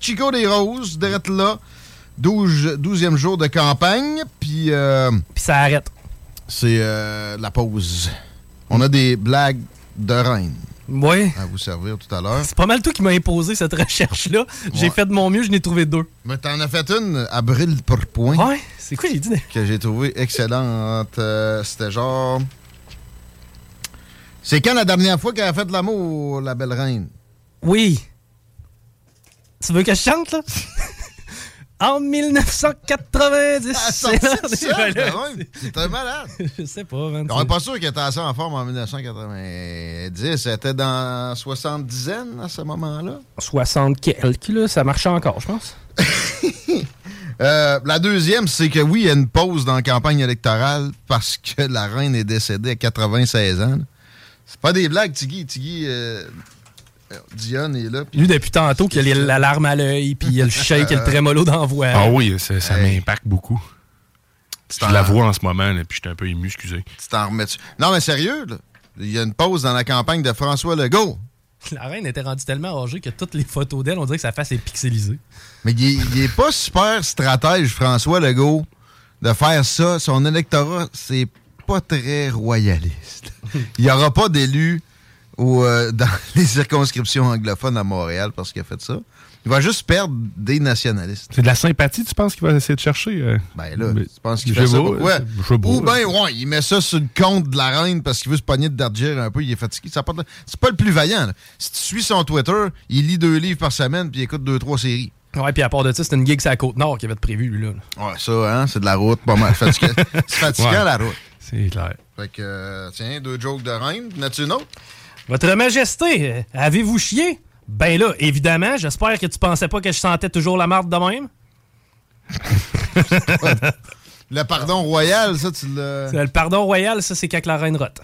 Chico des Roses, d'être là. 12, 12e jour de campagne, puis... euh, Puis ça arrête. c'est euh, la pause. On a des blagues de reine Oui. à vous servir tout à l'heure. C'est pas mal toi qui m'a imposé cette recherche-là. J'ai fait de mon mieux, je n'ai trouvé deux. Mais t'en as fait une à brille pour point. Ouais, c'est quoi j'ai dit? Que j'ai trouvé excellente. Euh, C'était genre... C'est quand la dernière fois qu'elle a fait de l'amour, la belle reine? Oui. Tu veux que je chante, là? en 1990, Ah, c'est l'heure des quand même. C'était malade. Je sais pas, man. On n'est pas sûr qu'elle était assez en forme en 1990. Elle était dans 70 ans à ce moment-là. 60 quelques, là, ça marchait encore, je pense. Euh, la deuxième, c'est que oui, il y a une pause dans la campagne électorale parce que la reine est décédée à 96 ans. C'est pas des blagues, Tiggy. Tiggy, euh, Dionne est là. Lui, depuis tantôt, qu'il y a la larme à l'œil, puis il y a le shake et le trémolo dans la voix. Ah oui, ça, ça Hey. m'impacte beaucoup. Je t'en- la vois en ce moment, là, puis je suis un peu ému, excusez. Tu t'en remets dessus. Non, mais sérieux, là. Il y a une pause dans la campagne de François Legault. La reine était rendue tellement âgée que toutes les photos d'elle, on dirait que sa face est pixelisée. Mais il est, il est pas super stratège, François Legault, de faire ça. Son électorat, c'est pas très royaliste. Il n'y aura pas d'élus au, euh, dans les circonscriptions anglophones à Montréal parce qu'il a fait ça. Il va juste perdre des nationalistes. C'est de la sympathie, tu penses qu'il va essayer de chercher? euh? Ben là, Mais- tu penses qu'il fait ça? Ou là. bien, ouais, il met ça sur le compte de la reine parce qu'il veut se pogner de Dargir un peu, il est fatigué. Ça de- C'est pas le plus vaillant. là. Si tu suis son Twitter, il lit deux livres par semaine puis il écoute deux, trois séries. Ouais, puis à part de ça, c'était une gig sur la Côte-Nord qui avait prévu, lui, là. Ouais, ça, hein, c'est de la route, pas mal. C'est fatigant, Ouais. la route. C'est clair. Fait que, euh, tiens, deux jokes de reine. N'as-tu une autre? Votre Majesté, avez-vous chié? Ben là, évidemment, j'espère que tu pensais pas que je sentais toujours la marde de même. Le pardon royal, ça, tu l'as. Euh, Le pardon royal, ça, c'est quand la reine rote.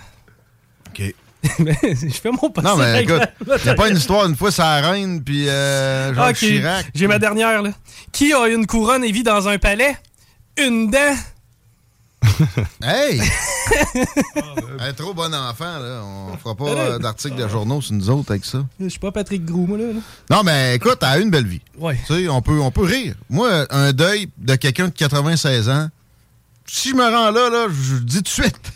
OK. je fais mon possible. Non, mais écoute, il a pas une histoire une fois, c'est la reine, puis euh, Ok, Chirac. J'ai ma dernière, là. Qui a une couronne et vit dans un palais? Une dent. Hey! Elle est trop bon enfant, là. On fera pas euh, d'articles de journaux sur nous autres avec ça. Je suis pas Patrick Grou, moi, là. là. Non, mais écoute, elle a eu une belle vie. Ouais. Tu sais, on peut, on peut rire. Moi, un deuil de quelqu'un de 96 ans, si je me rends là, là, je dis tout de suite,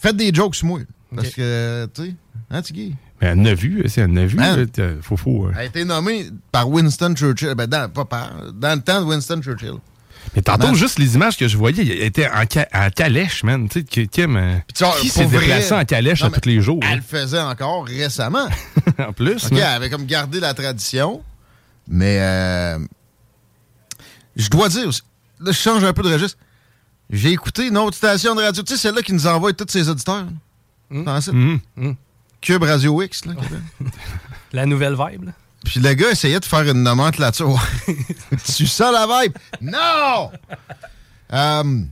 faites des jokes sur moi. Parce que, tu sais, hein, Tiggy? Mais elle en a vu, c'est elle en a vu. Hein? là, t'as- faut, faut, euh. Elle a été nommée par Winston Churchill. Ben, dans, pas par, dans le temps de Winston Churchill. Mais tantôt, Man. juste les images que je voyais, il était en, ca- en calèche, man. Tu sais, qui, Kim, euh, qui s'est déplacé en calèche Non, à tous les jours? Elle hein? le faisait encore récemment. en plus. OK, man. elle avait comme gardé la tradition. Mais euh, je dois dire aussi, là, je change un peu de registre. J'ai écouté une autre station de radio. Tu sais, celle-là qui nous envoie tous ses auditeurs. Hmm. Dans ça? Mhm. Cube Radio X. Là. La nouvelle vibe, là. Puis le gars essayait de faire une nomenclature. tu sens la vibe? Non! Euh,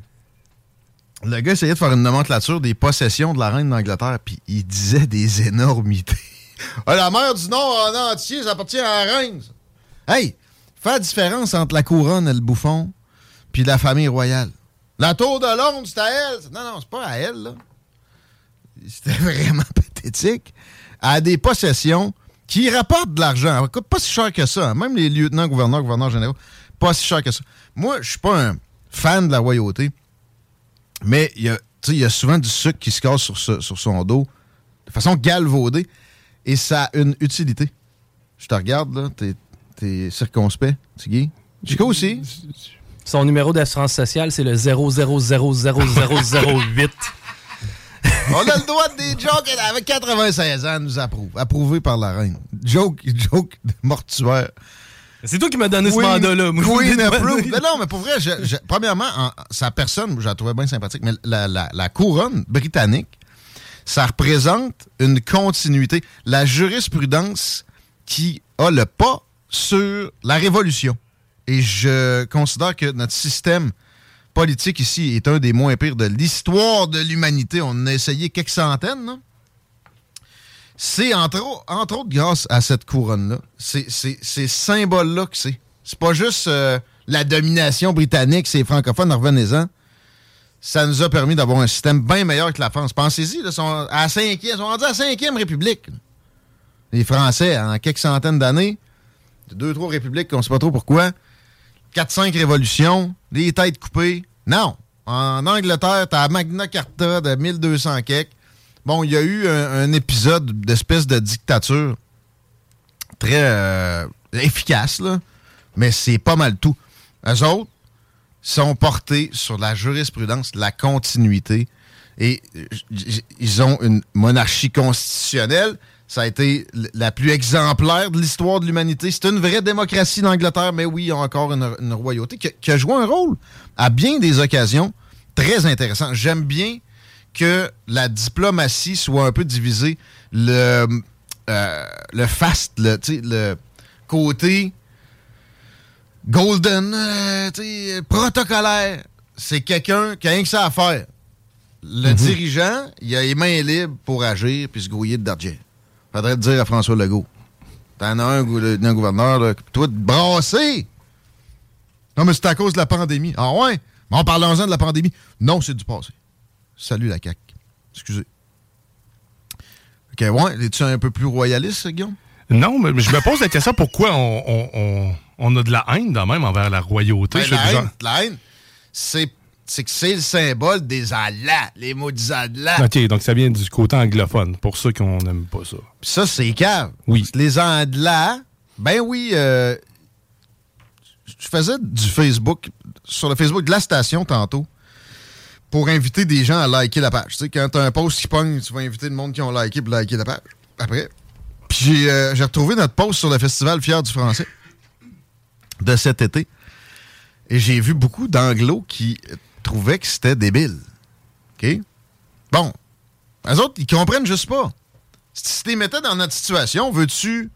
le gars essayait de faire une nomenclature des possessions de la reine d'Angleterre, puis il disait des énormités. Ah, la mer du Nord en entier, ça appartient à la reine. Hey, fais la différence entre la couronne et le bouffon, puis la famille royale. La tour de Londres, c'est à elle. Non, non, c'est pas à elle. C'était vraiment pathétique. A des possessions qui rapportent de l'argent. Pas si cher que ça. Même les lieutenants, gouverneurs, gouverneurs généraux, pas si cher que ça. Moi, je suis pas un fan de la royauté, mais il y a, tu souvent du sucre qui se casse sur, ce- sur son dos de façon galvaudée et ça a une utilité. Je te regarde, là. T'es, t'es circonspect, Tiggy. Chico aussi? Son numéro d'assurance sociale, c'est le 0000008. On a le droit des jokes. Avec 96 ans, nous approuve. Approuvé par la reine. Joke, joke mortuaire. C'est toi qui m'as donné ce mandat-là. Queen approve. Mais non, mais pour vrai, je- je- premièrement, en- sa personne, je la trouvais bien sympathique, mais la, la- la couronne britannique, ça représente une continuité. La jurisprudence qui a le pas sur la révolution. Et je considère que notre système politique ici est un des moins pires de l'histoire de l'humanité. On a essayé quelques centaines. C'est entre, au- entre autres grâce à cette couronne-là. C'est ces symboles-là que c'est. C'est pas juste euh, la domination britannique, c'est francophone, revenez-en. Ça nous a permis d'avoir un système bien meilleur que la France. Pensez-y, là, sont à cinquième, ils sont rendus à la cinquième république. Les Français, en quelques centaines d'années, deux, trois républiques, on sait pas trop pourquoi, quatre, cinq révolutions, des têtes coupées. Non. En Angleterre, t'as Magna Carta de 1200 quelques. Bon, il y a eu un, épisode d'espèce de dictature très euh, efficace, mais c'est pas mal tout. Eux autres sont portés sur la jurisprudence, la continuité, et ils ont une monarchie constitutionnelle. Ça a été la plus exemplaire de l'histoire de l'humanité. C'est une vraie démocratie d'Angleterre, mais oui, ils ont encore une, une royauté qui a, qui a joué un rôle à bien des occasions très intéressant. J'aime bien que la diplomatie soit un peu divisée. Le, euh, le fast, le, côté golden, euh, protocolaire, c'est quelqu'un qui a rien que ça à faire. Le dirigeant, il a les mains libres pour agir puis se grouiller de d'argent. Faudrait dire à François Legault. T'en as un, gou- un gouverneur, là, toi, de brasser! Non, mais c'est à cause de la pandémie. Ah ouais? Bon, parlons-en de la pandémie. Non, c'est du passé. Salut la CAQ. Excusez. OK, ouais. Es-tu un peu plus royaliste, Guillaume? Non, mais je me pose la question pourquoi on, on- on- on a de la haine quand même envers la royauté? Ben, la, haine, genre- la haine, c'est c'est que c'est le symbole des Allahs, les maudits Allahs. OK, donc ça vient du côté anglophone, pour ceux qui n'aiment pas ça. Puis ça, c'est cave. Oui. Les Allahs, ben oui, euh, je faisais du Facebook, sur le Facebook de la station tantôt, pour inviter des gens à liker la page. Tu sais, quand tu as un post qui pogne, tu vas inviter le monde qui ont liké pour liker la page. Après. Puis j'ai euh, retrouvé notre post sur le festival Fier du français de cet été. Et j'ai vu beaucoup d'anglos qui trouvaient que c'était débile. OK? Bon. Les autres, ils comprennent juste pas. Si tu les mettais dans notre situation, veux-tu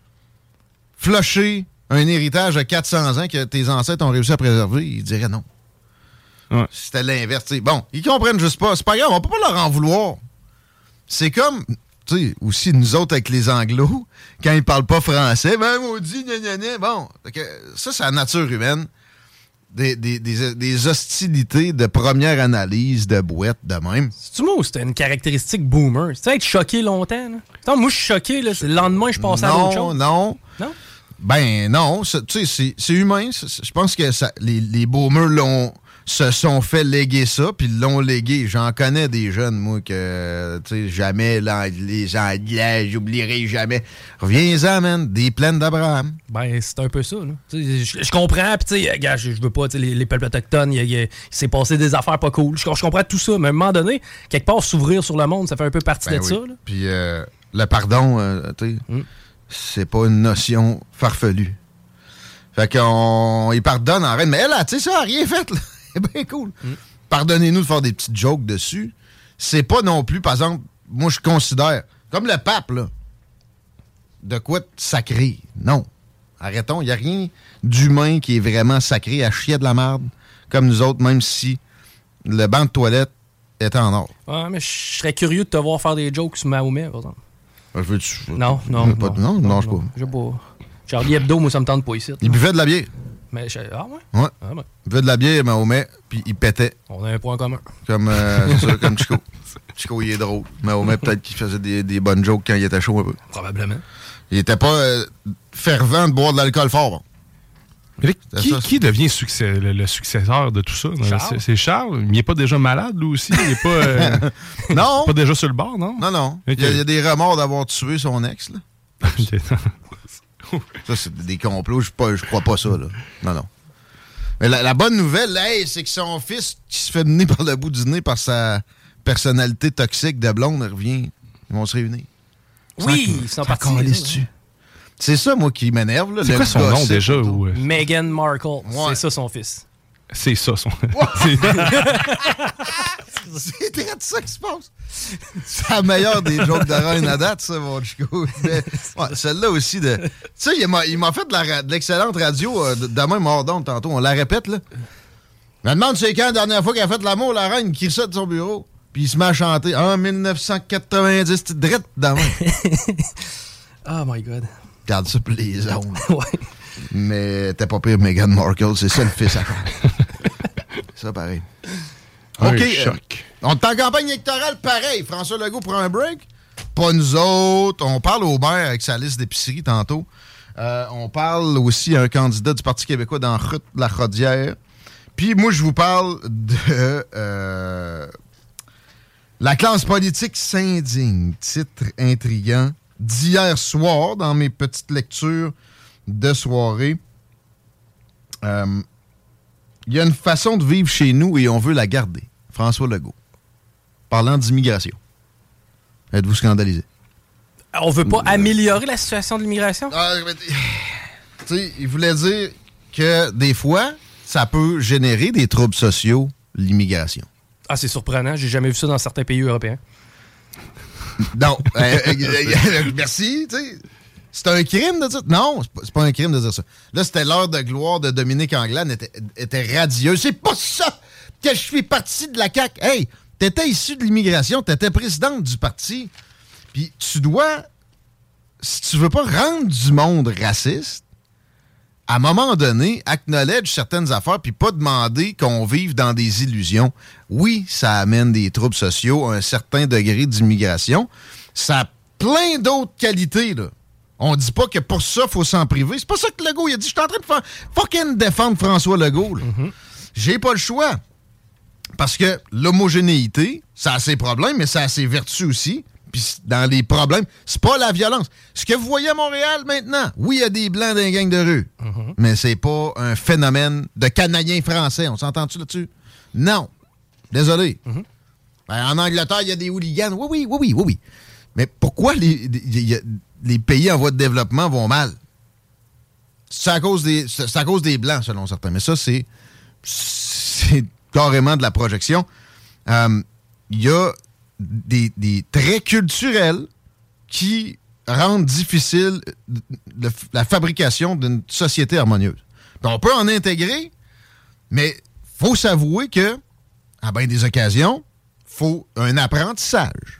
flusher un héritage de 400 ans que tes ancêtres ont réussi à préserver? Ils diraient non. Ouais. Si C'était l'inverse. Bon, ils comprennent juste pas. C'est pas grave, on peut pas leur en vouloir. C'est comme, tu sais, aussi nous autres avec les anglos, quand ils parlent pas français, ben maudit, gna gna gna. Bon, ça, c'est la nature humaine. Des, des- des- des hostilités de première analyse de boîte de même. C'est-tu moi ou c'était une caractéristique boomer? Tu sais, être choqué longtemps, là? Attends, moi, je suis choqué, là. c'est Le lendemain, je passe à autre Non, chose. non. Non? Ben non, c'est- tu sais, c'est- c'est humain. c'est- c'est- Je pense que ça, les, les boomers l'ont se sont fait léguer ça, puis l'ont légué. J'en connais des jeunes, moi, que, tu sais, jamais les Anglais, j'oublierai jamais. Reviens-en, man, des plaines d'Abraham. Ben, c'est un peu ça, là. Je, comprends, pis tu sais, gars, je, veux pas, tu sais, les, les peuples autochtones, il, s'est passé des affaires pas cool. Je, comprends tout ça, mais à un moment donné, quelque part, s'ouvrir sur le monde, ça fait un peu partie Ben de oui. ça. Puis euh, le pardon, euh, tu sais, Mm. c'est pas une notion farfelue. Fait qu'on il pardonne en reine. Mais elle, tu sais, ça a rien fait, là. C'est bien cool. Mm. Pardonnez-nous de faire des petites jokes dessus. C'est pas non plus, par exemple, moi, je considère, comme le pape, là, de quoi de sacré? Non. Arrêtons, il n'y a rien d'humain qui est vraiment sacré à chier de la merde, comme nous autres, même si le banc de toilette est en or. Ouais, mais je serais curieux de te voir faire des jokes sur Mahomet, par exemple. Je veux-tu- Non, non. Pas- non, non, pas. Je pas. Charlie Hebdo, moi, ça me tente pas ici. Il buvait de la bière. Mais je- ah ouais? Ouais. Ah ouais. Il buvait de la bière, Mahomet, puis il pétait. On a un point commun. Comme, euh, comme Chico. Chico, il est drôle. Mahomet, peut-être qu'il faisait des, des bonnes jokes quand il était chaud un peu. Probablement. Il était pas euh, fervent de boire de l'alcool fort. bon. Mais qui, ça, qui devient succès- le, le successeur de tout ça? C'est- Charles. Il n'est pas déjà malade, lui aussi? Il n'est pas, euh, Non! pas déjà sur le bord, non? Non, non. Il, y a, il y a des remords d'avoir tué son ex. Là. Ça, c'est des complots. Je ne crois pas ça. Là. Non, non. Mais la, bonne nouvelle, hey, c'est que son fils, qui se fait mener par le bout du nez par sa personnalité toxique de blonde, revient. Ils vont se réunir. Oui, ils sont partis. C'est ça, moi, qui m'énerve. C'est quoi son nom déjà? Ou... Euh? Meghan Markle. C'est ça, son fils. C'est ça, son. c'est très ça qui se passe. C'est la meilleure des jokes de reine à date, ça, mon chico. Celle-là aussi, de. Tu sais, il m'a fait de l'excellente radio euh, demain mordon tantôt. On la répète, là. Je me demande c'est quand la dernière fois qu'elle a fait l'amour, la reine, qui ça de son bureau. Puis il se met à chanter en 1990, tu drette demain. oh my God. Garde ça pour les ondes. ouais. Mais t'es pas pire Meghan Markle, c'est ça le fils à faire. ça, pareil. OK. Euh, on est en campagne électorale, pareil. François Legault prend un break. Pas nous autres. On parle au maire avec sa liste d'épicerie tantôt. Euh, on parle aussi à un candidat du Parti québécois dans la Rodière. Puis moi, je vous parle de euh, la classe politique s'indigne. Titre intriguant d'hier soir dans mes petites lectures de soirée. Euh, il y a une façon de vivre chez nous et on veut la garder. François Legault. Parlant d'immigration. Êtes-vous scandalisé? On veut pas améliorer la situation de l'immigration? Ah, il voulait dire que des fois, ça peut générer des troubles sociaux, l'immigration. Ah, c'est surprenant. J'ai jamais vu ça dans certains pays européens. non. Euh, euh, merci. C'est un crime de dire Non, c'est pas un crime de dire ça. Là, c'était l'heure de gloire de Dominique Anglade, était, était radieux. C'est pas ça que je suis parti de la CAQ. Hey, t'étais issu de l'immigration, t'étais présidente du parti. Puis tu dois, si tu veux pas rendre du monde raciste, à un moment donné, acknowledge certaines affaires puis pas demander qu'on vive dans des illusions. Oui, ça amène des troubles sociaux, un certain degré d'immigration. Ça a plein d'autres qualités, là. On dit pas que pour ça, il faut s'en priver. C'est pas ça que Legault il a dit. Je suis en train de faire fucking défendre François Legault. Mm-hmm. J'ai pas le choix. Parce que l'homogénéité, ça a ses problèmes, mais ça a ses vertus aussi. Puis dans les problèmes, c'est pas la violence. Ce que vous voyez à Montréal maintenant, oui, il y a des blancs dans les gangs de rue, mm-hmm. mais c'est pas un phénomène de Canadiens français. On s'entend-tu là-dessus? Non. Désolé. Mm-hmm. Ben, en Angleterre, il y a des hooligans. Oui, oui, oui, oui, oui. Mais pourquoi les, les pays en voie de développement vont mal. C'est à cause des, à cause des Blancs, selon certains. Mais ça, c'est, c'est carrément de la projection. Euh, il y a des, traits culturels qui rendent difficile la fabrication d'une société harmonieuse. on peut en intégrer, mais faut s'avouer que, à bien des occasions, faut un apprentissage.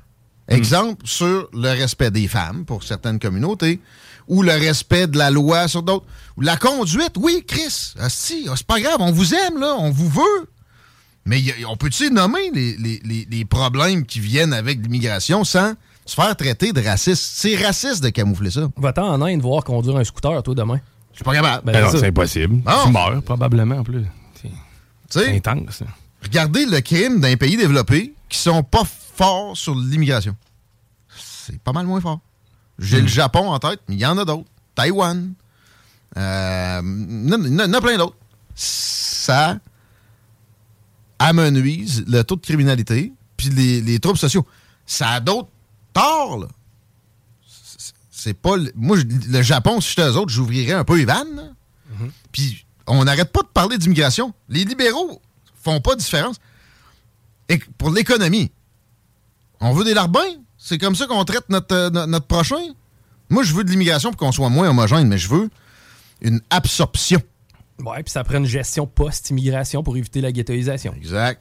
Hmm. Exemple sur le respect des femmes pour certaines communautés ou le respect de la loi sur d'autres. La conduite, oui, Chris, si, c'est pas grave, on vous aime, là, on vous veut. Mais on peut-tu nommer les, problèmes qui viennent avec l'immigration sans se faire traiter de raciste? C'est raciste de camoufler ça. Va-t'en en Inde voir conduire un scooter, toi, demain. Je suis pas capable. Ben, c'est impossible. Tu meurs, probablement, en plus. C'est intense. Regardez le crime d'un pays développé qui sont pas forts sur l'immigration. C'est pas mal moins fort. J'ai le hmm. Japon en tête, mais il y en a d'autres. Taïwan. Euh, il y en a plein d'autres. Ça amenuise le taux de criminalité puis les, troubles sociaux. Ça a d'autres torts, là. C'est pas... Moi, le Japon, si j'étais eux autres, j'ouvrirais un peu Ivan. Mm-hmm. Puis on n'arrête pas de parler d'immigration. Les libéraux font pas de différence. Et pour l'économie, on veut des larbins? C'est comme ça qu'on traite notre, euh, notre, prochain? Moi, je veux de l'immigration pour qu'on soit moins homogène, mais je veux une absorption. Oui, puis ça prend une gestion post-immigration pour éviter la ghettoisation. Exact.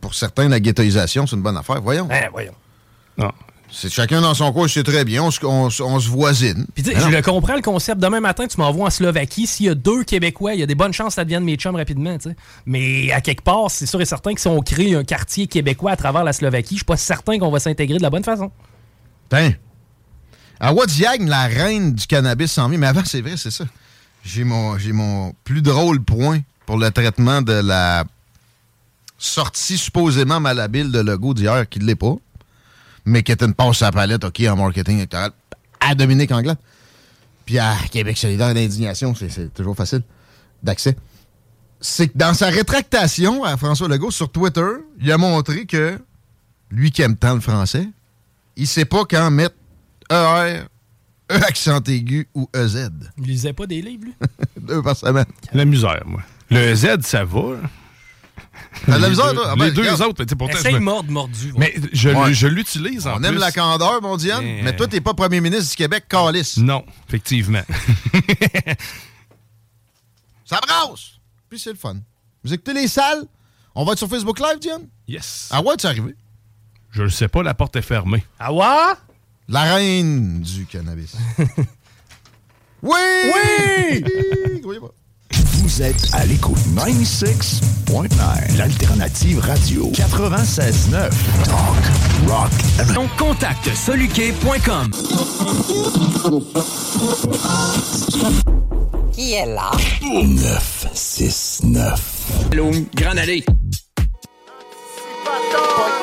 Pour certains, la ghettoisation, c'est une bonne affaire. Voyons. Ben, voyons. Non. C'est chacun dans son coin, c'est très bien. On, se voisine. Puis, je le comprends, le concept. Demain matin, tu m'envoies en Slovaquie. S'il y a deux Québécois, il y a des bonnes chances que ça devienne mes chums rapidement. Mais à quelque part, c'est sûr et certain que si on crée un quartier québécois à travers la Slovaquie, je suis pas certain qu'on va s'intégrer de la bonne façon. Ben. À Wadiag, la reine du cannabis s'en vient. Mais avant, c'est vrai, c'est ça. J'ai mon, mon plus drôle point pour le traitement de la sortie supposément malhabile de logo d'hier, qui ne l'est pas mais qui est une passe à la palette, OK, en marketing électoral, à Dominique Anglade. puis à Québec solidaire d'indignation, c'est toujours facile d'accès, c'est que dans sa rétractation à François Legault sur Twitter, il a montré que lui qui aime tant le français, il sait pas quand mettre ER, E accent aigu ou EZ. Il lisait pas des livres, lui? Deux par semaine. La misère, moi. Le Z, ça va. T'as de la misère, toi? Ah ben, les deux regarde. autres, mais tu sais, pourtant, Essaye je me- mordre, mordu. Mais je, Ouais. je l'utilise en On plus. aime la candeur, mon Diane, Mais, mais toi, euh, t'es pas premier ministre du Québec, calice. Non, effectivement. Ça brasse! Puis c'est le fun. Vous écoutez les salles? On va être sur Facebook Live, Diane? yes. Ah ouais, c'est arrivé? Je le sais pas, la porte est fermée. Ah ouais? La reine du cannabis. oui! Oui! Oui. Vous êtes à l'écoute 96.9, l'alternative radio 96.9. Talk, rock and Donc contacte soluquet.com. Qui est là? 969. Allô, Grande Allée.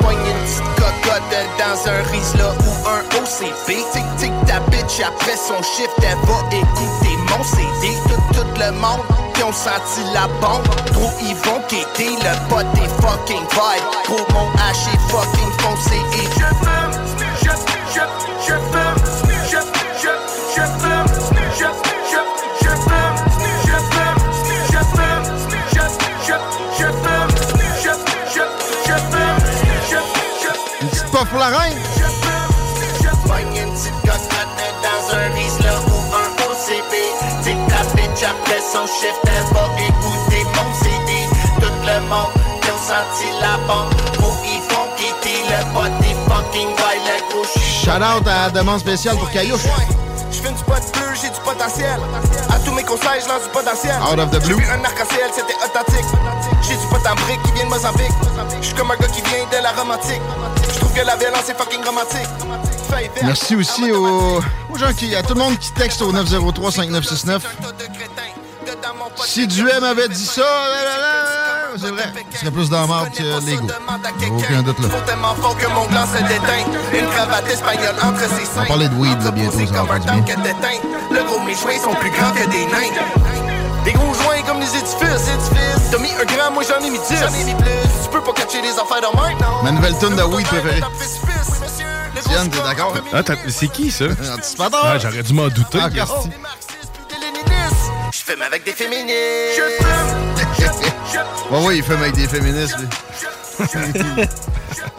Pogne une petite cocotte dans un Rizla ou un OCB. Tic tic ta bitch après son shift, elle va écouter mon CD. Tout, tout le monde ont senti la bombe. Gros ils vont quitter le pot des fucking vibe. Gros mon H est fucking foncé et je fume, je, je, je fume, je, je, je fume, je, je, je fume, je fume, je fume, je, je, je fume, je, je, je fume, je, je, Une petite puff pour la reine? Son shift, elle va écouter mon CD. Tout le monde qui ont senti la bombe. Où ils vont quitter le fucking Shout out à la demande spéciale pour Caillouche. Je fais du pot bleu, j'ai du potentiel. À tous mes conseils, je lance du potentiel. Out of the blue. J'fuis un arc-en-ciel, c'était authentique. J'ai du pot en brique qui vient de Mozambique. J'suis comme un gars qui vient de la romantique. J'trouve que la violence est fucking romantique. Merci aussi aux, aux gens qui, à tout le monde qui texte au 903-5969. Si Duhem avait dit ça, là, là, là, c'est vrai, serait plus dans la marde que l'ego. Aucun doute là. Fort que mon gland se déteint. Une cravate espagnole entre ses seins. On va parler de weed, là, bientôt, ça va comme un faire du bien. tank d'éteint. Le gros, mes joints sont plus grands que des nains. Des gros joints comme des édifices, édifices. T'as mis un grand, moi j'en ai mis dix. J'en ai mis plus. Tu peux pas catcher les affaires de même, non? Ma nouvelle tune de weed préférée. Diane, t'es d'accord? Ah, t'as- c'est qui, ça? Anticipateur? Ah, J'aurais dû m'en douter. Encore. Je fume avec des féministes. Je fume. Ouais, ouais, il fume avec des féministes, lui.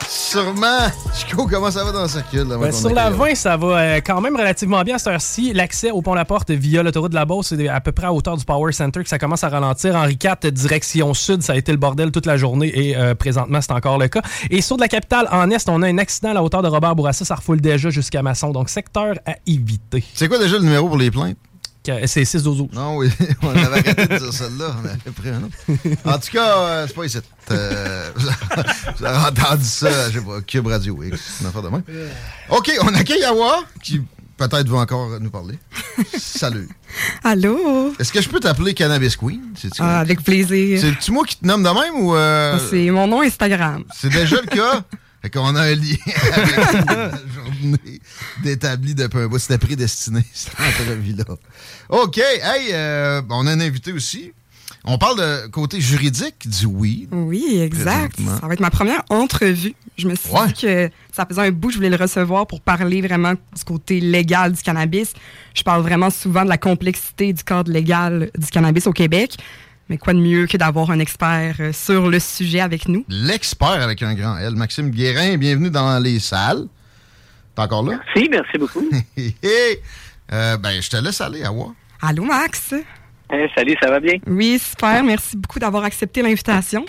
Sûrement. Chico, comment ça va dans le circuit? Là, Ben, sur la 20, ça va euh, quand même relativement bien à cette heure-ci. L'accès au pont La Porte via l'autoroute de la Beauce, c'est à peu près à hauteur du Power Center que ça commence à ralentir. Henri IV, direction sud, ça a été le bordel toute la journée et euh, présentement, c'est encore le cas. Et sur de la capitale en est, on a un accident à la hauteur de Robert Bourassa. Ça refoule déjà jusqu'à Masson. Donc, secteur à éviter. C'est quoi déjà le numéro pour les plaintes? C'est 6 12 Non, oui, on avait arrêté de dire celle-là. On avait pris un autre. En tout cas, euh, c'est pas ici. Euh, vous avez entendu ça, je sais pas, Cube Radio X, une affaire de même. OK, on accueille Awa, qui peut-être va encore nous parler. Salut. Allô? Est-ce que je peux t'appeler Cannabis Queen? Ah, avec plaisir. C'est-tu moi qui te nomme de même ou... euh, C'est mon nom Instagram. C'est déjà le cas? Fait qu'on a un lien avec la journée d'établi depuis un bout. C'était prédestiné, cette entrevue-là. OK. Hey, euh, on a un invité aussi. On parle de côté juridique du oui. Oui, exact. Ça va être ma première entrevue. Je me suis Ouais. dit que ça faisait un bout que je voulais le recevoir pour parler vraiment du côté légal du cannabis. Je parle vraiment souvent de la complexité du cadre légal du cannabis au Québec. Mais quoi de mieux que d'avoir un expert euh, sur le sujet avec nous? L'expert avec un grand L, Maxime Guérin, bienvenue dans les salles. T'es encore là? Si, merci beaucoup. Euh, ben, je te laisse aller, Awa. Allô, Max? Hein, salut, ça va bien? Oui, super. Merci beaucoup d'avoir accepté l'invitation.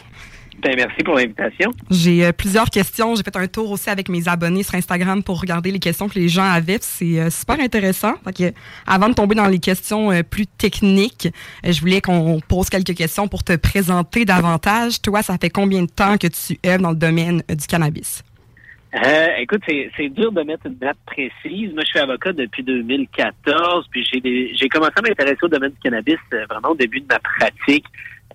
Ben, merci pour l'invitation. J'ai euh, plusieurs questions. J'ai fait un tour aussi avec mes abonnés sur Instagram pour regarder les questions que les gens avaient. C'est euh, super intéressant. Fait que, avant de tomber dans les questions euh, plus techniques, je voulais qu'on pose quelques questions pour te présenter davantage. Toi, ça fait combien de temps que tu œuvres dans le domaine du cannabis? Écoute, c'est dur de mettre une date précise. Moi, je suis avocat depuis 2014, puis j'ai commencé à m'intéresser au domaine du cannabis vraiment au début de ma pratique.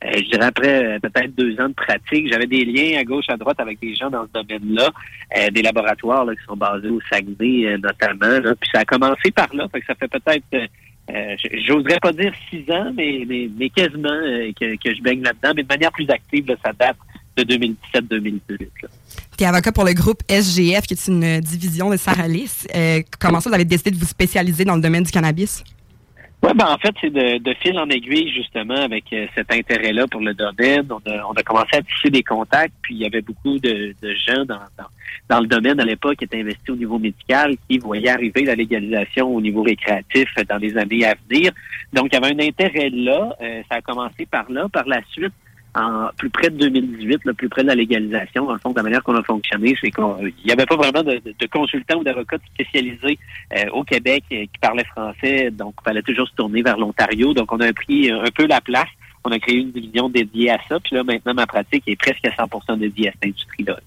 Euh, je dirais après euh, peut-être deux ans de pratique, j'avais des liens à gauche, à droite avec des gens dans ce domaine-là, euh, des laboratoires là, qui sont basés au Saguenay euh, notamment. là. Puis ça a commencé par là, fait que ça fait peut-être euh, j'oserais pas dire six ans, mais, mais, mais quasiment que, que je baigne là-dedans, mais de manière plus active, là, ça date de 2017-2018. là. Tu es avocat pour le groupe SGF, qui est une division de Saralis. Comment ça, vous avez décidé de vous spécialiser dans le domaine du cannabis? Oui, ben en fait, c'est de, de fil en aiguille, justement, avec euh, cet intérêt-là pour le domaine. On a, on a commencé à tisser des contacts, puis il y avait beaucoup de, de gens dans, dans, dans le domaine à l'époque qui étaient investis au niveau médical, qui voyaient arriver la légalisation au niveau récréatif dans les années à venir. Donc, il y avait un intérêt là. Euh, ça a commencé par là. Par la suite, en plus près de 2018, là, plus près de la légalisation, dans le fond, de la manière qu'on a fonctionné, c'est qu'il n'y avait pas vraiment de, de- consultants ou d'avocats spécialisés euh, au Québec euh, qui parlaient français, donc il fallait toujours se tourner vers l'Ontario. Donc, on a pris euh, un peu la place. On a créé une division dédiée à ça. Puis là, maintenant, ma pratique est presque à 100% dédiée à cette industrie-là.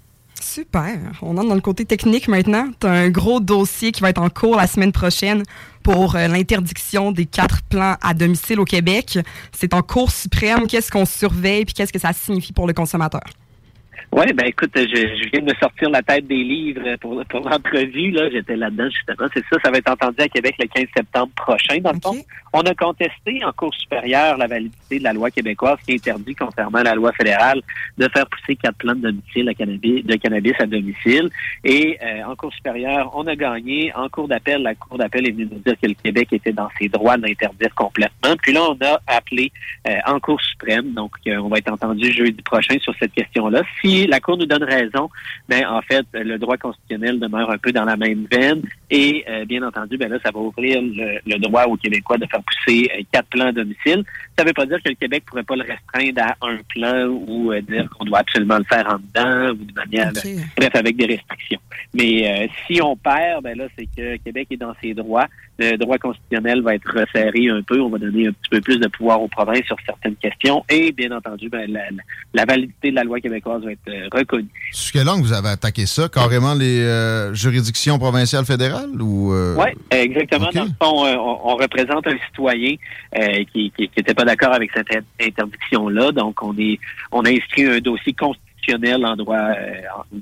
Super. On entre dans le côté technique maintenant. Tu as un gros dossier qui va être en cours la semaine prochaine pour euh, l'interdiction des quatre plans à domicile au Québec. C'est en cours suprême. Qu'est-ce qu'on surveille puis qu'est-ce que ça signifie pour le consommateur? Oui, ben écoute, je, je viens de me sortir la tête des livres pour, pour l'entrevue. Là, j'étais là-dedans justement. C'est ça, ça va être entendu à Québec le 15 septembre prochain. Dans le fond, on a contesté en Cour supérieure la validité de la loi québécoise qui interdit, contrairement à la loi fédérale, de faire pousser quatre plants de domicile à cannabis, de cannabis à domicile. Et euh, en Cour supérieure, on a gagné. En Cour d'appel, la Cour d'appel est venue nous dire que le Québec était dans ses droits d'interdire complètement. Puis là, on a appelé euh, en Cour suprême. Donc, euh, on va être entendu jeudi prochain sur cette question-là. Si la Cour nous donne raison, ben en fait, le droit constitutionnel demeure un peu dans la même veine. Et euh, bien entendu, ben là, ça va ouvrir le, le droit aux Québécois de faire pousser euh, quatre plans à domicile. Ça ne veut pas dire que le Québec pourrait pas le restreindre à un plan ou euh, dire qu'on doit absolument le faire en dedans ou de manière, bref, avec des restrictions. Mais euh, si on perd, ben là, c'est que Québec est dans ses droits. Le droit constitutionnel va être resserré un peu. On va donner un petit peu plus de pouvoir aux provinces sur certaines questions. Et bien entendu, ben, la, la- la validité de la loi québécoise va être euh, reconnue. Sur quelle langue vous avez attaqué ça? Carrément les euh, juridictions provinciales fédérales? Ou euh, Oui, exactement. Dans le fond, euh, on, on représente un citoyen euh, qui qui n'était pas d'accord avec cette in- interdiction-là. Donc, on est on a inscrit un dossier constitutionnel en droit, euh,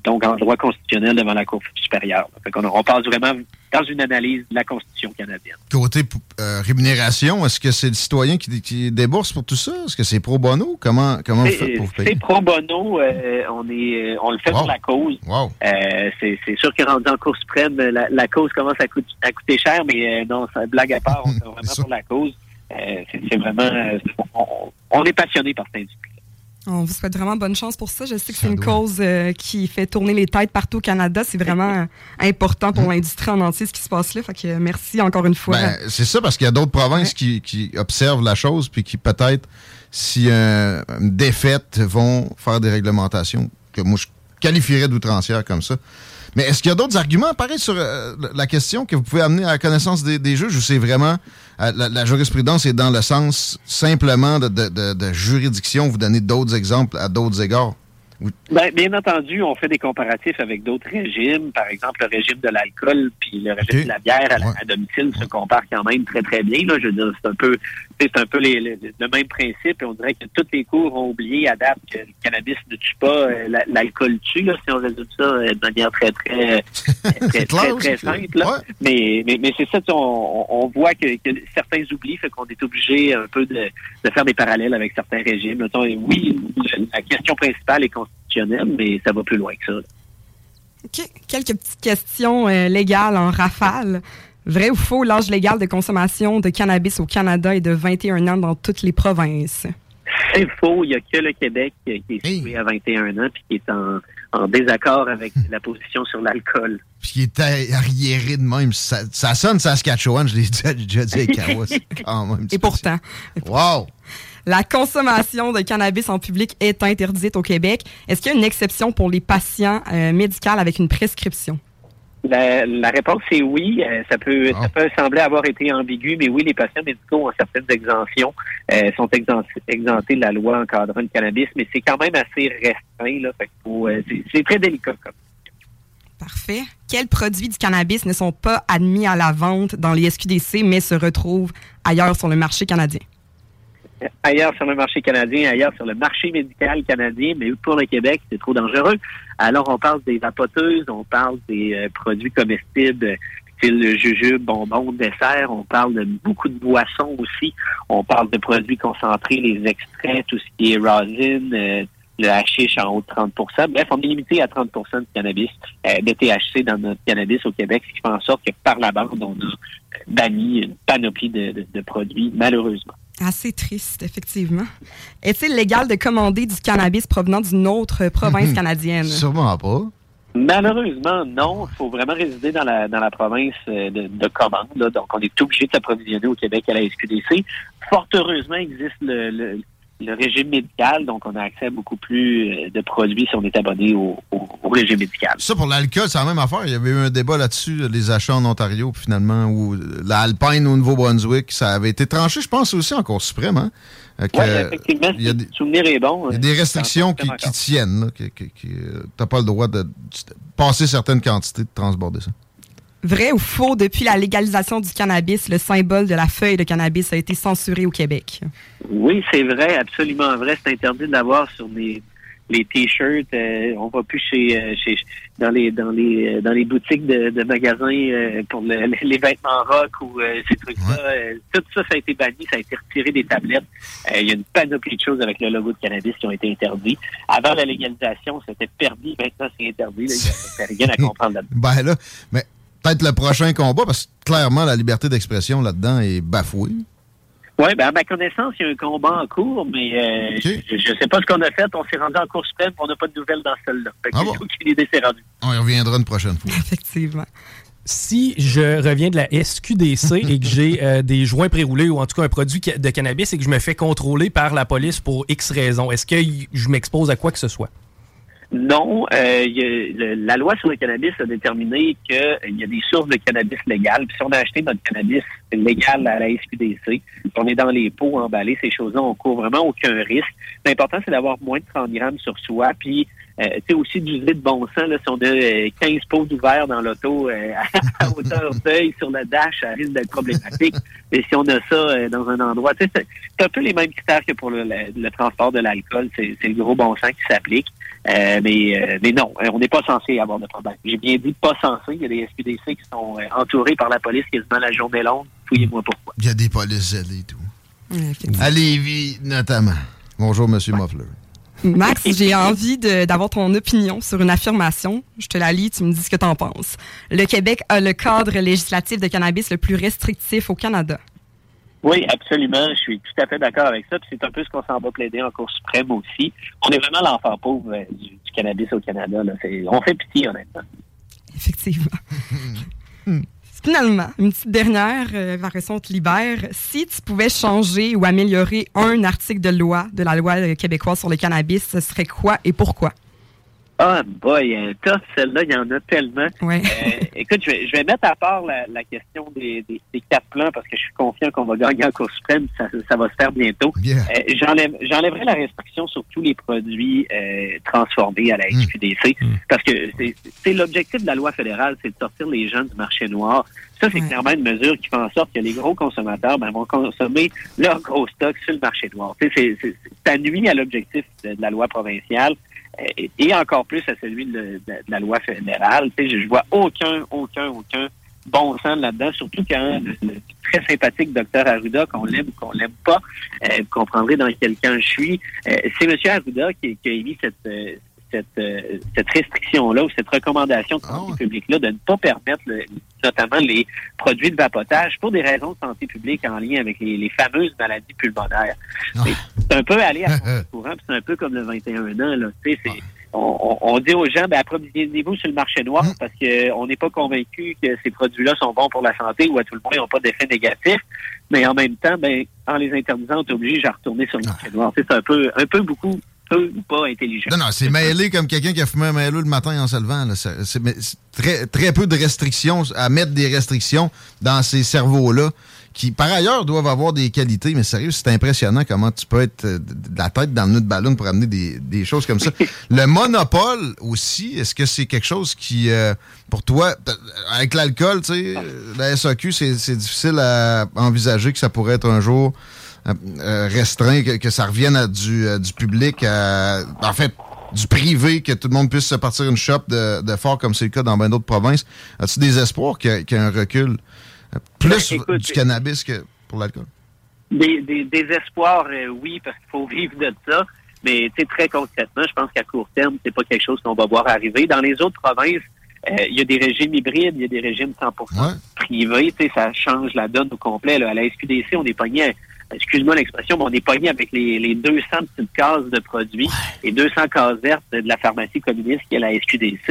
donc en droit constitutionnel devant la Cour supérieure. Fait on passe vraiment dans une analyse de la Constitution canadienne. Côté euh, rémunération, est-ce que c'est le citoyen qui, qui débourse pour tout ça? Est-ce que c'est pro bono? Comment, comment vous faites pour vous c'est payer? pro bono, euh, on est, on le fait pour la cause. Euh, c'est sûr que rendu en Cour suprême, la, la cause commence à, coûter- à coûter cher, mais non, ça blague à part, on fait vraiment pour la cause. C'est vraiment, on, on est passionné par cette industrie. On vous souhaite vraiment bonne chance pour ça. Je sais que c'est une cause euh, qui fait tourner les têtes partout au Canada. C'est vraiment important pour l'industrie en entier ce qui se passe là. Fait que euh, merci encore une fois. Ben, c'est ça, parce qu'il y a d'autres provinces qui, qui observent la chose, puis qui peut-être, si euh, une défaite, vont faire des réglementations que moi je qualifierais d'outrancières comme ça. Mais est-ce qu'il y a d'autres arguments, pareil, sur euh, la question que vous pouvez amener à la connaissance des, juges, ou c'est vraiment euh, la, la jurisprudence est dans le sens simplement de, de- de- de juridiction, vous donnez d'autres exemples à d'autres égards? Ben, bien entendu, on fait des comparatifs avec d'autres régimes. Par exemple, le régime de l'alcool puis le régime de la bière à, domicile se comparent quand même très, très bien. Là. Je veux dire, c'est un peu, c'est un peu les- les- le même principe. Et on dirait que toutes les cours ont oublié à date que le cannabis ne tue pas, euh, la- l'alcool tue, là, si on résume ça euh, de manière très, très, très, très, très, très simple. là. Mais, mais, mais c'est ça, on, on voit que, que certains oublient, fait qu'on est obligé un peu de, de faire des parallèles avec certains régimes. Oui, la question principale est constitutionnelle, mais ça va plus loin que ça. là. OK. Quelques petites questions euh, légales en rafale. Vrai ou faux, l'âge légal de consommation de cannabis au Canada est de 21 ans dans toutes les provinces? C'est faux, il n'y a que le Québec qui est situé à 21 ans puis qui est en, en désaccord avec la position sur l'alcool. Puis qui est arriéré de même. Ça, ça sonne Saskatchewan, je l'ai déjà dit avec Kawa, c'est quand même. Et pourtant. Wow! La consommation de cannabis en public est interdite au Québec. Est-ce qu'il y a une exception pour les patients euh, médicaux avec une prescription? La, la réponse est oui. Euh, ça peut ça peut sembler avoir été ambigu, mais oui, les patients médicaux ont certaines exemptions, euh, sont exemp- exemptés de la loi encadrant le cannabis, mais c'est quand même assez restreint. Là, fait euh, c'est, c'est très délicat. Comme. Parfait. Quels produits du cannabis ne sont pas admis à la vente dans les SQDC, mais se retrouvent ailleurs sur le marché canadien? Ailleurs sur le marché canadien, ailleurs sur le marché médical canadien, mais pour le Québec, c'est trop dangereux. Alors, on parle des vapoteuses, on parle des euh, produits comestibles style jujube, bonbons, dessert. On parle de beaucoup de boissons aussi. On parle de produits concentrés, les extraits, tout ce qui est rosin, euh, le hashish en haut de 30% Bref, on est limité à 30% de cannabis, euh, de THC dans notre cannabis au Québec, ce qui fait en sorte que par la bande, on a banni une panoplie de produits, malheureusement. Assez triste, effectivement. Est-il légal de commander du cannabis provenant d'une autre province canadienne? Sûrement pas. Malheureusement, non. Il faut vraiment résider dans la dans la province euh, de, de commande. là. Donc, on est obligé de s'approvisionner au Québec à la SQDC. Fort heureusement, existe le, le, le régime médical. Donc, on a accès à beaucoup plus euh, de produits si on est abonné au, au- au régime médical. Ça, pour l'alcool, c'est la même affaire. Il y avait eu un débat là-dessus, les achats en Ontario, puis finalement, où la Alpine au Nouveau-Brunswick, ça avait été tranché, je pense, aussi en Cour suprême. Hein? Euh, Oui, effectivement, il y a des- le souvenir est bon. Il y a euh, des restrictions qui, qui tiennent. euh, T'as pas le droit de, de passer certaines quantités, de transborder ça. Vrai ou faux, depuis la légalisation du cannabis, le symbole de la feuille de cannabis a été censuré au Québec? Oui, c'est vrai, absolument vrai. C'est interdit de l'avoir sur les, les t-shirts. euh, on va plus chez, euh, chez dans les dans les euh, dans les boutiques de, de magasins euh, pour le- les vêtements rock ou euh, ces trucs-là. Tout ça, ça a été banni, ça a été retiré des tablettes. Euh, Il y a une panoplie de choses avec le logo de cannabis qui ont été interdits. Avant la légalisation, c'était permis. Maintenant, c'est interdit. là. Il n'y a rien à comprendre là-dedans. Ben là, mais peut-être le prochain combat, parce que clairement, la liberté d'expression là-dedans est bafouée. Oui, ben à ma connaissance, il y a un combat en cours, mais euh, je ne sais pas ce qu'on a fait. On s'est rendu en cours suprême, on n'a pas de nouvelles dans celle-là. Ah bon? On y reviendra une prochaine fois. Effectivement. Si je reviens de la SQDC et que j'ai euh, des joints préroulés ou en tout cas un produit de cannabis et que je me fais contrôler par la police pour X raisons, est-ce que je m'expose à quoi que ce soit? Non, euh, y a- le- la loi sur le cannabis a déterminé qu'il y a des sources de cannabis légales. Puis si on a acheté notre cannabis légal à la SQDC, puis on est dans les pots emballés, ces choses-là, on court vraiment aucun risque. L'important, c'est d'avoir moins de 30 grammes sur soi. Puis, euh, tu sais, aussi d'user de bon sens. Là, si on a euh, 15 pots ouverts dans l'auto euh, à hauteur d'œil sur le dash, ça risque d'être problématique. Mais si on a ça euh, dans un endroit, tu sais, c'est un peu les mêmes critères que pour le, le- le transport de l'alcool. C'est c'est le gros bon sens qui s'applique. Euh, mais, euh, mais non, euh, on n'est pas censé avoir de problème. J'ai bien dit pas censé. Il y a des SQDC qui sont euh, entourés par la police quasiment la journée longue. Fouillez-moi pourquoi. Il y a des polices zélées et tout. À Lévis, notamment. Bonjour, Monsieur Muffler. Max, j'ai envie d'avoir ton opinion sur une affirmation. Je te la lis, tu me dis ce que tu en penses. Le Québec a le cadre législatif de cannabis le plus restrictif au Canada. Oui, absolument. Je suis tout à fait d'accord avec ça. C'est un peu ce qu'on s'en va plaider en Cour suprême aussi. On est vraiment l'enfant pauvre euh, du, cannabis au Canada. On fait pitié, honnêtement. Effectivement. Finalement, une petite dernière, euh, te libère. Si tu pouvais changer ou améliorer un article de loi, de la loi euh, québécoise sur le cannabis, ce serait quoi et pourquoi? Ah, boy, un tough, celle-là, il y en a tellement. Ouais. Euh, écoute, je vais, je vais mettre à part la, la question des, des, des quatre plans parce que je suis confiant qu'on va gagner en Cour suprême. Ça, ça va se faire bientôt. Euh, j'enlève- J'enlèverai la restriction sur tous les produits euh, transformés à la SQDC parce que c'est- c'est l'objectif de la loi fédérale, c'est de sortir les gens du marché noir. Ça, c'est clairement une mesure qui fait en sorte que les gros consommateurs ben, vont consommer leur gros stock sur le marché noir. Tu sais, c'est- c'est- ça nuit à l'objectif de, de la loi provinciale et, encore plus à celui de, la loi fédérale. Tu sais, je, je vois aucun, aucun, aucun bon sens là-dedans, surtout quand le, le très sympathique docteur Arruda, qu'on l'aime ou qu'on l'aime pas, euh, vous comprendrez dans quel camp je suis, euh, c'est M. Arruda qui, qui a émis cette, euh, cette, euh, cette restriction-là ou cette recommandation de santé publique-là de ne pas permettre le- notamment les produits de vapotage pour des raisons de santé publique en lien avec les, les fameuses maladies pulmonaires. C'est- C'est un peu aller à courant, c'est un peu comme le 21 ans. Là. C'est- on, on- on dit aux gens, ben, approvisionnez-vous sur le marché noir parce qu'on n'est pas convaincu que ces produits-là sont bons pour la santé ou à tout le moins n'ont pas d'effet négatif. Mais en même temps, ben, en les interdisant, on est obligé à retourner sur le marché noir. C'est un peu, un peu beaucoup, peu ou pas intelligent. Non, non, c'est mêlé comme quelqu'un qui a fumé un mêlé le matin en se levant. là. C'est très, très peu de restrictions, à mettre des restrictions dans ces cerveaux-là, qui par ailleurs doivent avoir des qualités, mais sérieux, c'est impressionnant comment tu peux être euh, de la tête dans le nœud de ballon pour amener des, des choses comme ça. le monopole aussi, est-ce que c'est quelque chose qui, euh, pour toi, avec l'alcool, tu sais, euh, la SAQ, c'est c'est difficile à envisager que ça pourrait être un jour restreint, que, que ça revienne à du, à du public, à- en fait, du privé, que tout le monde puisse se partir une shop de, de fort comme c'est le cas dans bien d'autres provinces. As-tu des espoirs qu'il y, ait un recul euh, plus Ben, écoute, du cannabis que pour l'alcool? Des, des, des espoirs, euh, oui, parce qu'il faut vivre de ça. Mais très concrètement, je pense qu'à court terme, c'est pas quelque chose qu'on va voir arriver. Dans les autres provinces, euh, il y a des régimes hybrides, il y a des régimes 100% privés. Ça change la donne au complet. Là. À la SQDC, on est pogné, excuse-moi l'expression, mais on est pogné avec les, les 200 petites cases de produits et 200 cases vertes de la pharmacie communiste qui est la SQDC.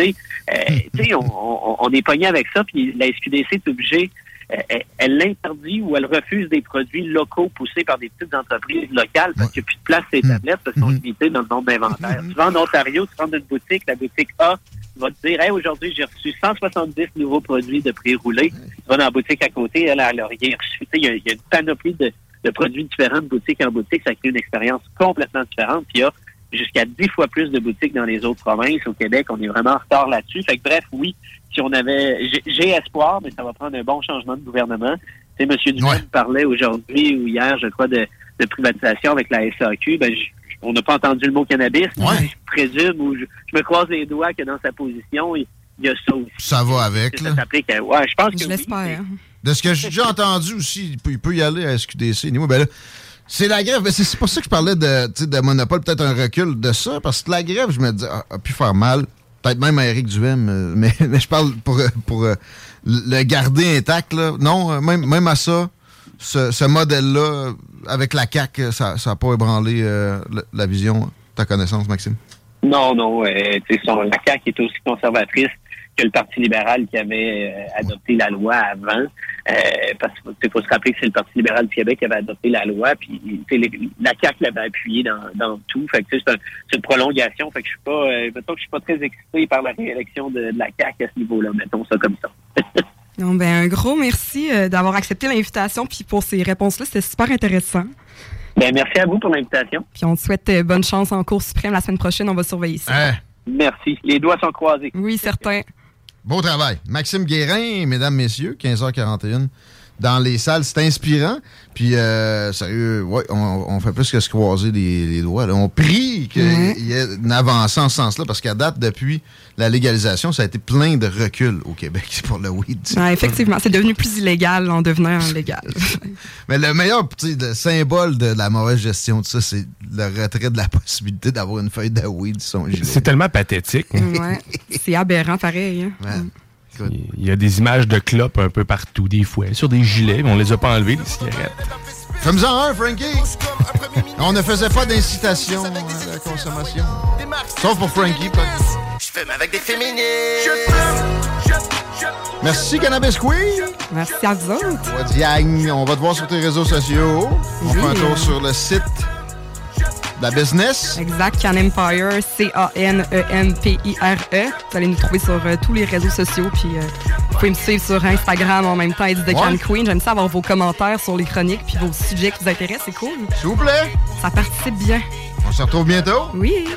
Euh, tu sais, on, on, on est pogné avec ça, puis la SQDC est obligée euh, elle- l'interdit ou elle refuse des produits locaux poussés par des petites entreprises locales parce qu'il n'y a plus de place sur les tablettes parce sont limités dans le nombre d'inventaires. Tu vas en Ontario, tu rentres dans une boutique, la boutique A va te dire Hey, aujourd'hui, j'ai reçu 170 nouveaux produits de prix roulés. Tu vas dans la boutique à côté, elle, elle n'a rien reçu. Y, a- il y a une panoplie de, de produits différents de boutique en boutique. Ça crée une expérience complètement différente. Puis il y a jusqu'à 10 fois plus de boutiques dans les autres provinces. Au Québec, on est vraiment en retard là-dessus. Fait que bref, oui, si on avait, j'ai- j'ai espoir, mais ça va prendre un bon changement de gouvernement. Tu sais, M. Duhem parlait aujourd'hui ou hier, je crois, de, de privatisation avec la SAQ. Ben, je- on n'a pas entendu le mot cannabis. mais Je présume ou je, je me croise les doigts que dans sa position, il, il y a ça aussi. Ça va avec. Ça s'applique à- Ouais, je pense que Je oui. De ce que j'ai déjà entendu aussi, il peut, y aller à SQDC. Anyway, ben c'est la grève. Ben, C'est pour ça que je parlais de, de monopole, peut-être un recul de ça, parce que la grève, je me dis, a, a pu faire mal. Peut-être même à Éric Duhem, euh, mais, mais je parle pour, pour euh, le garder intact. Là. Non, euh, même, même à ça, ce, modèle-là, avec la CAQ, ça n'a pas ébranlé la, vision, ta connaissance, Maxime? Non, non. Euh, son- la CAQ est aussi conservatrice que le Parti libéral qui avait euh, adopté la loi avant. Euh, parce qu'il faut se rappeler que c'est le Parti libéral du Québec qui avait adopté la loi, puis tu sais, les- la CAQ l'avait appuyé dans, dans tout. Fait que tu sais, c'est un- c'est une prolongation. Fait que je suis pas, euh, mettons que je suis pas très excité par la réélection de, de la CAQ à ce niveau-là. Mettons ça comme ça. Non, ben, un gros merci euh, d'avoir accepté l'invitation puis pour ces réponses-là. C'était super intéressant. Ben, merci à vous pour l'invitation. Puis on te souhaite euh, bonne chance en cours suprême la semaine prochaine. On va surveiller ça. Merci. Les doigts sont croisés. Oui, certain. Beau travail. Maxime Guérin, mesdames, messieurs, 15h41 dans les salles. C'est inspirant. Puis, euh, sérieux, ouais, on, on fait plus que se croiser les, les doigts. là. On prie qu'il Mhm. y ait une avancée en ce sens-là parce qu'à date, depuis la légalisation, ça a été plein de recul au Québec pour le weed. Ouais, effectivement, c'est devenu plus illégal en devenant légal. Mais le meilleur le symbole de la mauvaise gestion de ça, c'est le retrait de la possibilité d'avoir une feuille de weed sur son gilet. C'est tellement pathétique. ouais. C'est aberrant, pareil. hein. Il y a des images de clopes un peu partout, des fois, sur des gilets, mais on les a pas enlevés, les cigarettes. Fais-moi-en un, Frankie! On ne faisait pas d'incitation à la consommation. Sauf pour Frankie. Je fume avec des féministes. Je fume. Merci, Cannabis Queen! Merci à vous autres. What Yang, on va te voir sur tes réseaux sociaux. On Oui. fait un tour sur le site la business? Exact, Can Empire, C-A-N-E-M-P-I-R-E. E. Vous allez nous trouver sur euh, tous les réseaux sociaux. Puis euh, vous pouvez me suivre sur Instagram en même temps, It's the Can. Queen. J'aime ça avoir vos commentaires sur les chroniques puis vos sujets qui vous intéressent. C'est cool. S'il vous plaît. Ça participe bien. On se retrouve bientôt. Oui.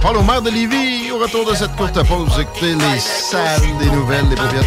Paul au maire de Lévis, au retour de cette courte pause, vous écoutez les salles des nouvelles, les paupiètes.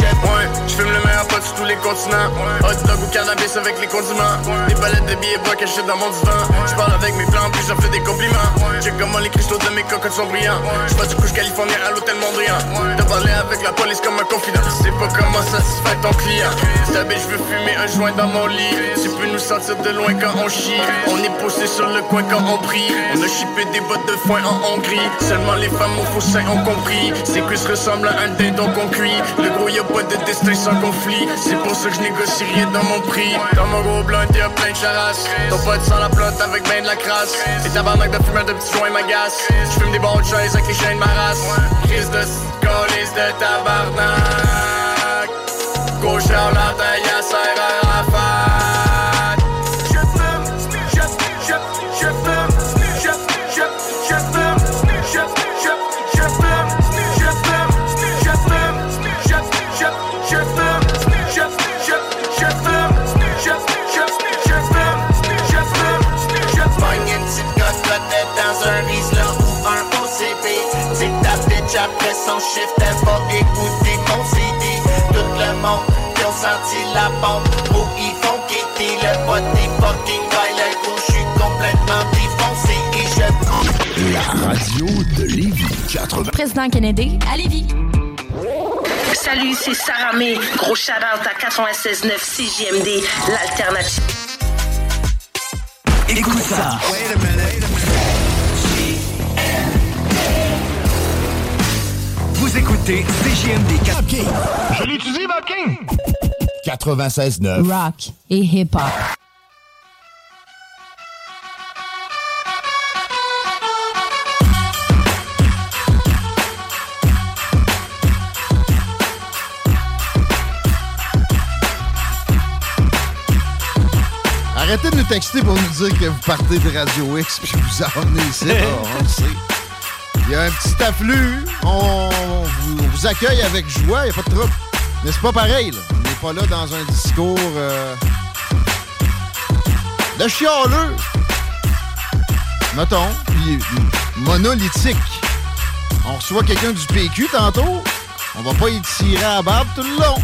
Ouais, je fume le meilleur pot sur tous les continents. Hot dog ou cannabis avec les condiments. Des palettes de billets bois cachés dans mon divan. Je parle avec mes plans, puis j'en fais des compliments. Check comment les cristaux de mes cocottes sont brillants. Je passe du couche californien à l'hôtel Mondrian. T'as parlé avec la police comme un confident. Sais pas comment satisfaire ton client. Ta je veux fumer un joint dans mon lit. Tu peux nous sentir de loin quand on chie. On est posé sur le coin quand on prie. On a chippé des bottes de foin en Hongrie. Seulement les femmes au foussin ont compris. Ces cuisses ressemblent à un dindon qu'on cuit. Le gros y'a pas de destin sans conflit. C'est pour ça que je négocie rien dans mon prix. Dans mon gros blunt, y'a plein de charasses. Ton pote sans la plante avec ben de la crasse. Et tabarnak de fumeur de petits joints m'agace. Je fume des bons de chaises avec les chaînes ma race. Crise de colis de tabarnak. Gauche à elle va écouter mon CD. Tout le monde qui ont senti la bombe, où ils font quitter le bot des fucking violent. Où je suis complètement défoncé et je président Kennedy à Lévis. Salut, c'est Sarah May. Gros shout-out à 96.9 CJMD, l'alternative. Écoute ça. Vous écoutez CJMD 4. Je l'utilise, Vapking! 96.9. Rock et hip-hop. Arrêtez de nous texter pour nous dire que vous partez de Radio X puis vous emmenez ici. là, on le sait. Il y a un petit afflux. On vous, accueille avec joie. Il n'y a pas de trouble. Mais c'est pas pareil. Là. On n'est pas là dans un discours euh, de chialeux. Mettons. Puis monolithique. On reçoit quelqu'un du PQ tantôt. On va pas y tirer à la barbe tout le long.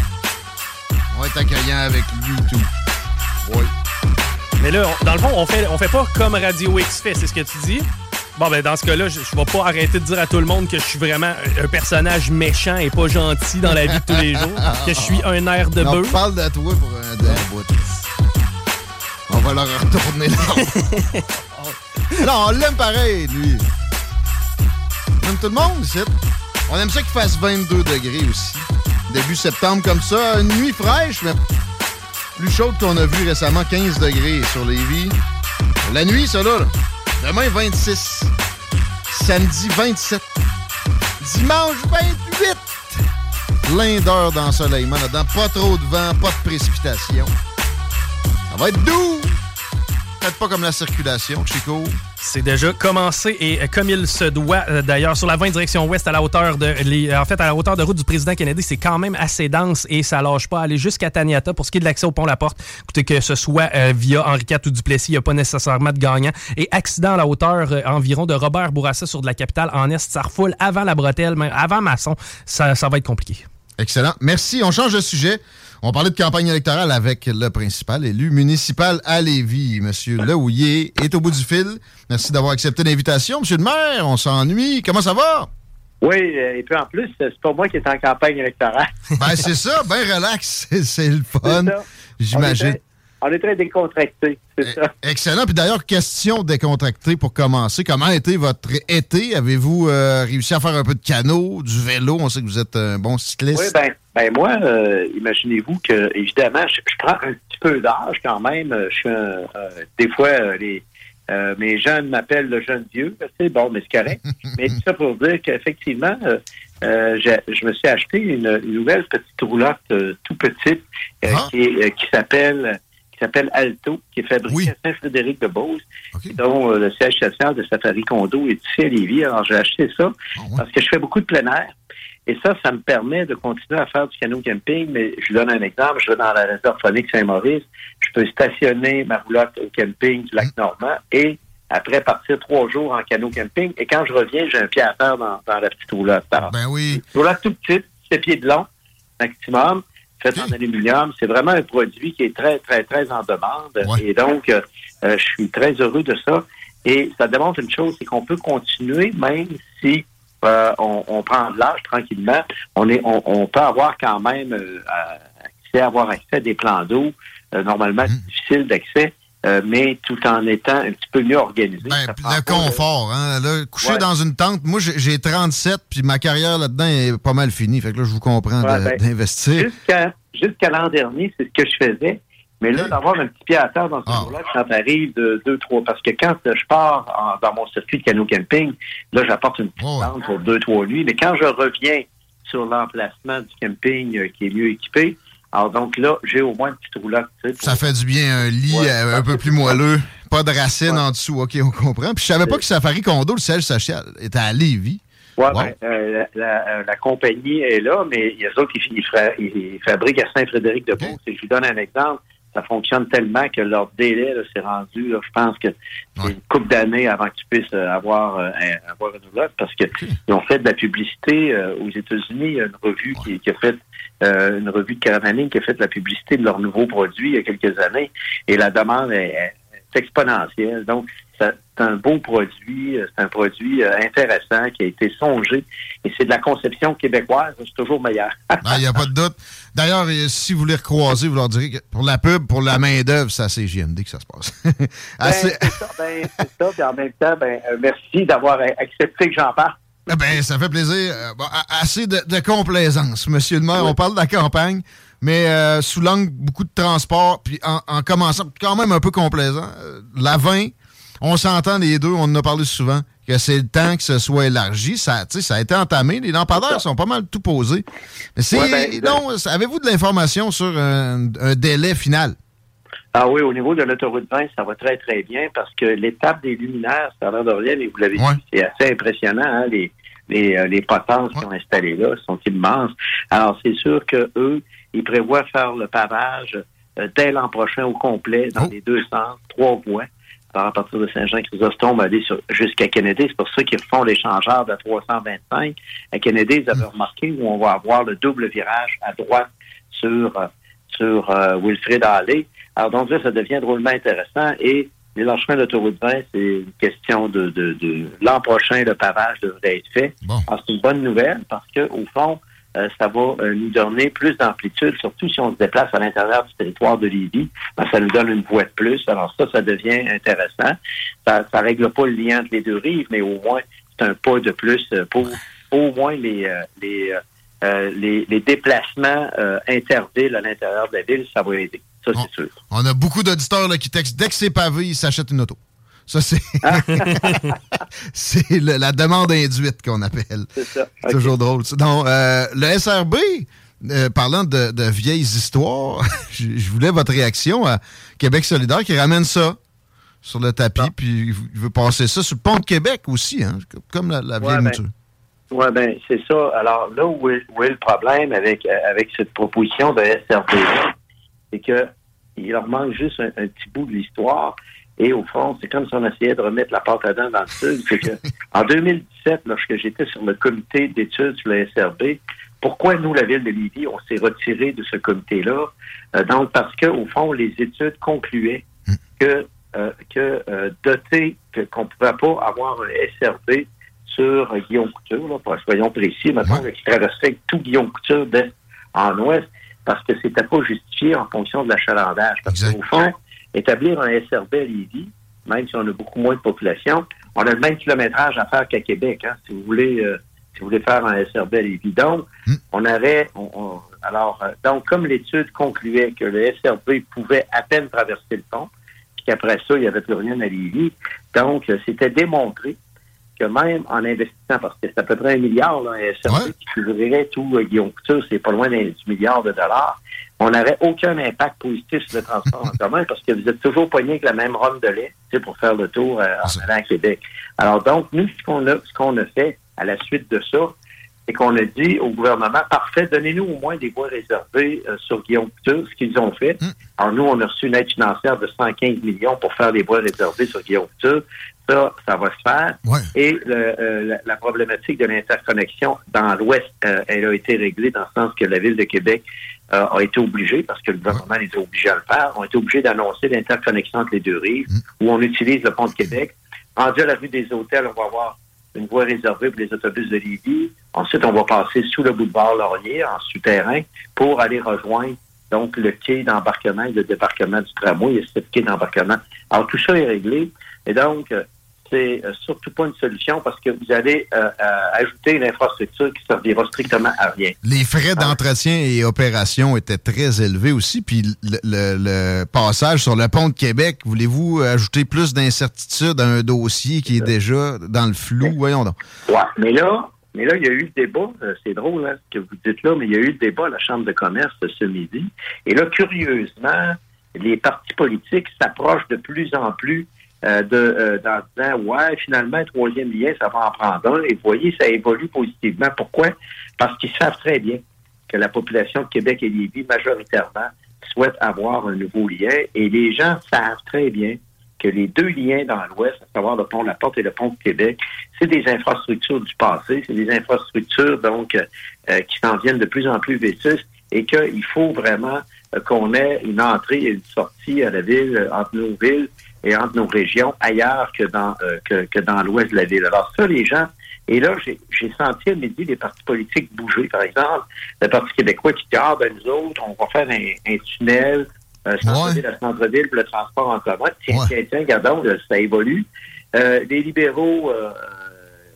On va être accueillant avec lui et tout. Oui. Mais là, dans le fond, on fait, on fait pas comme Radio X fait, c'est ce que tu dis? Bon, ben dans ce cas-là, je, je vais pas arrêter de dire à tout le monde que je suis vraiment un, personnage méchant et pas gentil dans la vie de tous les jours. Que je suis un air de bœuf. parle de toi pour un d'un bout. On va leur retourner là. non, on l'aime pareil, lui. On aime tout le monde ici. On aime ça qu'il fasse 22 degrés aussi. Début septembre comme ça, une nuit fraîche, mais plus chaude qu'on a vu récemment, 15 degrés sur les vies. La nuit, ça là. Demain, 26. Samedi, 27. Dimanche, 28 plein d'heures d'ensoleillement là-dedans. Pas trop de vent, pas de précipitation. Ça va être doux. Peut-être pas comme la circulation, Chico. C'est déjà commencé et euh, comme il se doit, euh, d'ailleurs, sur la 20 direction ouest à la hauteur de à la hauteur de route du président Kennedy, c'est quand même assez dense et ça lâche pas. Aller jusqu'à Taniata pour ce qui est de l'accès au pont La Porte. Écoutez que ce soit euh, via Henri IV ou Duplessis, il n'y a pas nécessairement de gagnant. Et accident à la hauteur euh, environ de Robert Bourassa sur de la capitale en est, ça refoule avant la bretelle, même avant Masson. Ça va être compliqué. Excellent. Merci. On change de sujet. On parlait de campagne électorale avec le principal élu municipal à Lévis. Monsieur Lehouillier est au bout du fil. Merci d'avoir accepté l'invitation. Monsieur le maire, on s'ennuie. Comment ça va? Oui, euh, et puis en plus, c'est pas moi qui est en campagne électorale. Ben, c'est ça. Ben, relax. C'est- le fun. J'imagine. On est très- décontractés, c'est ça. Excellent. Puis d'ailleurs, question décontractée pour commencer. Comment a été votre été? Avez-vous euh, réussi à faire un peu de canot, du vélo? On sait que vous êtes un bon cycliste. Oui, ben, ben moi, euh, imaginez-vous que, évidemment, je, je prends un petit peu d'âge quand même. Je suis un- euh, des fois, euh, les, euh, mes jeunes m'appellent le jeune vieux. C'est bon, mais c'est correct. mais tout ça pour dire qu'effectivement, euh, euh, je me suis acheté une, une nouvelle petite roulotte euh, tout petite euh, qui, euh, qui s'appelle qui s'appelle Alto, qui est fabriquée à Saint-Frédéric-de-Beauce, dont euh, le siège social de Safari Condo est ici à Lévis. Alors, j'ai acheté ça parce que je fais beaucoup de plein air. Et ça, ça me permet de continuer à faire du canot camping. Mais je vous donne un exemple. Je vais dans la réserve phonique Saint-Maurice. Je peux stationner ma roulotte au camping du lac Normand et après partir trois jours en canot camping. Et quand je reviens, j'ai un pied à terre dans, dans la petite roulotte. Alors, ben oui. Roulotte tout petite, 7 pieds de long, maximum, faite en aluminium. C'est vraiment un produit qui est très, très, très en demande. Et donc, euh, euh, je suis très heureux de ça. Et ça démontre une chose, c'est qu'on peut continuer même si euh, on, on prend de l'âge tranquillement. On, est, on, on peut avoir quand même euh, accès, avoir accès à des plans d'eau. Euh, normalement, Mmh. c'est difficile d'accès, euh, mais tout en étant un petit peu mieux organisé. Prend Le confort, hein. Là, coucher Ouais. dans une tente, moi j'ai j'ai 37, puis ma carrière là-dedans est pas mal finie. Fait que là, je vous comprends ben, d'investir. Jusqu'à jusqu'à l'an dernier, c'est ce que je faisais. Mais là, d'avoir un petit pied à terre dans ce jour-là, quand t'arrives de deux, trois, parce que quand je pars en- dans mon circuit de canot camping, là, j'apporte une petite tente pour deux, trois nuits. Mais quand je reviens sur l'emplacement du camping euh, qui est mieux équipé, alors donc là, j'ai au moins une petite roulotte. pour- Ça fait du bien, un lit Ouais, euh, un peu plus moelleux. Pas de racines en dessous. OK, on comprend. Puis je savais pas que Safari Condo, le siège social, était à Lévis. Wow. ben, euh, la, la- la compagnie est là, mais il y a d'autres qui ils fabriquent à Saint-Frédéric-de-Beauce. Et je vous donne un exemple. Ça fonctionne tellement que leur délai s'est rendu, là, je pense que c'est une couple d'années avant que tu puisses euh, avoir, euh, un- avoir une roulotte parce qu'ils ont fait de la publicité euh, aux États-Unis. Il y a une revue qui, qui a fait euh, une revue de caravaning qui a fait de la publicité de leurs nouveaux produits il y a quelques années et la demande est, est exponentielle. Donc, c'est un beau produit, c'est un produit intéressant qui a été songé et c'est de la conception québécoise, c'est toujours meilleur. Il n'y a pas de doute. D'ailleurs, euh, si vous les recroisez, vous leur direz que pour la pub, pour la main-d'œuvre, c'est à CGMD que ça se passe. Ben, c'est ça, ben, c'est ça. Puis en même temps, ben, euh, merci d'avoir euh, accepté que j'en parle. Eh ben, ça fait plaisir. Bon, assez de, de complaisance, monsieur le maire. On parle de la campagne, mais euh, sous l'angle beaucoup de transport, puis en, en commençant, quand même un peu complaisant. la 20, on s'entend les deux, on en a parlé souvent, que c'est le temps que ce soit élargi. Ça, ça a été entamé. Les lampadaires sont pas mal tout posés. Mais c'est. Ouais, ben, non, avez-vous de l'information sur un, un délai final? Ah oui, au niveau de l'autoroute 20, ça va très, très bien parce que l'étape des luminaires, ça a l'air de rien, mais vous l'avez dit, c'est assez impressionnant, hein, les, les, euh, les potences qui sont installées là sont immenses. Alors, c'est sûr que eux, ils prévoient faire le pavage euh, dès l'an prochain au complet dans les deux sens, trois voies. Alors, à partir de Saint-Jean-Chrysostome, aller sur- jusqu'à Kennedy. C'est pour ça qu'ils font l'échangeur de 325. À Kennedy, ils avaient remarqué où on va avoir le double virage à droite sur, euh, sur euh, Wilfrid Alley. Alors, donc là, ça devient drôlement intéressant. Et l'élargissement de l'autoroute 20, c'est une question de, de, de l'an prochain, le pavage devrait être fait. Alors, c'est une bonne nouvelle parce que au fond, euh, ça va euh, nous donner plus d'amplitude, surtout si on se déplace à l'intérieur du territoire de Lévis. Ben, ça nous donne une voie de plus. Alors ça, ça devient intéressant. Ça ne règle pas le lien entre les deux rives, mais au moins, c'est un pas de plus pour au moins les, euh, les, les, les déplacements intervilles à l'intérieur de la ville. Ça va aider. Ça, c'est sûr. On a beaucoup d'auditeurs qui textent dès que c'est pavé, ils s'achètent une auto. Ça, c'est. c'est le- la demande induite qu'on appelle. C'est ça. C'est toujours drôle. Donc, euh, le SRB, euh, parlant de, de vieilles histoires, je je voulais votre réaction à Québec solidaire qui ramène ça sur le tapis, puis il veut- passer ça sur le pont de Québec aussi, hein, comme la, la vieille Ouais, ben, mouture. Oui, ben c'est ça. Alors là où est, où est le problème avec euh, avec cette proposition de SRD, c'est que il leur manque juste un, un petit bout de l'histoire. Et au fond, c'est comme si on essayait de remettre la pâte à dents dans le sud. C'est que en 2017, lorsque j'étais sur le comité d'études sur le SRB, pourquoi nous, la ville de Lévis, on s'est retiré de ce comité-là? Euh, donc, parce que au fond, les études concluaient que euh, que euh, doter, que- qu'on ne pouvait pas avoir un SRB sur euh, Guillaume Couture, là, pour- soyons précis, maintenant, qui traverserait tout Guillaume Couture d'est en ouest, parce que c'était pas justifié en fonction de l'achalandage. Parce qu'au fond, établir un SRB à Lévis, même si on a beaucoup moins de population, on a le même kilométrage à faire qu'à Québec, hein, si vous voulez euh, si vous voulez faire un SRB à Lévis. Donc, on aurait on- on- alors euh, donc comme l'étude concluait que le SRB pouvait à peine traverser le pont, puis qu'après ça, il n'y avait plus rien à Lévis, donc euh, c'était démontré que même en investissant, parce que c'est à peu près un milliard, là, un SRB qui couvrirait tout Guillaume Couture, c'est pas loin d'un du milliard de dollars, on n'aurait aucun impact positif sur le transport en commun parce que vous êtes toujours poigné avec la même rhum de lait tu sais, pour faire le tour euh, en allant à Québec. Alors donc, nous, ce qu'on a, ce qu'on a fait à la suite de ça, c'est qu'on a dit au gouvernement, parfait, donnez-nous au moins des voies réservées euh, sur Guillaume Couture, ce qu'ils ont fait. Alors nous, on a reçu une aide financière de 115 millions pour faire des voies réservées sur Guillaume Couture. Ça, ça va se faire. Et le- euh, la, la problématique de l'interconnexion dans l'Ouest, euh, elle a été réglée dans le sens que la Ville de Québec euh, a été obligée, parce que le gouvernement les a obligés à le faire, ont été obligés d'annoncer l'interconnexion entre les deux rives, où on utilise le pont de Québec. Rendu à la rue des Hôtels, on va avoir une voie réservée pour les autobus de Lévis. Ensuite, on va passer sous le boulevard Laurier, en souterrain, pour aller rejoindre donc le quai d'embarquement et le débarquement du tramway. A sept quais d'embarquement. Alors, tout ça est réglé. Et donc, euh, c'est euh, surtout pas une solution parce que vous allez euh, euh, ajouter une infrastructure qui servira strictement à rien. Les frais d'entretien et opération étaient très élevés aussi. Puis le, le- le passage sur le pont de Québec, voulez-vous ajouter plus d'incertitude à un dossier qui est déjà dans le flou? Voyons donc. Ouais, mais là, mais là, il y a eu le débat. C'est drôle hein, ce que vous dites là, mais il y a eu le débat à la Chambre de commerce ce midi. Et là, curieusement, les partis politiques s'approchent de plus en plus euh, de euh, disant ouais, finalement, troisième lien, ça va en prendre un. Et vous voyez, ça évolue positivement. Pourquoi? Parce qu'ils savent très bien que la population de Québec et Lévis, majoritairement, souhaite avoir un nouveau lien. Et les gens savent très bien que les deux liens dans l'Ouest, à savoir le pont de la Porte et le pont de Québec, c'est des infrastructures du passé, c'est des infrastructures donc euh, euh, qui s'en viennent de plus en plus vétustes et qu'il faut vraiment euh, qu'on ait une entrée et une sortie à la ville, entre nos villes, et entre nos régions ailleurs que dans euh, que, que dans l'ouest de la ville. Alors ça, les gens, et là, j'ai senti à midi des partis politiques bouger. Par exemple, le Parti québécois qui dit, ah, ben nous autres, on va faire un, un tunnel euh, centre-ville à centre-ville pour le transport en commun. Tiens, tiens, tiens, regardons, là, ça évolue. Euh, les libéraux, euh,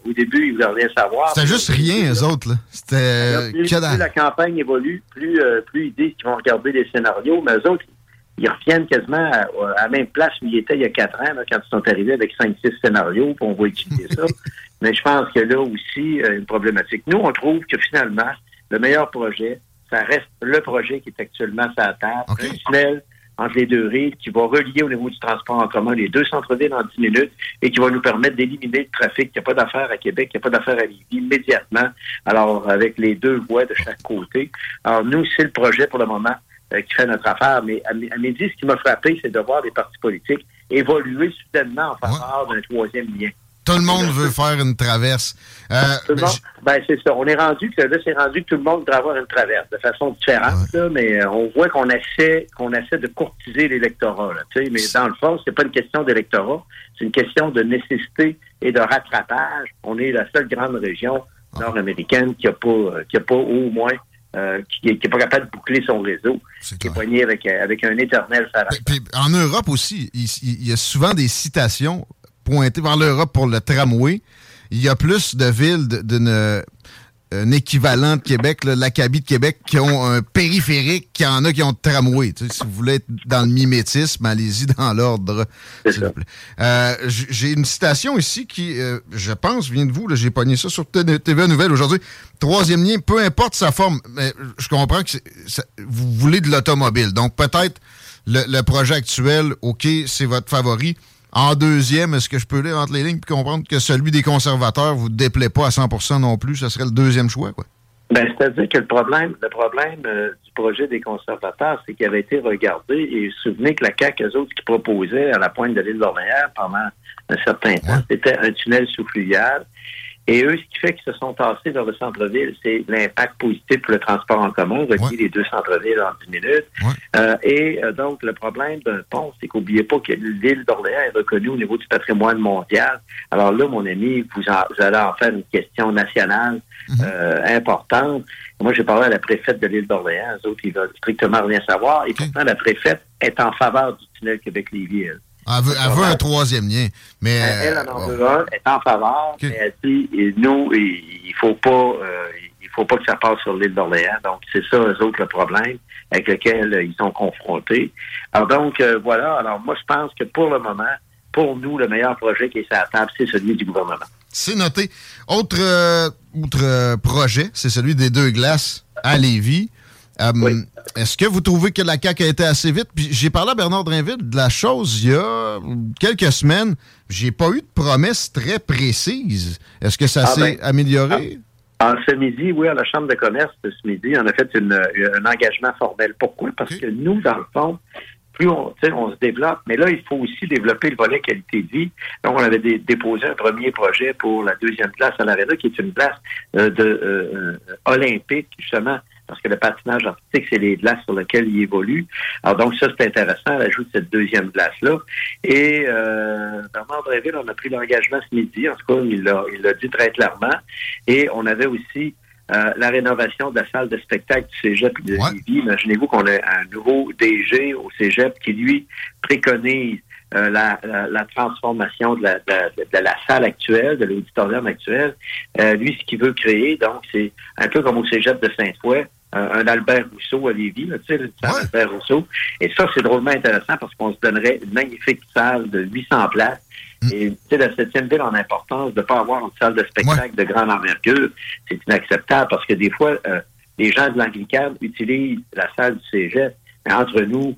au début, ils voulaient rien savoir. C'était juste rien, eux autres. là. C'était plus, la campagne évolue, plus, plus ils disent qu'ils vont regarder les scénarios, mais eux autres, ils reviennent quasiment à, à la même place où ils étaient il y a quatre ans, là, quand ils sont arrivés avec cinq, six scénarios, puis on va étudier ça. Mais je pense que là aussi, euh, une problématique. Nous, on trouve que finalement, le meilleur projet, ça reste le projet qui est actuellement sur la table, un tunnel entre les deux rives qui va relier au niveau du transport en commun les deux centres-villes en 10 minutes et qui va nous permettre d'éliminer le trafic. Il n'y a pas d'affaires à Québec, il n'y a pas d'affaires à Lévis immédiatement. Alors, avec les deux voies de chaque côté. Alors, nous, c'est le projet pour le moment qui fait notre affaire. Mais à, mi- à midi, ce qui m'a frappé, c'est de voir les partis politiques évoluer soudainement en faveur d'un troisième lien. Tout le monde veut faire une traverse. Euh, Tout le monde- ben, c'est ça. On est rendu que là, c'est rendu que tout le monde voudrait avoir une traverse de façon différente, là, mais euh, on voit qu'on essaie, qu'on essaie de courtiser l'électorat, là, tu sais. Mais dans le fond, c'est pas une question d'électorat, c'est une question de nécessité et de rattrapage. On est la seule grande région nord-américaine qui a pas, euh, qui a pas au moins, euh, qui, qui est pas capable de boucler son réseau, qui est poigné avec, euh, avec un éternel. Puis en Europe aussi, il, il y a souvent des citations pointées vers l'Europe pour le tramway. Il y a plus de villes de- d'une un équivalent de Québec, là, l'Acabie de Québec, qui ont un périphérique, qu'il y en a qui ont de tramway. Tu sais, si vous voulez être dans le mimétisme, allez-y dans l'ordre, s'il vous plaît. Euh, J'ai une citation ici qui, euh, je pense, vient de vous. là. J'ai pogné ça sur TVA Nouvelle aujourd'hui. Troisième lien, peu importe sa forme, mais je comprends que ça- vous voulez de l'automobile. Donc peut-être le, le projet actuel, OK, c'est votre favori. En deuxième, est-ce que je peux lire entre les lignes et comprendre que celui des conservateurs vous déplaît pas à 100% non plus? Ce serait le deuxième choix, quoi. Ben, c'est-à-dire que le problème, le problème euh, du projet des conservateurs, c'est qu'il avait été regardé et vous souvenez que la CAQ, eux autres, qui proposaient à la pointe de l'île d'Orléans pendant un certain temps, c'était un tunnel sous fluvial. Et eux, ce qui fait qu'ils se sont tassés vers le centre-ville, c'est l'impact positif pour le transport en commun, relier les deux centres-villes en 10 minutes. Euh, et euh, donc, le problème d'un pont, c'est qu'oubliez pas que l'île d'Orléans est reconnue au niveau du patrimoine mondial. Alors là, mon ami, vous, en- vous allez en faire une question nationale euh, importante. Moi, j'ai parlé à la préfète de l'île d'Orléans. Les autres, ils veulent strictement rien savoir. Et pourtant, la préfète est en faveur du tunnel Québec-Lévis. Elle. Elle veut, elle veut un troisième lien. Mais, Elle, elle en bon. veut un, elle est en faveur, mais elle dit, et nous, il faut pas, euh, il faut pas que ça passe sur l'île d'Orléans. Donc, c'est ça, eux autres, le problème avec lequel euh, ils sont confrontés. Alors, donc, euh, voilà. Alors, moi, je pense que pour le moment, pour nous, le meilleur projet qui est sur la table, c'est celui du gouvernement. C'est noté. Autre, euh, autre projet, c'est celui des deux glaces à Lévis. Euh, Est-ce que vous trouvez que la CAQ a été assez vite? Puis j'ai parlé à Bernard Drinville de la chose il y a quelques semaines. J'ai pas eu de promesse très précise. Est-ce que ça Ah, s'est ben, amélioré? En ce midi, oui, à la Chambre de commerce de ce midi, on a fait une- un engagement formel. Pourquoi? Parce que nous, dans le fond, plus on, tu sais, on se développe, mais là, il faut aussi développer le volet qualité de vie. Donc, on avait dé- déposé un premier projet pour la deuxième place à l'Arena, qui est une place euh, de euh, euh, olympique, justement, parce que le patinage artistique, c'est les glaces sur lesquelles il évolue. Alors, donc, ça, c'est intéressant, l'ajout de cette deuxième glace-là. Et euh, Bernard Dréville, on a pris l'engagement ce midi, en tout cas, il l'a il l'a dit très clairement. Et on avait aussi euh, la rénovation de la salle de spectacle du Cégep de Lévis. Imaginez-vous qu'on a un nouveau DG au Cégep qui, lui, préconise euh, la, la- la transformation de la, de la- de la salle actuelle, de l'auditorium actuel. Euh, lui, ce qu'il veut créer, donc, c'est un peu comme au Cégep de Saint-Foy, un, Albert Rousseau à Lévis, là, tu sais, le salle Albert Rousseau. Et ça, c'est drôlement intéressant parce qu'on se donnerait une magnifique salle de 800 places. Et tu sais, la septième ville en importance, de ne pas avoir une salle de spectacle de grande envergure, c'est inacceptable parce que des fois, euh, les gens de l'Anglicane utilisent la salle du cégep, mais entre nous,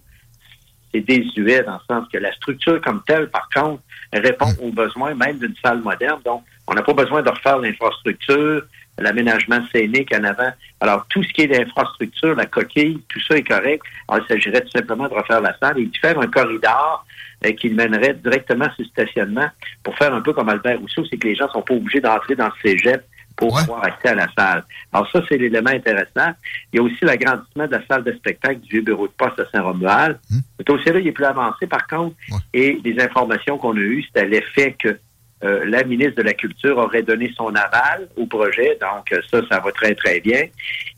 c'est désuet dans le sens que la structure comme telle, par contre, répond aux besoins même d'une salle moderne. Donc, on n'a pas besoin de refaire l'infrastructure, l'aménagement scénique en avant. Alors, tout ce qui est l'infrastructure, la coquille, tout ça est correct. Alors, il s'agirait tout simplement de refaire la salle et de faire un corridor euh, qui mènerait directement sur le stationnement pour faire un peu comme Albert Rousseau, c'est que les gens sont pas obligés d'entrer dans le cégep pour avoir accès à la salle. Alors ça, c'est l'élément intéressant. Il y a aussi l'agrandissement de la salle de spectacle du vieux bureau de poste à Saint-Romuald. Ce dossier-là, il est plus avancé, par contre, et les informations qu'on a eues, c'était l'effet que euh, la ministre de la Culture aurait donné son aval au projet. Donc, euh, ça, ça va très, très bien.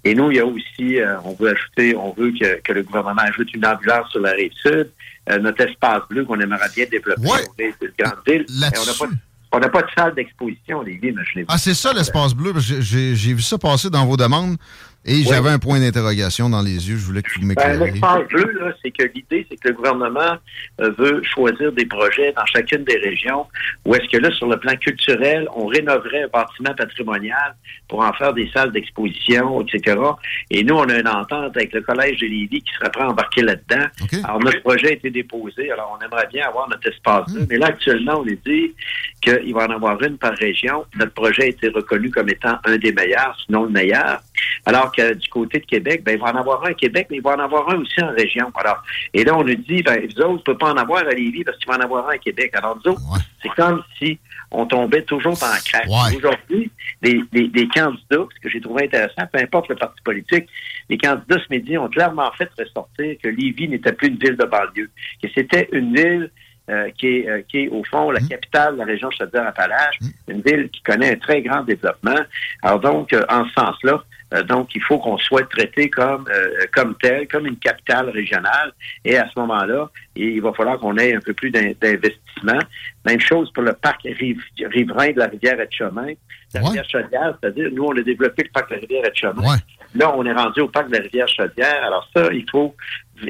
Et nous, il y a aussi, euh, on veut ajouter, on veut que, que le gouvernement ajoute une ambulance sur la rive sud, euh, notre espace bleu qu'on aimerait bien développer. On est une grande ville. Et on n'a pas, on n'a pas de salle d'exposition, les villes, imaginez-vous. Ah, c'est ça l'espace bleu. j'ai vu ça passer dans vos demandes et j'avais un point d'interrogation dans les yeux. Je voulais que vous Ben, m'éclairiez. L'espace bleu, là, c'est que l'idée, c'est que le gouvernement euh, veut choisir des projets dans chacune des régions où est-ce que là, sur le plan culturel, on rénoverait un bâtiment patrimonial pour en faire des salles d'exposition, etc. Et nous, on a une entente avec le Collège de Lévis qui serait prêt à embarquer là-dedans. Alors, notre projet a été déposé. Alors, on aimerait bien avoir notre espace bleu. Mais là, actuellement, on est dit qu'il va en avoir une par région. Notre projet a été reconnu comme étant un des meilleurs, sinon le meilleur. Alors que du côté de Québec, ben, il va en avoir un à Québec, mais il va en avoir un aussi en région. Alors, et là, on nous dit, ben, vous autres, ne pouvez pas en avoir à Lévis parce qu'il va en avoir un à Québec. Alors, nous autres, c'est comme si on tombait toujours dans la craque. Aujourd'hui, les, les, les candidats, ce que j'ai trouvé intéressant, peu importe le parti politique, les candidats ce midi ont clairement fait ressortir que Lévis n'était plus une ville de banlieue, que c'était une ville euh, qui, est, euh, qui est, au fond, la capitale de la région Chaudière-Appalaches, une ville qui connaît un très grand développement. Alors donc, euh, en ce sens-là, donc, il faut qu'on soit traité comme euh, comme tel, comme une capitale régionale. Et à ce moment-là, il va falloir qu'on ait un peu plus d'in- d'investissement. Même chose pour le parc rive- riverain de la rivière Etchemin. La rivière Chaudière, c'est-à-dire, nous, on a développé le parc de la rivière Etchemin. Là, on est rendu au parc de la rivière Chaudière. Alors ça, il faut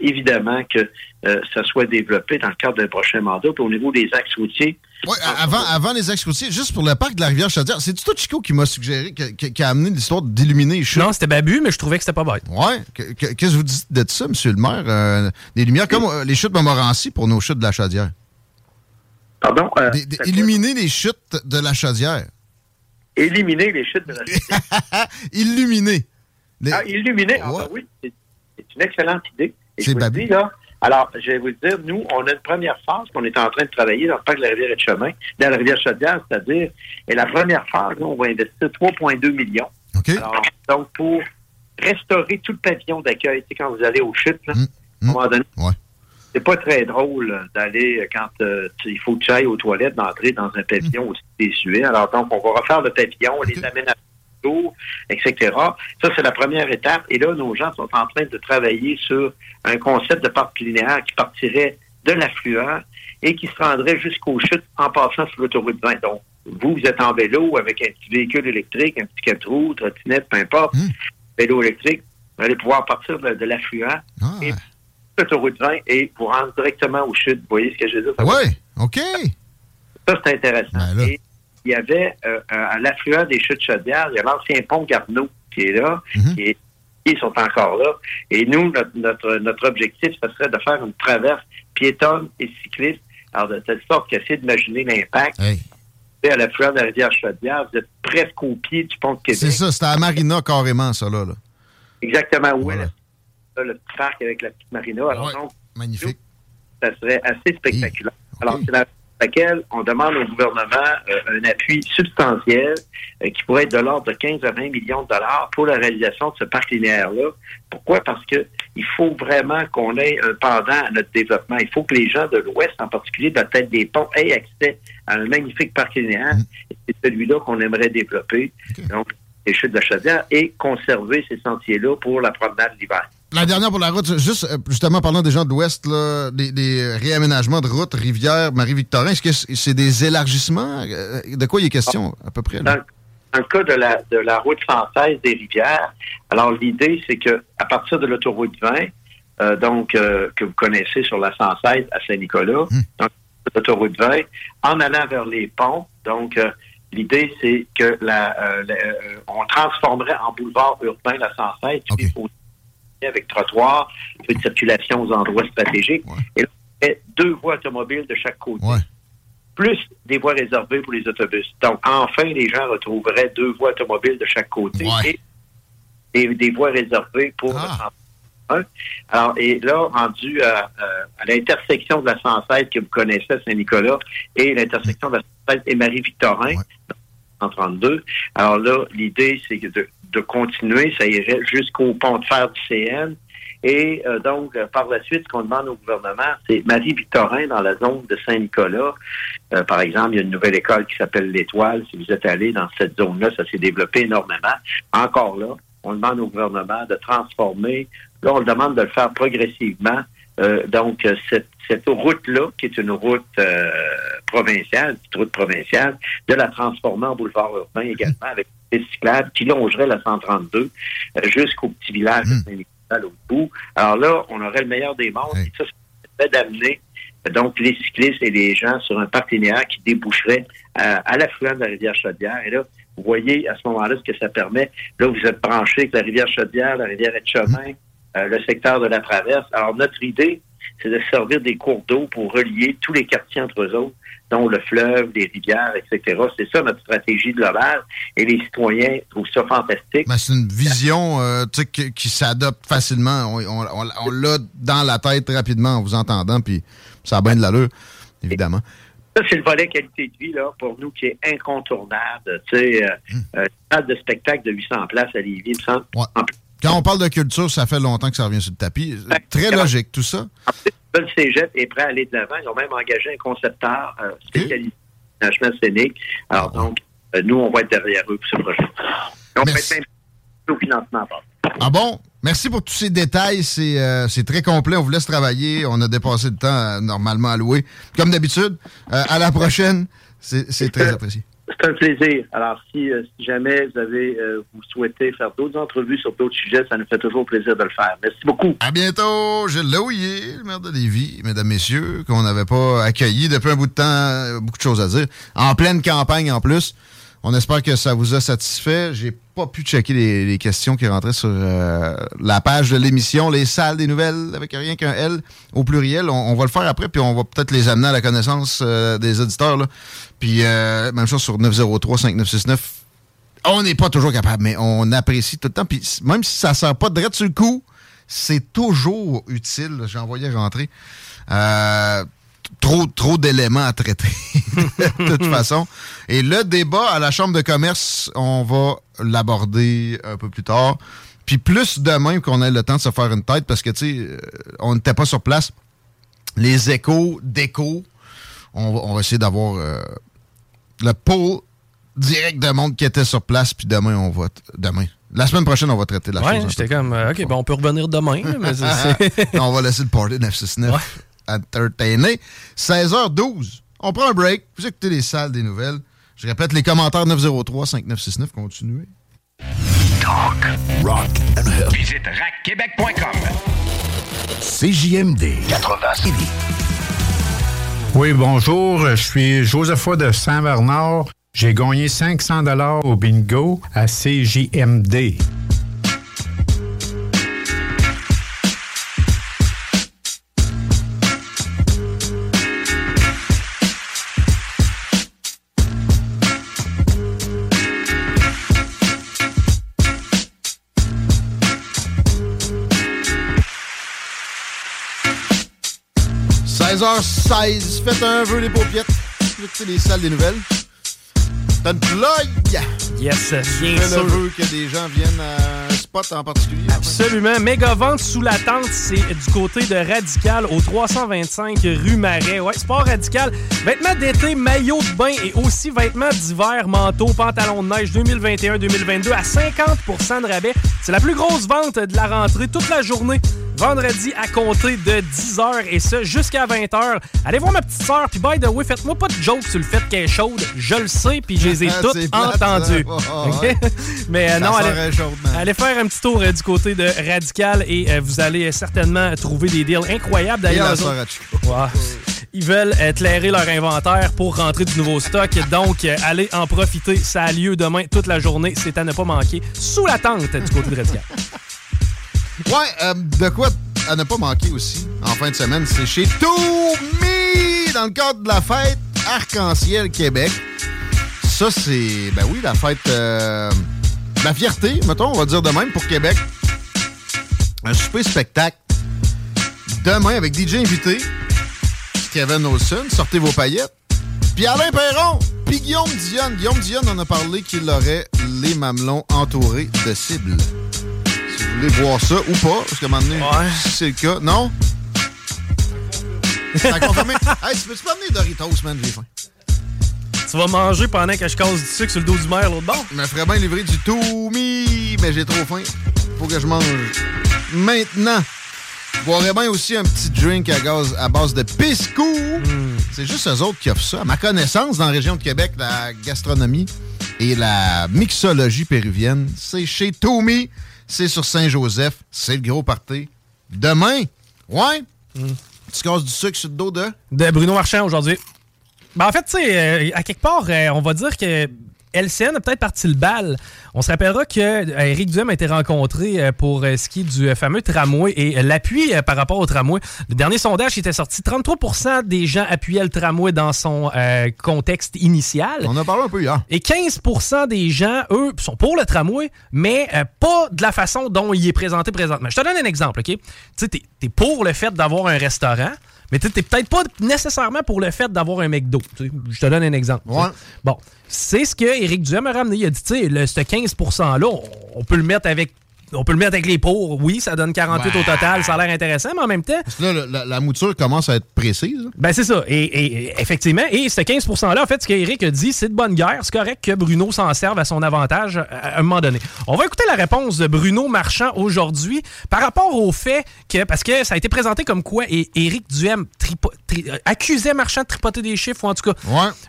évidemment que euh, ça soit développé dans le cadre d'un prochain mandat. Puis au niveau des axes routiers, Ouais, a- avant, avant les ex-routiers, juste pour le parc de la rivière Chaudière, c'est toi, Chico, qui m'a suggéré, qui, qui- qui a amené l'histoire d'illuminer les chutes? Non, c'était Babu, mais je trouvais que c'était pas bête. Que- Qu'est-ce que vous dites de ça, monsieur le maire? Euh, des lumières comme euh, les chutes Montmorency pour nos chutes de la Chaudière. Pardon? euh, Des- des- illuminer les chutes de la Chaudière. éliminer les chutes de la Illuminer. Ah, illuminer, ah, ben oui, c'est une excellente idée. Je vous dis, là, alors, je vais vous dire, nous, on a une première phase qu'on est en train de travailler dans le parc de la rivière et de chemin, dans la rivière Chaudière, c'est-à-dire, et la première phase, là, on va investir 3,2 millions. Alors, donc, pour restaurer tout le pavillon d'accueil, tu sais, quand vous allez aux chutes, là, à un moment donné, c'est pas très drôle euh, d'aller euh, quand euh, il faut que tu ailles aux toilettes, d'entrer dans un pavillon aussi désuet. Alors, donc, on va refaire le pavillon, les aménagements, etc. Ça, c'est la première étape. Et là, nos gens sont en train de travailler sur un concept de parc linéaire qui partirait de l'affluent et qui se rendrait jusqu'aux chutes en passant sur l'autoroute 20. Donc, vous, vous êtes en vélo avec un petit véhicule électrique, un petit quatre roues, trottinette, peu importe, vélo électrique, vous allez pouvoir partir de, de l'affluent et l'autoroute 20 et vous rendre directement aux chutes. Vous voyez ce que je veux dire? Oui, OK. Ça, c'est intéressant. Et il y avait euh, à l'affluent des chutes chaudières, il y a l'ancien pont Garneau qui est là, qui est ils sont encore là. Et nous, notre, notre, notre objectif, ce serait de faire une traverse piétonne et cycliste. Alors, de telle sorte qu'essayer d'imaginer l'impact. À l'affluent de la rivière Chaudière, vous êtes presque au pied du pont de Québec. C'est ça, c'était à Marina carrément, ça, là. là. Exactement la- là, le petit parc avec la petite marina. Alors, donc, magnifique. ça serait assez spectaculaire. Alors, c'est dans laquelle on demande au gouvernement euh, un appui substantiel euh, qui pourrait être de l'ordre de 15 à 20 millions de dollars pour la réalisation de ce parc linéaire-là. Pourquoi? Parce que il faut vraiment qu'on ait un pendant à notre développement. Il faut que les gens de l'Ouest, en particulier de la tête des ponts, aient accès à un magnifique parc linéaire. Et C'est celui-là qu'on aimerait développer. Donc, les chutes de la Chaudière et conserver ces sentiers-là pour la promenade l'hiver. La dernière pour la route, juste euh, justement parlant des gens de l'Ouest, des, des réaménagements de routes, rivière, Marie-Victorin, est-ce que c'est des élargissements? Euh, De quoi il est question, à peu près? là? Dans, le cas de la, de la route 116 des rivières, alors l'idée, c'est que à partir de l'autoroute 20, euh, donc euh, que vous connaissez sur la 116 à Saint-Nicolas, donc l'autoroute 20, en allant vers les ponts, donc euh, l'idée, c'est que la, euh, la- euh, on transformerait en boulevard urbain la 116, puis au- avec trottoir, peu de circulation aux endroits stratégiques, et là, on fait deux voies automobiles de chaque côté. Plus des voies réservées pour les autobus. Donc, enfin, les gens retrouveraient deux voies automobiles de chaque côté et, et des voies réservées pour le 101. Alors, et là, rendu à, à l'intersection de la 116 que vous connaissez à Saint-Nicolas et l'intersection de la 116 et Marie-Victorin, 132. Alors là, l'idée, c'est que de, de continuer, ça irait jusqu'au pont de fer du CN. Et euh, donc, euh, par la suite, ce qu'on demande au gouvernement, c'est Marie-Victorin, dans la zone de Saint-Nicolas, euh, par exemple, il y a une nouvelle école qui s'appelle l'Étoile. Si vous êtes allé dans cette zone-là, ça s'est développé énormément. Encore là, on demande au gouvernement de transformer. Là, on le demande de le faire progressivement. Euh, donc, euh, cette, cette route-là, qui est une route euh, provinciale, une route provinciale, de la transformer en boulevard urbain également avec des cyclables qui longerait la 132 euh, jusqu'au petit village de Saint-Nicolas à l'autre bout. Alors là, on aurait le meilleur des mondes. Et ça, ça permet d'amener donc les cyclistes et les gens sur un parc linéaire qui déboucherait à, à l'affluent de la rivière Chaudière. Et là, vous voyez à ce moment-là ce que ça permet. Là, vous êtes branché avec la rivière Chaudière, la rivière Etchemin, euh, le secteur de la Traverse. Alors, notre idée, c'est de servir des cours d'eau pour relier tous les quartiers entre eux autres, dont le fleuve, les rivières, etc. C'est ça notre stratégie globale. Et les citoyens trouvent ça fantastique. Ben, c'est une vision euh, qui, qui s'adopte facilement. On, on- on- on l'a dans la tête rapidement en vous entendant, puis ça a bien de l'allure, évidemment. Ça, c'est le volet qualité de vie, là, pour nous, qui est incontournable. Tu sais, euh, euh, une salle de spectacle de 800 places à Lévis, il me semble. Quand on parle de culture, ça fait longtemps que ça revient sur le tapis. Très logique, tout ça. Le cégep est prêt à aller de l'avant. Ils ont même engagé un concepteur euh, spécialisé en aménagement scénique. Alors, donc, euh, nous, on va être derrière eux pour ce projet. Être même au financement. Ah bon? Merci pour tous ces détails. C'est euh, c'est très complet. On vous laisse travailler. On a dépassé le temps normalement alloué. Comme d'habitude, à la prochaine. C'est très apprécié. C'est un plaisir. Alors, si, euh, si jamais vous avez, euh, vous souhaitez faire d'autres entrevues sur d'autres sujets, ça nous fait toujours plaisir de le faire. Merci beaucoup. À bientôt. Gilles Laouillet, le maire de Lévis, mesdames, messieurs, qu'on n'avait pas accueilli depuis un bout de temps. Beaucoup de choses à dire. En pleine campagne en plus. On espère que ça vous a satisfait. J'ai pas pu checker les, questions qui rentraient sur euh, la page de l'émission, les salles des nouvelles, avec rien qu'un L au pluriel. On, va le faire après, puis on va peut-être les amener à la connaissance euh, des auditeurs. Puis euh, même chose sur 903-5969. On n'est pas toujours capable, mais on apprécie tout le temps. Puis même si ça ne sert pas direct sur le coup, c'est toujours utile. J'ai envoyé rentrer. Euh, trop trop d'éléments à traiter, de toute façon. Et le débat à la Chambre de commerce, on va l'aborder un peu plus tard. Puis plus demain qu'on ait le temps de se faire une tête, parce que, tu sais, euh, on n'était pas sur place. Les échos d'échos, on, va- on va essayer d'avoir euh, le pôle direct de monde qui était sur place, puis demain, on va... t- Demain. La semaine prochaine, on va traiter la Ouais, chose. j'étais comme, euh, OK, ben on peut revenir demain. mais on va laisser le party 969 entertainer. 16h12. On prend un break. Vous écoutez les salles des nouvelles. Je répète, les commentaires 903-5969. Continuez. Talk, rock and hip. Visite rackquebec.com. CJMD 80 Oui, bonjour. Je suis Josepha de Saint-Bernard. J'ai gagné 500 dollars au bingo à CJMD. – 16h16. Faites un vœu les paupiètes. Écoutez les salles des nouvelles. T'as une plug! Yes, bien Fais le sûr. vœu que des gens viennent à un spot en particulier. Absolument. Méga vente sous la tente, c'est du côté de Radical au 325 rue Marais. Ouais, sport radical. Vêtements d'été, maillots de bain et aussi vêtements d'hiver, manteaux, pantalons de neige 2021-2022 à 50% de rabais. C'est la plus grosse vente de la rentrée toute la journée. Vendredi à compter de 10h et ça jusqu'à 20h. Allez voir ma petite sœur, puis by the way, faites-moi pas de joke sur le fait qu'elle est chaude. Je le sais, puis je les ai toutes C'est plate, entendues. Oh, ouais. Mais euh, non, allez, chaude, allez faire un petit tour euh, du côté de Radical et euh, vous allez certainement trouver des deals incroyables. D'ailleurs. Ils veulent éclairer leur inventaire pour rentrer du nouveau stock. Donc, allez en profiter. Ça a lieu demain toute la journée. C'est à ne pas manquer. Sous la tente du côté de Radical. Ouais, euh, de quoi à ne pas manquer aussi en fin de semaine, c'est chez Toumi dans le cadre de la fête Arc-en-Ciel Québec. Ça, c'est, ben oui, la fête, euh, la fierté, mettons, on va dire de même pour Québec. Un super spectacle demain avec DJ invité, Kevin Olson, sortez vos paillettes. Puis Alain Perron, Puis Guillaume Dionne. Guillaume Dionne en a parlé qu'il aurait les mamelons entourés de cibles. Voulez voir ça ou pas, parce qu'à un moment donné, si c'est le cas, non? T'as confirmé? hey, tu peux-tu m'amener Doritos, man? J'ai faim. Tu vas manger pendant que je casse du sucre sur le dos du maire, l'autre bord? Je me ferais bien livrer du Toumi, mais j'ai trop faim. Faut que je mange maintenant. Je boirais bien aussi un petit drink à, gaz, à base de pisco. C'est juste eux autres qui offrent ça. À ma connaissance, dans la région de Québec, la gastronomie et la mixologie péruvienne, c'est chez Toumi. C'est sur Saint-Joseph. C'est le gros party. Demain, ouais, tu casses du sucre sur le dos de... De Bruno Marchand aujourd'hui. Ben, en fait, tu sais, euh, à quelque part, euh, on va dire que LCN a peut-être parti le bal. On se rappellera que euh, Éric Duhem a été rencontré euh, pour euh, ce qui est du euh, fameux tramway et euh, l'appui euh, par rapport au tramway. Le dernier sondage qui était sorti, 33% des gens appuyaient le tramway dans son euh, contexte initial. On en a parlé un peu hier. Et 15% des gens, eux, sont pour le tramway, mais euh, pas de la façon dont il est présenté présentement. Je te donne un exemple, OK? Tu sais, t'es es pour le fait d'avoir un restaurant, mais tu t'es peut-être pas nécessairement pour le fait d'avoir un McDo. Je te donne un exemple. Ouais. Bon, c'est ce que Éric Duhem a ramené. Il a dit, tu sais, ce 15 %-là, on, on peut le mettre avec... On peut le mettre avec les pour. Oui, ça donne 48 au total. Ça a l'air intéressant, mais en même temps, Parce que là, le- la, la mouture commence à être précise. ben, c'est ça. Et, effectivement, et ce 15 %-là, en fait, ce qu'Éric a dit, c'est de bonne guerre. C'est correct que Bruno s'en serve à son avantage à, un moment donné. On va écouter la réponse de Bruno Marchand aujourd'hui par rapport au fait que, parce que ça a été présenté comme quoi et Éric Duhem tripo- tri- euh, accusait Marchand de tripoter des chiffres, ou en tout cas.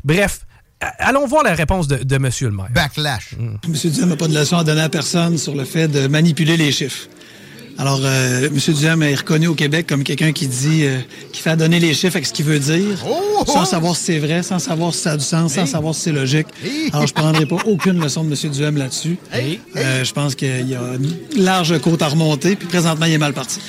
Bref, a- allons voir la réponse de, de Monsieur le maire. Backlash. M. Duhem n'a pas de leçon à donner à personne sur le fait de manipuler les chiffres. Alors, euh, M. Duhem est reconnu au Québec comme quelqu'un qui dit, euh, qui fait donner les chiffres avec ce qu'il veut dire, sans savoir si c'est vrai, sans savoir si ça a du sens, sans savoir si c'est logique. Alors, je ne prendrai pas aucune leçon de M. Duhem là-dessus. Euh, je pense qu'il y a une large côte à remonter, puis présentement, il est mal parti.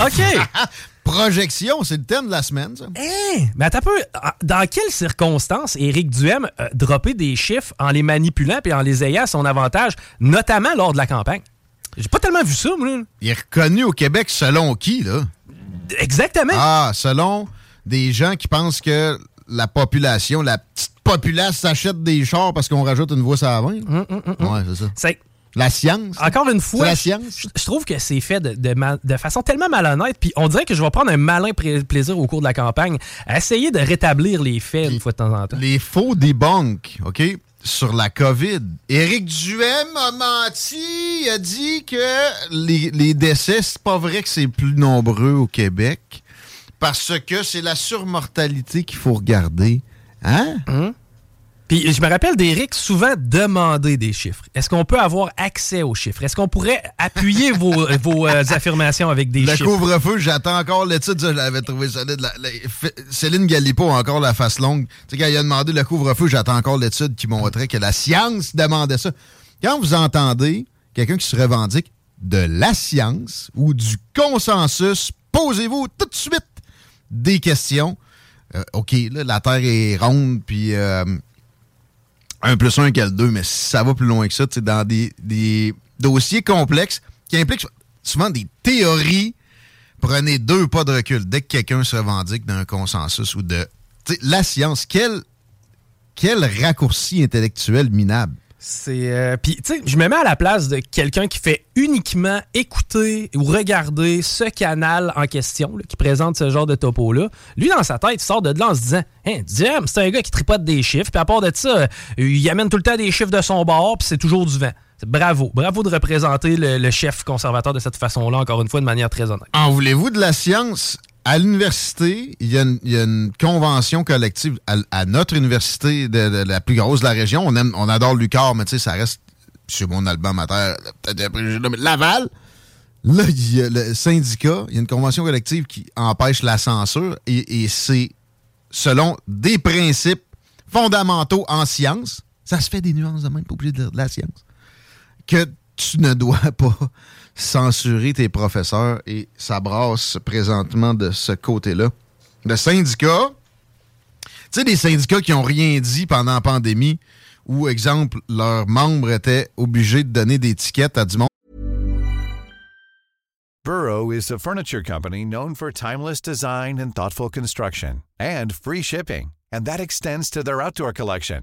OK. Projection, c'est le thème de la semaine, ça. Hein? Mais attends un peu, dans quelles circonstances Éric Duhem a droppé des chiffres en les manipulant et en les ayant à son avantage, notamment lors de la campagne? J'ai pas tellement vu ça, moi. Il est reconnu au Québec selon qui, là? Exactement. Ah, selon des gens qui pensent que la population, la petite populace s'achète des chars parce qu'on rajoute une voie à 20. Ouais, c'est ça. La science. Encore une fois, la je- science. Je, je trouve que c'est fait de, de de façon tellement malhonnête. Puis on dirait que je vais prendre un malin plaisir au cours de la campagne à essayer de rétablir les faits une fois de temps en temps. Les faux debunk, OK? Sur la COVID. Éric Duhem a menti. Il a dit que les, les décès, c'est pas vrai que c'est plus nombreux au Québec parce que c'est la surmortalité qu'il faut regarder. Hein? Puis je me rappelle d'Éric souvent demander des chiffres. Est-ce qu'on peut avoir accès aux chiffres? Est-ce qu'on pourrait appuyer vos, vos, euh, affirmations avec des Le chiffres? couvre-feu, j'attends encore l'étude, ça, je l'avais trouvé solide. La- la- F- Céline Galipo a encore la face longue. Tu sais, quand il a demandé le couvre-feu, j'attends encore l'étude qui montrait que la science demandait ça. Quand vous entendez quelqu'un qui se revendique de la science ou du consensus, posez-vous tout de suite des questions. Euh, OK, là, la Terre est ronde, puis euh, 1 plus 1 égale 2, mais ça va plus loin que ça, dans des, des dossiers complexes qui impliquent souvent des théories, prenez deux pas de recul. Dès que quelqu'un se revendique d'un consensus ou de... la science, quel, quel raccourci intellectuel minable? C'est. euh, tu sais, je me mets à la place de quelqu'un qui fait uniquement écouter ou regarder ce canal en question, là, qui présente ce genre de topo-là. Lui, dans sa tête, il sort de là en se disant Hein, c'est un gars qui tripote des chiffres, puis à part de ça, euh, il amène tout le temps des chiffres de son bord, puis c'est toujours du vent. Bravo. Bravo de représenter le, le chef conservateur de cette façon-là, encore une fois, de manière très honnête. En voulez-vous de la science? À l'université, il y, a une- convention collective à, notre université, de, la plus grosse de la région. On, aime, on adore Lucar, mais tu sais, ça reste sur mon album à terre, peut-être Laval. Là, il y a le syndicat, il y a une convention collective qui empêche la censure et, c'est selon des principes fondamentaux en science. Ça se fait des nuances de même, pas obligé de de la science que tu ne dois pas censurer tes professeurs et ça brasse présentement de ce côté-là. Le syndicat, tu sais, des syndicats qui n'ont rien dit pendant la pandémie où, exemple, leurs membres étaient obligés de donner des tickets à du monde. Burrow is a furniture company known for timeless design and thoughtful construction and free shipping, and that extends to their outdoor collection.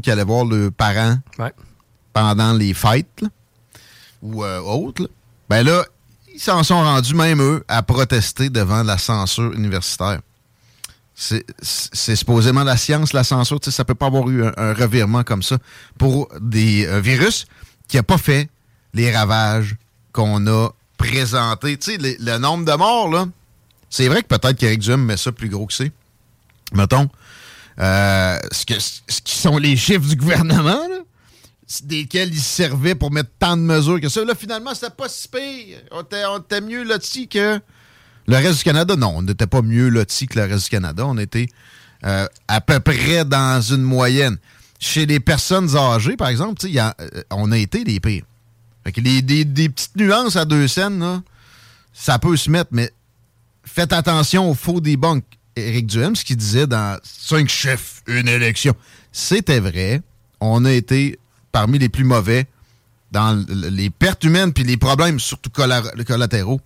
Qui allait voir le parent pendant les fêtes là, ou euh, autres, là. ben là, ils s'en sont rendus même eux à protester devant la censure universitaire. C'est supposément la science, la censure, tu sais, ça peut pas avoir eu un, un revirement comme ça pour des euh, virus qui a pas fait les ravages qu'on a présentés. Tu sais, le nombre de morts, là, c'est vrai que peut-être qu'Éric Duhem met ça plus gros que c'est. Mettons, euh, ce, qui sont les chiffres du gouvernement, desquels ils se servaient pour mettre tant de mesures que ça. Là, finalement, c'était pas si pire. On était, mieux loti que le reste du Canada. Non, on n'était pas mieux loti que le reste du Canada. On était euh, à peu près dans une moyenne. Chez les personnes âgées, par exemple, y a- euh, on a été les pires. Fait que les, des, des petites nuances à deux scènes, ça peut se mettre, mais faites attention au faux debunk. Éric Duhem, ce qu'il disait dans Cinq chefs, une élection. C'était vrai. On a été parmi les plus mauvais dans les pertes humaines puis les problèmes, surtout colla- collatéraux.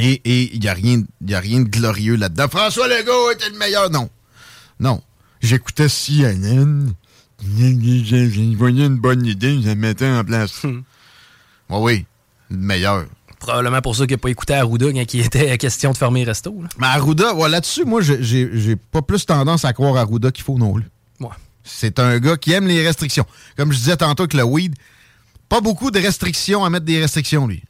Et il n'y a, rien- y a rien de glorieux là-dedans. François Legault était le meilleur. Non. Non. J'écoutais CNN. Je voyais une bonne idée, je la mettais en place. Oui, oui. Le meilleur. Probablement pour ça qu'il n'a pas écouté Arruda quand il était question de fermer les restos. là. Mais Arruda, ouais, là-dessus, moi, j'ai- pas plus tendance à croire Arruda qu'il faut non plus. Ouais. C'est un gars qui aime les restrictions. Comme je disais tantôt avec le weed, pas beaucoup de restrictions à mettre des restrictions, lui.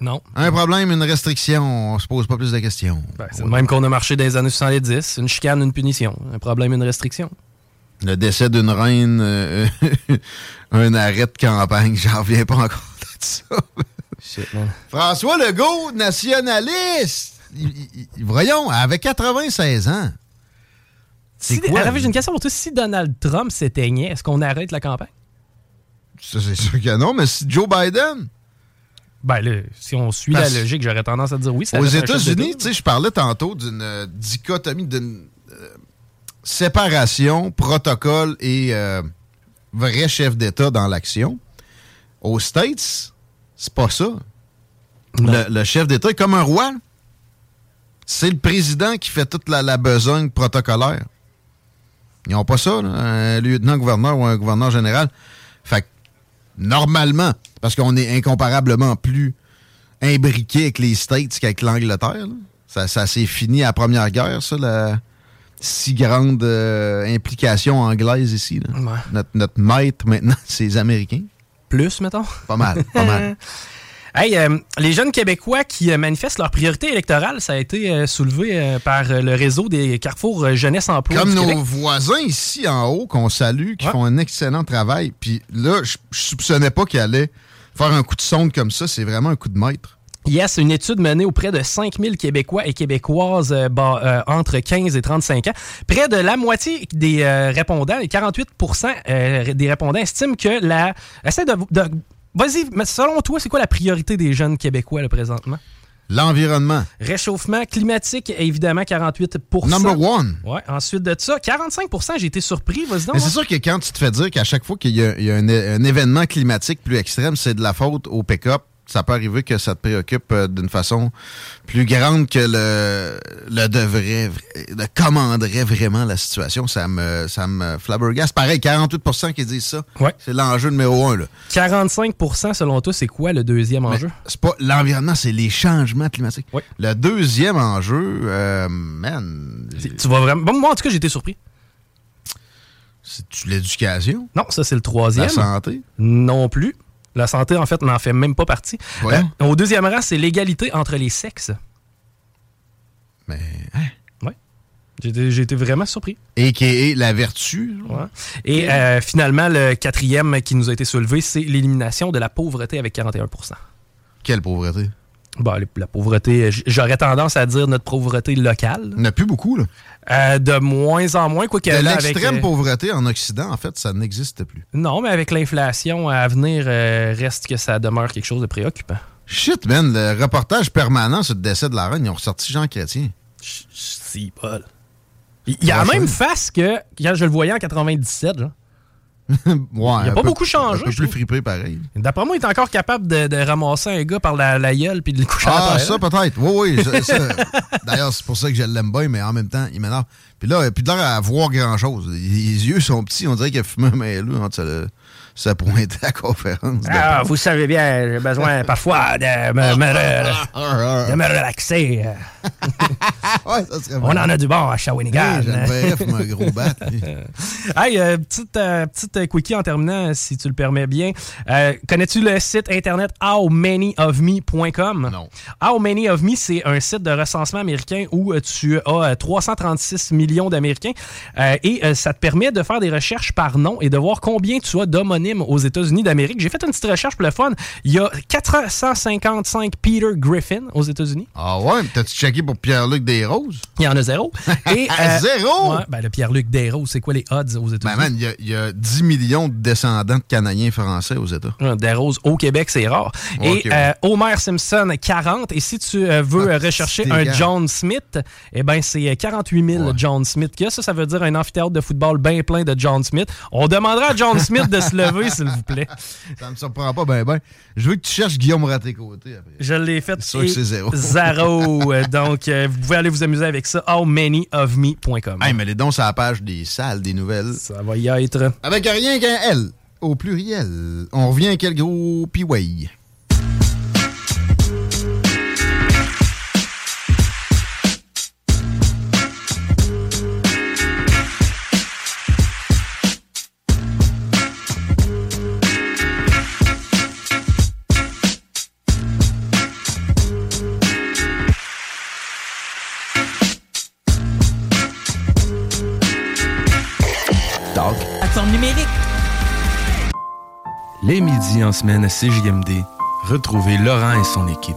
Non. Un problème, une restriction, on se pose pas plus de questions. Ben, c'est le même qu'on a marché dans les années 70. Une chicane, une punition. Un problème, une restriction. Le décès d'une reine, euh, un arrêt de campagne, j'en reviens pas encore de ça. Shit, man. François Legault, nationaliste! Il- il- il- voyons, avec 96 ans. C'est Si- quoi? Alors, J'ai une question pour toi. Si Donald Trump s'éteignait, est-ce qu'on arrête la campagne? Ça, c'est sûr que non, mais si Joe Biden... Ben là, si on suit Parce- la logique, j'aurais tendance à dire oui. ça Aux États-Unis, tu sais, je parlais tantôt d'une euh, dichotomie, d'une euh, séparation, protocole et euh, vrai chef d'État dans l'action. Aux States, c'est pas ça. Le, le chef d'État est comme un roi. C'est le président qui fait toute la, la besogne protocolaire. Ils n'ont pas ça, là, un lieutenant-gouverneur ou un gouverneur général. Fait que, normalement, parce qu'on est incomparablement plus imbriqué avec les States qu'avec l'Angleterre. Ça, ça s'est fini à la Première Guerre, ça, la si grande euh, implication anglaise ici. là. Ouais. Notre, notre maître, maintenant, c'est les Américains. Plus, mettons. Pas mal, pas mal. Hey, euh, les jeunes Québécois qui euh, manifestent leur priorité électorale, ça a été euh, soulevé euh, par euh, le réseau des Carrefour euh, Jeunesse Emploi Comme du nos Québec. voisins ici en haut, qu'on salue, qui font un excellent travail. Puis là, je je soupçonnais pas qu'ils allaient faire un coup de sonde comme ça. C'est vraiment un coup de maître. Yes, une étude menée auprès de 5000 Québécois et Québécoises euh, bas- euh, entre 15 et 35 ans. Près de la moitié des euh, répondants, les 48% euh, des répondants estiment que la... Essaie de... de- Vas-y, mais selon toi, c'est quoi la priorité des jeunes Québécois là, présentement? L'environnement. Réchauffement climatique, évidemment, 48% Number one. Ouais, ensuite de ça, 45% j'ai été surpris, vas-y donc. Mais c'est sûr que quand tu te fais dire qu'à chaque fois qu'il y a, il y a un, un événement climatique plus extrême, c'est de la faute au pick-up, ça peut arriver que ça te préoccupe euh, d'une façon plus grande que le, le devrait, vra- le commanderait vraiment la situation. Ça me, ça me flabbergasse. Pareil, 48% qui disent ça. C'est l'enjeu numéro un. Là. 45% selon toi, c'est quoi le deuxième enjeu? C'est pas l'environnement, c'est les changements climatiques. Le deuxième enjeu, euh, man, Tu vas vraiment... Bon, moi, en tout cas, j'ai été surpris. c'est l'éducation? Non, ça, c'est le troisième. La santé? Non plus. La santé, en fait, n'en fait même pas partie. Ouais. Euh, au deuxième rang, c'est l'égalité entre les sexes. Mais, Ouais. J'ai été- J'ai été vraiment surpris. Et qui est la vertu. Ouais. Et euh, finalement, le quatrième qui nous a été soulevé, c'est l'élimination de la pauvreté avec 41% Quelle pauvreté? Bah, le- la pauvreté, j'aurais tendance à dire notre pauvreté locale. Il n'y en a plus beaucoup, là. Euh, de moins en moins, quoi là, avec, l'extrême euh, pauvreté en Occident, en fait, ça n'existe plus. Non, mais avec l'inflation à venir, euh, reste que ça demeure quelque chose de préoccupant. Shit, man, le reportage permanent sur le décès de la reine, ils ont ressorti Jean Chrétien. Si, Paul. Il y a la même face que quand je le voyais en 97. Genre. Ouais, Il n'a un pas peu- beaucoup changé. Un peu je plus fripé, pareil. D'après moi, il est encore capable de, de ramasser un gars par la, la gueule puis de le coucher Ah, ça peut-être. Oui, oui. D'ailleurs, c'est pour ça que je l'aime bien, mais en même temps, il m'énerve. Puis là, il a plus l'air à voir grand-chose. Les yeux sont petits, on dirait qu'il a fumé un maillot entre ça, ça pointait à la conférence. Ah, vous savez bien, j'ai besoin parfois de me, de me relaxer. ouais, ça serait On en a du bon à Shawinigan. J'aimerais fumer un gros bat. Hey, euh, petite, euh, petite quickie en terminant, si tu le permets bien. Euh, Connais-tu le site internet howmanyofme.com? Non. How Many of Me, c'est un site de recensement américain où tu as euh, 336 millions d'Américains et ça te permet de faire des recherches par nom et de voir combien tu as d'homonymes aux États-Unis d'Amérique. J'ai fait une petite recherche pour le fun. Il y a 455 Peter Griffin aux États-Unis. Ah ouais, mais t'as-tu checké pour Pierre-Luc Desroses? Il y en a zéro. Et, euh, Zéro? Ouais, ben, le Pierre-Luc Desroses, c'est quoi les odds aux Ben États-Unis? man, il y a- il y, a 10 millions de descendants de Canadiens français aux États. Euh, Des roses au Québec, c'est rare. Et ouais. euh, Homer Simpson, 40. Et si tu euh, veux euh, rechercher un. John Smith, eh ben c'est euh, 48 000 John Smith. Ça, ça veut dire un amphithéâtre de football bien plein de John Smith. On demandera à John Smith de se lever, s'il vous plaît. Ça me surprend pas, ben ben. Je veux que tu cherches Guillaume Raté-Côté après. Je l'ai fait. C'est sûr que et c'est zéro. Zéro. Euh, Donc, euh, vous pouvez aller vous amuser avec ça. howmanyofme.com. Hey, mais les dons sur la page des salles, des nouvelles. Ça va y être. Avec rien qu'un L, au pluriel. On revient à quel gros piway? Les midis en semaine à CJMD, retrouvez Laurent et son équipe.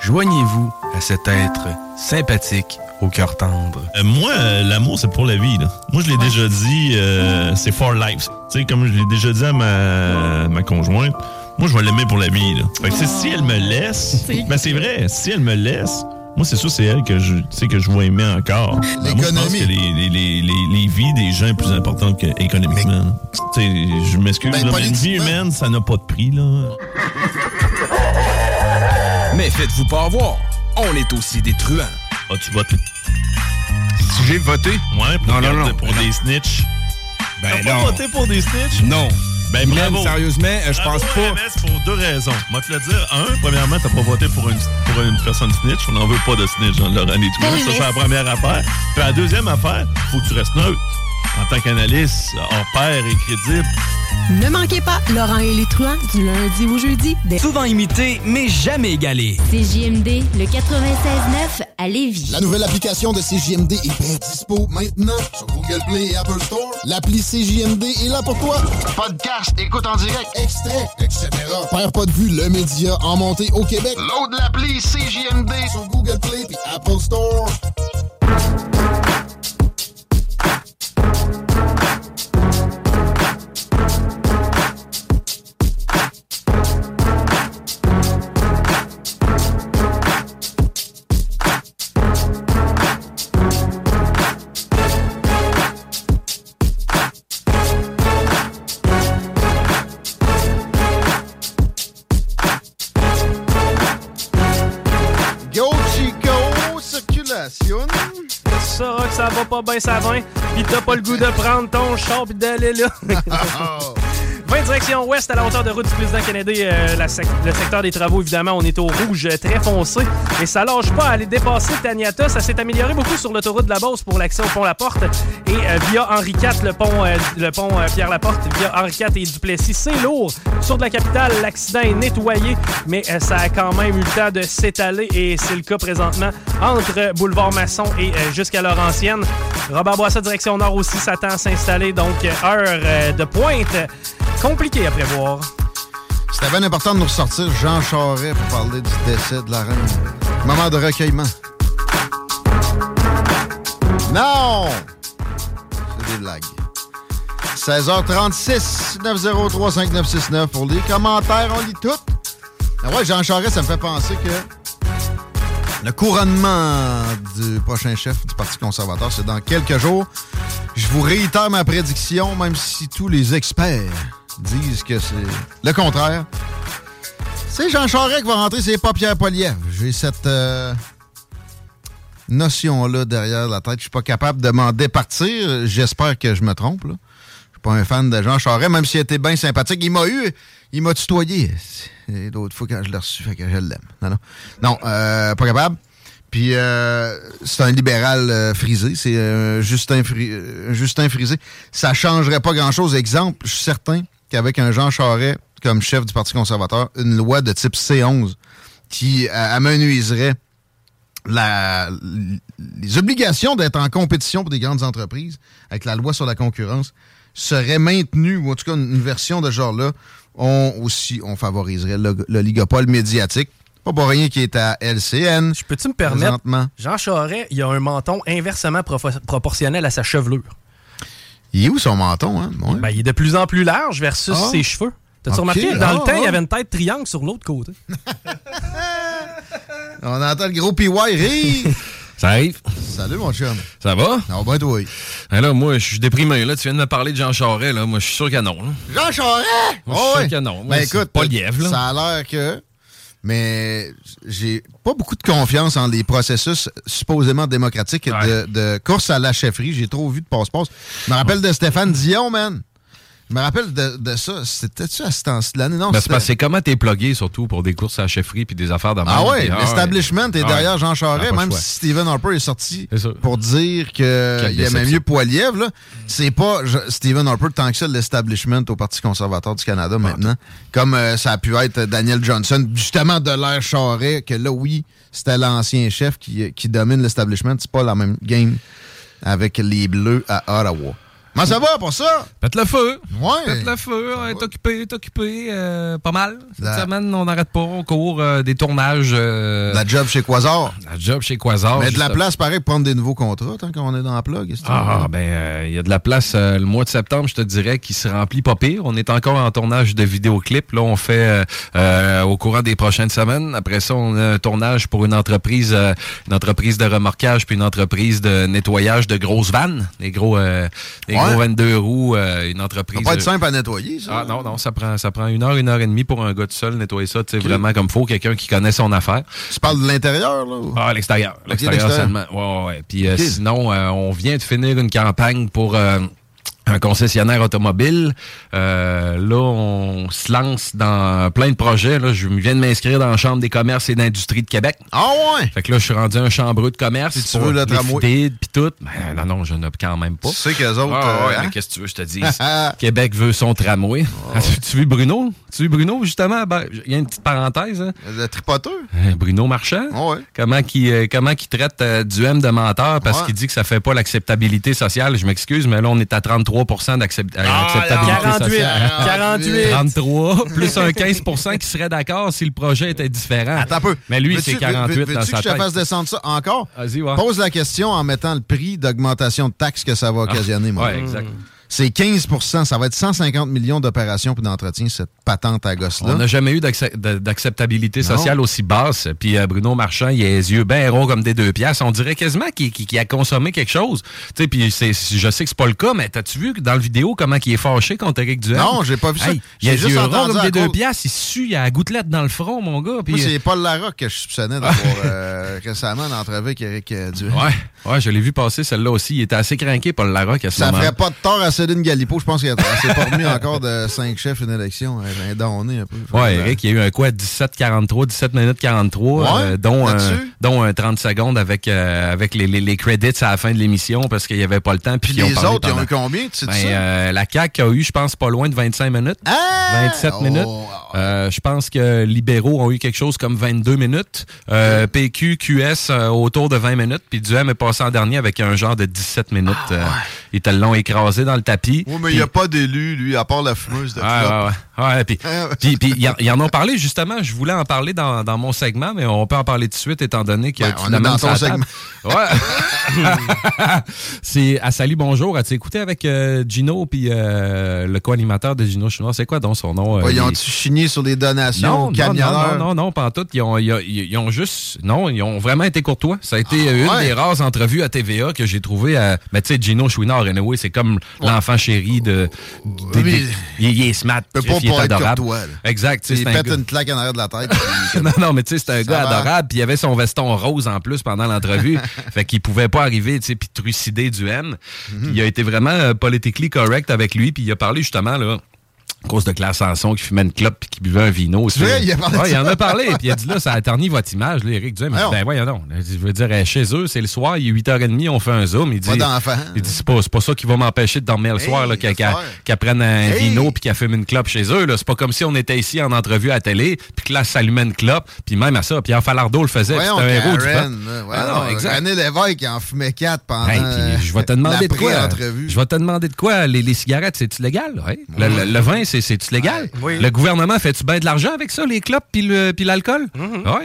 Joignez-vous à cet être sympathique au cœur tendre. Euh, moi, euh, l'amour, c'est pour la vie. Là. Moi, je l'ai déjà dit, euh, c'est for life. Tu sais, comme je l'ai déjà dit à ma, ma conjointe, moi, je vais l'aimer pour la vie. Là. Fait que, si elle me laisse, ben c'est vrai, si elle me laisse, moi, c'est sûr, c'est elle que je, que je vais aimer encore. Ben, moi, je pense que les, les, les, les, les vies des gens est plus importante qu'économiquement. là. Tu sais, je m'excuse, Ben, là, mais une vie humaine, ça n'a pas de prix. là. Mais faites-vous pas avoir, on est aussi des truands. As-tu voté? Si j'ai voté? Ouais, pour, Non, non, non. pour Non. des snitch. Ben T'as pas non. voté pour des snitch? Non. Ben bravo. sérieusement, euh, je Bravo, pense pas. Pour deux raisons. Moi, te le dire. Un, premièrement, t'as pas voté pour une, pour une personne snitch. On n'en veut pas de snitch dans Laurent et tout. Ben Ça, c'est la première affaire. Puis la deuxième affaire, faut que tu restes neutre. En tant qu'analyste, hors pair et crédible. Ne manquez pas Laurent et les truands du lundi au jeudi. Souvent imité, mais jamais égalé. CJMD, le 96.9 à Lévis. La nouvelle application de CJMD est bien dispo maintenant sur Google Play et Apple Store. L'appli CJMD est là pour toi. Podcast, écoute en direct, extrait, etc. Père pas de vue, le média en montée au Québec. Load l'appli CJMD sur Google Play et Apple Store. Ça va pas bien, ça va. Pis t'as pas le goût de prendre ton char pis d'aller là. 20 direction ouest à la hauteur de route du président Kennedy. euh, le secteur des travaux, évidemment, on est au rouge très foncé. Et ça lâche pas à aller dépasser Taniata. Ça s'est amélioré beaucoup sur l'autoroute de la Beauce pour l'accès au pont La Porte. Et euh, via Henri IV, le pont, euh, le pont euh, Pierre Laporte, via Henri IV et Duplessis, c'est lourd. Sur de la capitale, l'accident est nettoyé, mais euh, ça a quand même eu le temps de s'étaler. Et c'est le cas présentement entre Boulevard Masson et euh, jusqu'à Laurentienne. Robert Boissa, direction nord aussi, s'attend à s'installer. Donc, heure de pointe. Compliqué à prévoir. C'était bien important de nous ressortir Jean Charest pour parler du décès de la reine. Moment de recueillement. Non! C'est des blagues. 16h36, 903-5969 pour les commentaires, on lit tout. Ah ouais, Jean Charest, ça me fait penser que le couronnement du prochain chef du Parti conservateur, c'est dans quelques jours. Je vous réitère ma prédiction, même si tous les experts disent que c'est le contraire. C'est Jean Charest qui va rentrer, c'est pas Pierre Poliev. J'ai cette euh, notion-là derrière la tête. Je suis pas capable de m'en départir. J'espère que je me trompe. Je suis pas un fan de Jean Charest, même s'il était bien sympathique. Il m'a eu, il m'a tutoyé. Et L'autre fois quand je l'ai reçu, fait que je l'aime. Non, non. Non, euh, pas capable. Puis euh, c'est un libéral euh, frisé, c'est euh, Justin, Fri- euh, Justin Frisé. Ça changerait pas grand-chose. Exemple, je suis certain qu'avec un Jean Charest comme chef du Parti conservateur, une loi de type C11 qui euh, amenuiserait la, les obligations d'être en compétition pour des grandes entreprises avec la loi sur la concurrence serait maintenue, ou en tout cas une, une version de ce genre-là, on aussi, on favoriserait le- l'oligopole médiatique. Pas pour rien qui est à LCN. Je peux-tu me permettre? Jean Charest, il a un menton inversement proportionnel à sa chevelure. Il est où son menton, hein? Ouais. Ben, il est de plus en plus large versus Ah. ses cheveux. T'as-tu remarqué? Dans Ah, le temps, il y ah. avait une tête triangle sur l'autre côté. On entend le gros PY rire. Ça arrive. Salut, mon chum. Ça va? Non, ben toi? Là, moi, je suis déprimé. Là. Tu viens de me parler de Jean Charest. Là. Moi, je suis sûr que non. là. Jean Charest! Moi, je suis sûr que non. Moi, Ben c'est écoute, pas lièvre, ça a l'air que. Mais j'ai pas beaucoup de confiance en les processus supposément démocratiques de, de course à la chefferie. J'ai trop vu de passe-passe. Je me rappelle de Stéphane Dion, man. Je me rappelle de, de ça. C'était-tu à ce temps-là? Non, Ben, c'est comment t'es plugué, surtout pour des courses à la chefferie puis des affaires de Ah ouais, l'establishment est Ah derrière. Jean Charest, même si Stephen Harper est sorti pour dire qu'il aimait mieux Poiliev. là. C'est pas je- Stephen Harper tant que ça l'establishment au Parti conservateur du Canada maintenant. Comme euh, ça a pu être Daniel Johnson, justement de l'ère Charest, que là, oui, c'était l'ancien chef qui, qui domine l'establishment. C'est pas la même game avec les Bleus à Ottawa. Comment ça va pour ça? Pète le feu. Ouais. Pète le feu. Ouais, T'es occupé, t'es occupé. euh, pas mal. Cette La- semaine, on n'arrête pas. On court euh, des tournages. euh, La job chez Quasar. La job chez Quasar. Mais de la place, pareil, pour prendre des nouveaux contrats tant qu'on est dans la plug. est-ce que- Ah, ben, euh, il y a de la place. le mois de septembre, je te dirais, qui se remplit pas pire. On est encore en tournage de vidéoclips. Là, on fait au courant des prochaines semaines. Après ça, on a un tournage pour une entreprise, une entreprise de remorquage puis une entreprise de nettoyage de grosses vannes, des gros, euh, des Ouais. Gros 22 roues, euh, une entreprise. Ça va pas être euh, simple à nettoyer, ça. Ah non, non, ça prend, ça prend une heure, une heure et demie pour un gars tout seul nettoyer ça, tu sais, vraiment comme faut, quelqu'un qui connaît son affaire. Tu parles de l'intérieur, là? ou? Ah, l'extérieur. L'extérieur seulement. Ouais, ouais, ouais. Puis euh, sinon, euh, on vient de finir une campagne pour euh, un concessionnaire automobile. Euh, là, on se lance dans plein de projets. Là. Je viens de m'inscrire dans la Chambre des commerces et d'industrie de Québec. Ah ouais? Fait que là, je suis rendu un chambreux de commerce. Si tu veux le tramway. puis tout. Ben, non, non, je n'ai quand même pas. Tu sais qu'eux autres, Ah, ouais, euh, hein? qu'est-ce que tu veux, je te dis? Québec veut son tramway. tu veux Bruno? Tu veux Bruno, justement? Ben, Il y a une petite parenthèse. Hein? Le tripoteur? Euh, Bruno Marchand? Ouais. Comment qui euh, comment qu'il traite du M de menteur parce Ouais. qu'il dit que ça fait pas l'acceptabilité sociale. Je m'excuse, mais là, on est à 33 d'acceptabilité Ah, 48, sociale. 48. 33, plus un 15% qui serait d'accord si le projet était différent. Attends un peu. Mais lui, c'est 48 veux- dans veux-tu sa que je te fasse descendre ça encore? Vas-y, ouais. Pose la question en mettant le prix d'augmentation de taxes que ça va occasionner, moi. Ouais, exact. C'est 15% Ça va être 150 millions d'opérations puis d'entretien, cette patente à gosse-là. On n'a jamais eu d'acceptabilité sociale aussi basse. Puis euh, Bruno Marchand, il a les yeux bien ronds comme des deux pièces. On dirait quasiment qu'il a consommé quelque chose. Tu sais, puis je sais que c'est pas le cas, mais t'as-tu vu dans le vidéo comment il est fâché contre Eric Duhem? Non, j'ai pas vu ça. Hey, il a les yeux ronds comme des deux pièces. Il sue, il a la gouttelette dans le front, mon gars. Puis, Moi, euh, c'est Paul Larocque que je soupçonnais d'avoir euh, récemment en entrevue avec Eric Duhem. Ouais. Ouais, je l'ai vu passer celle-là aussi. Il était assez craqué, Paul Larocque, à ce Ça moment ferait pas de tort à Céline Galipo. Je pense qu'elle s'est pas remis encore de 5 chefs une élection. Elle est donnée un peu. Ouais, Eric, il y a eu un quoi, 17-43, 17 minutes 43, Ouais, euh, dont, un, dont un 30 secondes avec, euh, avec les, les, les credits à la fin de l'émission parce qu'il n'y avait pas le temps. Puis Puis ils ont les autres, ils ont eu combien? Tu sais Ben, ça? euh, la CAQ a eu, je pense, pas loin de 25 minutes. Ah! 27 Oh, minutes. Euh, je pense que libéraux ont eu quelque chose comme 22 minutes. PQ, QS autour de 20 minutes. Puis Duhem est passé en dernier avec un genre de 17 minutes. Euh, Ils te l'ont écrasé dans le tapis. Oui, mais il n'y a pas d'élu, lui, à part la fumeuse de Ouais, ouais, ouais. Ouais, puis, ils en- ont parlé justement. Je voulais en parler dans, dans mon segment, mais on peut en parler tout de suite étant donné que Ben, tu on est dans ton table. Ouais. c'est à Salut Bonjour. As-tu écouté avec euh, Gino puis euh, le co-animateur de Gino Chinois? C'est quoi donc son nom? euh, Ouais, ils il- ont-tu chigné sur les donations non, non, non, non, non, pas en tout. Ils ont, ils, ont, ils ont juste. Non, ils ont vraiment été courtois. Ça a été Ah, une ouais. des rares entrevues à TVA que j'ai trouvé à. Mais tu sais, Gino Chouinard, anyway, c'est comme l'enfant chéri de. de- Oui. de- il, il est smart. peut pas il est adorable. Exact. Il pète une claque en arrière de la tête. puis- non, non, mais tu sais, c'est un Ça gars va. adorable, puis il avait son veston rose en plus pendant l'entrevue. fait qu'il pouvait pas arriver, tu sais, puis trucider du M. Mhm. Il a été vraiment euh, politically correct avec lui, puis il a parlé justement, là, à cause de Claire Sanson qui fumait une clope puis qui buvait un vino. C'est vrai, il a parlé de Ouais, il en a parlé, puis il a dit là, ça a terni votre image, là, Eric Duhem. Ben voyons non. Je veux dire, chez eux, c'est le soir, il est 8h30, on fait un zoom. Il dit, il dit, c'est pas, ça qui va m'empêcher de dormir le soir, qu'elle qu'elle prenne un Hey. vino puis qu'elle fume une clope chez eux. C'est pas comme si on était ici en entrevue à la télé, puis que là, ça allumait une clope, puis même à ça, Pierre Falardeau le faisait, c'était un héros du peuple. là, Ah non, exact. René Lévesque en fumait quatre pendant Hey, puis je vais te demander de quoi. Je vais te demander de quoi. Les, les cigarettes, c'est-tu légal? Ouais. Le, le- le vin, c'est- c'est-tu légal? Oui. Le gouvernement fait-tu bien de l'argent avec ça, les clopes puis l'alcool? Oui,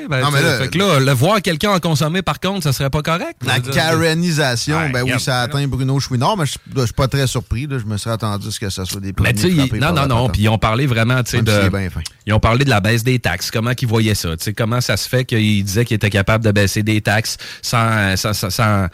ben, Non, mais là- fait que là, le voir quelqu'un en consommer, par contre, ça serait pas correct. La Karenisation, Ouais, ben oui, ça a atteint Bruno Chouinard, mais je suis pas très surpris. là. Je me serais attendu à ce que ça soit des Mais frappés non, non, non, puis ils ont parlé vraiment, tu sais, Même de... Ils ont parlé de la baisse des taxes, comment qu'ils voyaient ça, tu sais, comment ça se fait qu'ils disaient qu'ils étaient capables de baisser des taxes sans... sans, sans- sans-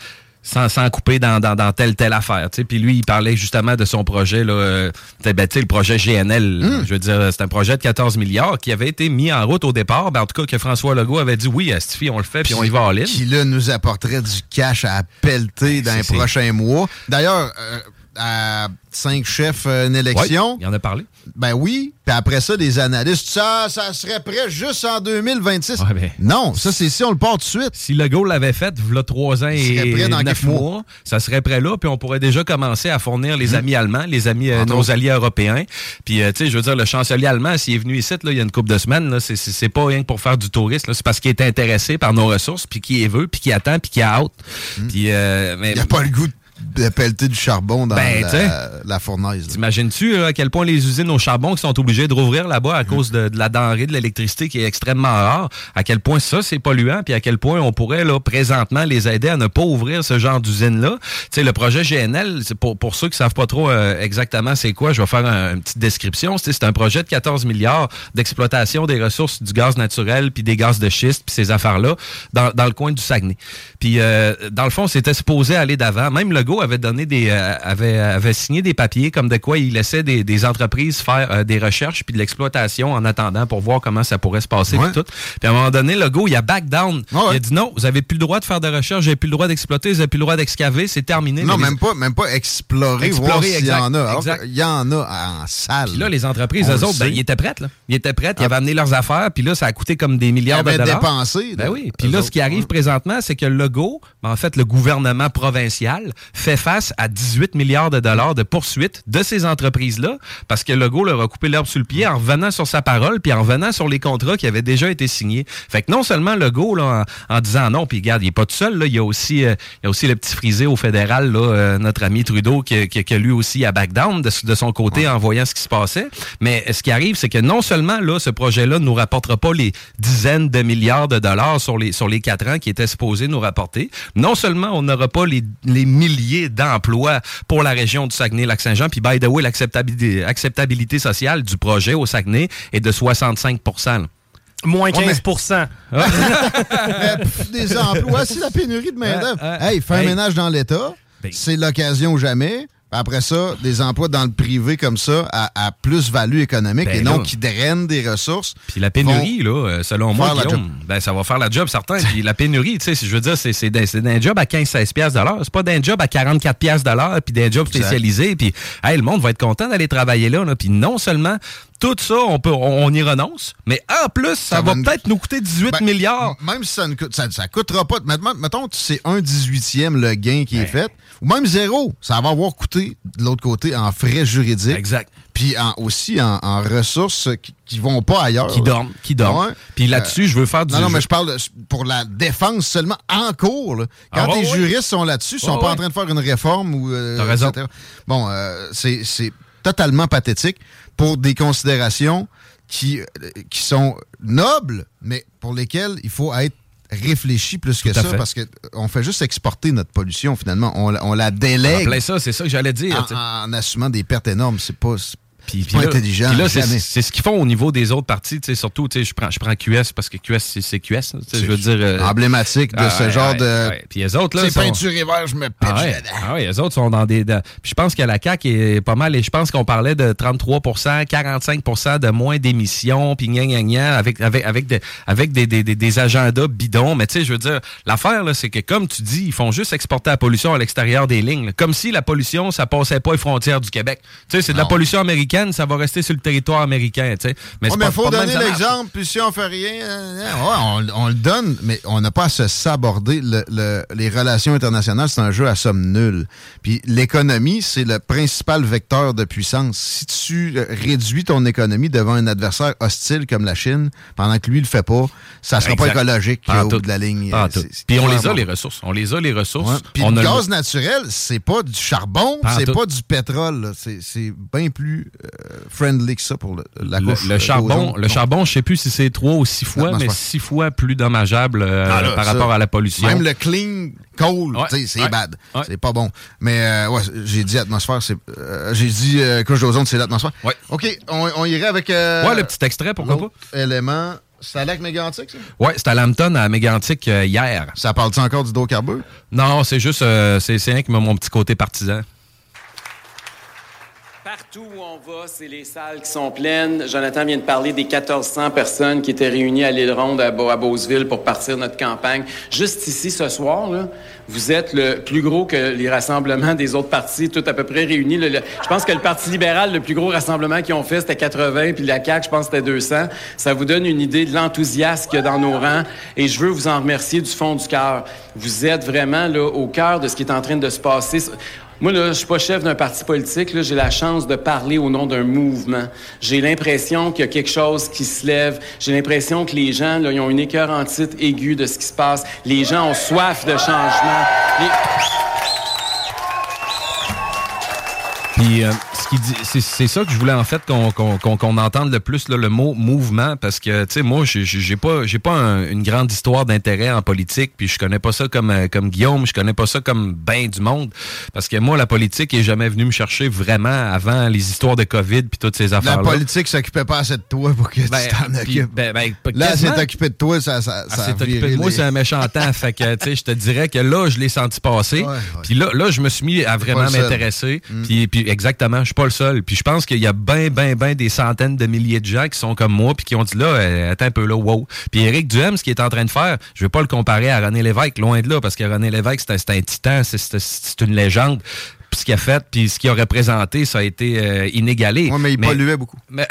sans, sans couper dans, dans, dans telle telle affaire. tu sais. Puis lui, il parlait justement de son projet, là, euh, ben, le projet GNL. Hmm. Je veux dire, c'est un projet de 14 milliards qui avait été mis en route au départ. Ben, en tout cas, que François Legault avait dit oui, Stifi, on le fait, puis on y va en ligne. Qui, là, nous apporterait du cash à pelleter dans les prochains mois. D'ailleurs, euh, à cinq chefs, euh, une élection. Ouais, il en a parlé. Ben oui. Puis après ça, des analystes, ça, ça serait prêt juste en 2026. Ouais, ben, non, ça, c'est si on le part tout de suite. Si Legault l'avait fait, il trois ans et prêt dans neuf mois. mois, ça serait prêt là, puis on pourrait déjà commencer à fournir les amis allemands, les amis, euh, Entre nos alliés européens. Puis, euh, tu sais, je veux dire, le chancelier allemand, s'il est venu ici, là, il y a une couple de semaines, c'est- pas rien que pour faire du tourisme, c'est parce qu'il est intéressé par nos ressources, puis qu'il veut, puis qu'il attend, puis qu'il a hâte. Puis, euh, mais Il n'y a pas le goût de pelleter du charbon dans Ben, la, fournaise. T'imagines-tu à quel point les usines au charbon qui sont obligées de rouvrir là-bas Mm. à cause de, de la denrée de l'électricité qui est extrêmement rare, à quel point ça c'est polluant, puis à quel point on pourrait là présentement les aider à ne pas ouvrir ce genre d'usine-là? Tu sais, le projet GNL, pour, pour ceux qui savent pas trop euh, exactement c'est quoi, je vais faire un- une petite description. C'est un projet de 14 milliards d'exploitation des ressources du gaz naturel puis des gaz de schiste puis ces affaires-là dans, dans le coin du Saguenay. Puis euh, dans le fond, c'était supposé aller d'avant. Même Legault avait donné des euh, avait, avait signé des papiers comme de quoi il laissait des, des entreprises faire euh, des recherches puis de l'exploitation en attendant pour voir comment ça pourrait se passer puis tout. Puis à un moment donné, Legault, il a back down. Il a dit non, vous avez plus le droit de faire de recherche, vous avez plus le droit d'exploiter, vous avez plus le droit d'excaver, c'est terminé. Non, les- même pas, même pas explorer, Explorer, voir s'il y en a. Alors qu'il y en a en salle. Puis là, les entreprises, le autres, ben, ils étaient prêtes. Là. Ils étaient prêtes, ils Ah. avaient amené leurs affaires, puis là, ça a coûté comme des milliards Ils de dollars. dépensé, Ben oui. Puis là, autres, ce qui arrive présentement, c'est que le Legault, ben, en fait, le gouvernement provincial, fait face à 18 milliards de dollars de poursuites de ces entreprises-là, parce que Legault leur a coupé l'herbe sous le pied en revenant sur sa parole, puis en revenant sur les contrats qui avaient déjà été signés. Fait que non seulement Legault, là, en, en disant non, puis regarde, il est pas tout seul, là, il y a aussi, euh, il y a aussi le petit frisé au fédéral, là, euh, notre ami Trudeau, qui, qui, qui a lui aussi à back down de, de son côté en voyant ce qui se passait. Mais ce qui arrive, c'est que non seulement là, ce projet-là ne nous rapportera pas les dizaines de milliards de dollars sur les, sur les quatre ans qui étaient supposés nous rapporter, non seulement on n'aura pas les, les milliers d'emplois pour la région du Saguenay-Lac-Saint-Jean, puis by the way, l'acceptabilité acceptabilité sociale du projet au Saguenay est de 65 là. Moins Ouais, mais- 15 Mais, pff, des emplois, c'est la pénurie de main-d'œuvre. Ouais, ouais. hey, faire un Hey. ménage dans l'État, Ben- c'est l'occasion ou jamais Après ça, des emplois dans le privé comme ça, à, à plus-value économique Ben et non là. qui drainent des ressources. Puis la pénurie, là, euh, selon moi, Guillaume, ben, ça va faire la job, certain. Puis la pénurie, tu sais, je veux dire, c'est c'est d'un job à 15-16 piastres de l'heure. C'est pas d'un job à 44 piastres de l'heure, puis d'un job spécialisé. Puis, hey, le monde va être content d'aller travailler là. là. Puis non seulement tout ça, on, peut, on, y renonce, mais en plus, ça, Ça va peut-être nous coûter 18 Ben, milliards. Même si ça ne coûte, ça, ça coûtera pas. Mettons, mettons que c'est un 18e le gain qui est fait, ou même zéro, ça va avoir coûté de l'autre côté en frais juridiques. Exact. Puis en- aussi en, en ressources qui, qui vont pas ailleurs. Qui dorment, qui dorment. Ouais. Puis là-dessus, je veux faire du Non, non, jeu. mais je parle pour la défense seulement en cours. là. Quand Ah, ouais, les ouais. juristes sont là-dessus, ils sont pas en train de faire une réforme ou. euh, T'as raison. etc. Bon, euh, c'est totalement pathétique pour des considérations qui, euh, qui sont nobles, mais pour lesquelles il faut être réfléchi plus que Tout ça fait. parce qu'on fait juste exporter notre pollution finalement. On, la- on la délègue En plein ça, c'est ça que j'allais dire. en assumant des pertes énormes. C'est pas, c'est Puis, pas là- intelligent. puis là, c'est ce qu'ils font au niveau des autres partis, tu sais, surtout, tu sais, je prends, je prends QS parce que QS, c'est- QS, sais, je veux dire... euh, emblématique de ah, ce ouais, genre ouais, de. ouais. Puis les autres, là, C'est sont- peinture et vert, je me pitch Ah ouais, dedans. ah ouais, les autres sont dans des. dans- Puis je pense que la CAQ est pas mal. Et je pense qu'on parlait de 33% 45% de moins d'émissions, puis gna gna gna, avec, avec, avec, des, avec des, des, des, des agendas bidons. Mais tu sais, je veux dire, l'affaire, là, c'est que comme tu dis, ils font juste exporter la pollution à l'extérieur des lignes. là. Comme si la pollution, ça passait pas les frontières du Québec. Tu sais, c'est de la pollution américaine, ça va rester sur le territoire américain. Mais Ouais, il faut pas donner l'exemple, puis si on fait rien, euh, ouais, on, on le donne, mais on n'a pas à se saborder. Le- le- les relations internationales, c'est un jeu à somme nulle. Puis l'économie, c'est le principal vecteur de puissance. Si tu euh, réduis ton économie devant un adversaire hostile comme la Chine, pendant que lui le fait pas, ça sera pas écologique au bout de la ligne. Euh, Puis on les a, les ressources. On les a, les ressources. Ouais. Puis le gaz naturel, c'est pas du charbon, c'est pas du pétrole. C'est bien plus euh, friendly que ça pour le- la couche le euh, charbon, le charbon, je sais plus si c'est trois ou six fois, mais six fois plus dommageable euh, Ah, là, par ça, rapport à la pollution. Même le clean coal, Ouais, c'est ouais, bad. ouais. C'est pas bon. Mais euh, ouais, j'ai dit atmosphère, c'est. j'ai dit couche d'ozone, c'est l'atmosphère. Ouais. OK, on, on irait avec. ouais, le petit extrait, pourquoi l'autre élément. C'est à lac mégantique, ça? pas? Ouais, c'était à Lambton, à Mégantic, euh, hier. Ça parle-tu encore d'hydrocarbures? Non, c'est juste, euh, c'est c'est rien que mon petit côté partisan. Partout où on va, c'est les salles qui sont pleines. Jonathan vient de parler des 1400 personnes qui étaient réunies à l'île Ronde à, Beau- Beauceville pour partir notre campagne. Juste ici, ce soir, là, vous êtes le plus gros que les rassemblements des autres partis, tout à peu près réunis. Je pense que le Parti libéral, le plus gros rassemblement qu'ils ont fait, c'était 80, puis la CAQ, je pense c'était 200. Ça vous donne une idée de l'enthousiasme qu'il y a dans nos rangs. Et je veux vous en remercier du fond du cœur. Vous êtes vraiment là, au cœur de ce qui est en train de se passer. Moi, là, je suis pas chef d'un parti politique. J'ai la chance de parler au nom d'un mouvement. J'ai l'impression qu'il y a quelque chose qui se lève. J'ai l'impression que les gens, là, ils ont une écœurantite aiguë de ce qui se passe. Les gens ont soif de changement. Euh, c'est, c'est ça que je voulais en fait qu'on, qu'on, qu'on, qu'on entende le plus là, le mot mouvement parce que tu sais moi j'ai, pas j'ai pas un- une grande histoire d'intérêt en politique puis je connais pas ça comme euh, comme Guillaume je connais pas ça comme ben du monde parce que moi la politique est jamais venue me chercher vraiment avant les histoires de Covid puis toutes ces affaires La politique s'occupait pas assez de toi pour que Ben, tu t'en puis- occupes. ben, ben, Là, s'est occupée de toi, ça, ça, viré de moi, les- c'est un méchant temps. fait que, tu sais, je te dirais que là, je l'ai senti passer. Puis là, là, je me suis mis à vraiment m'intéresser. Mm. Puis, puis exactement, suis pas le seul. Puis je pense qu'il y a ben, ben, ben des centaines de milliers de gens qui sont comme moi puis qui ont dit là, euh, attends un peu là, wow. Puis Éric Duhem, ce qu'il est en train de faire, je vais pas le comparer à René Lévesque, loin de là, parce que René Lévesque, c'est un- titan, c'est une légende. Puis ce qu'il a fait, puis ce qu'il a représenté, ça a été euh, inégalé. Ouais, mais il polluait beaucoup. Mais,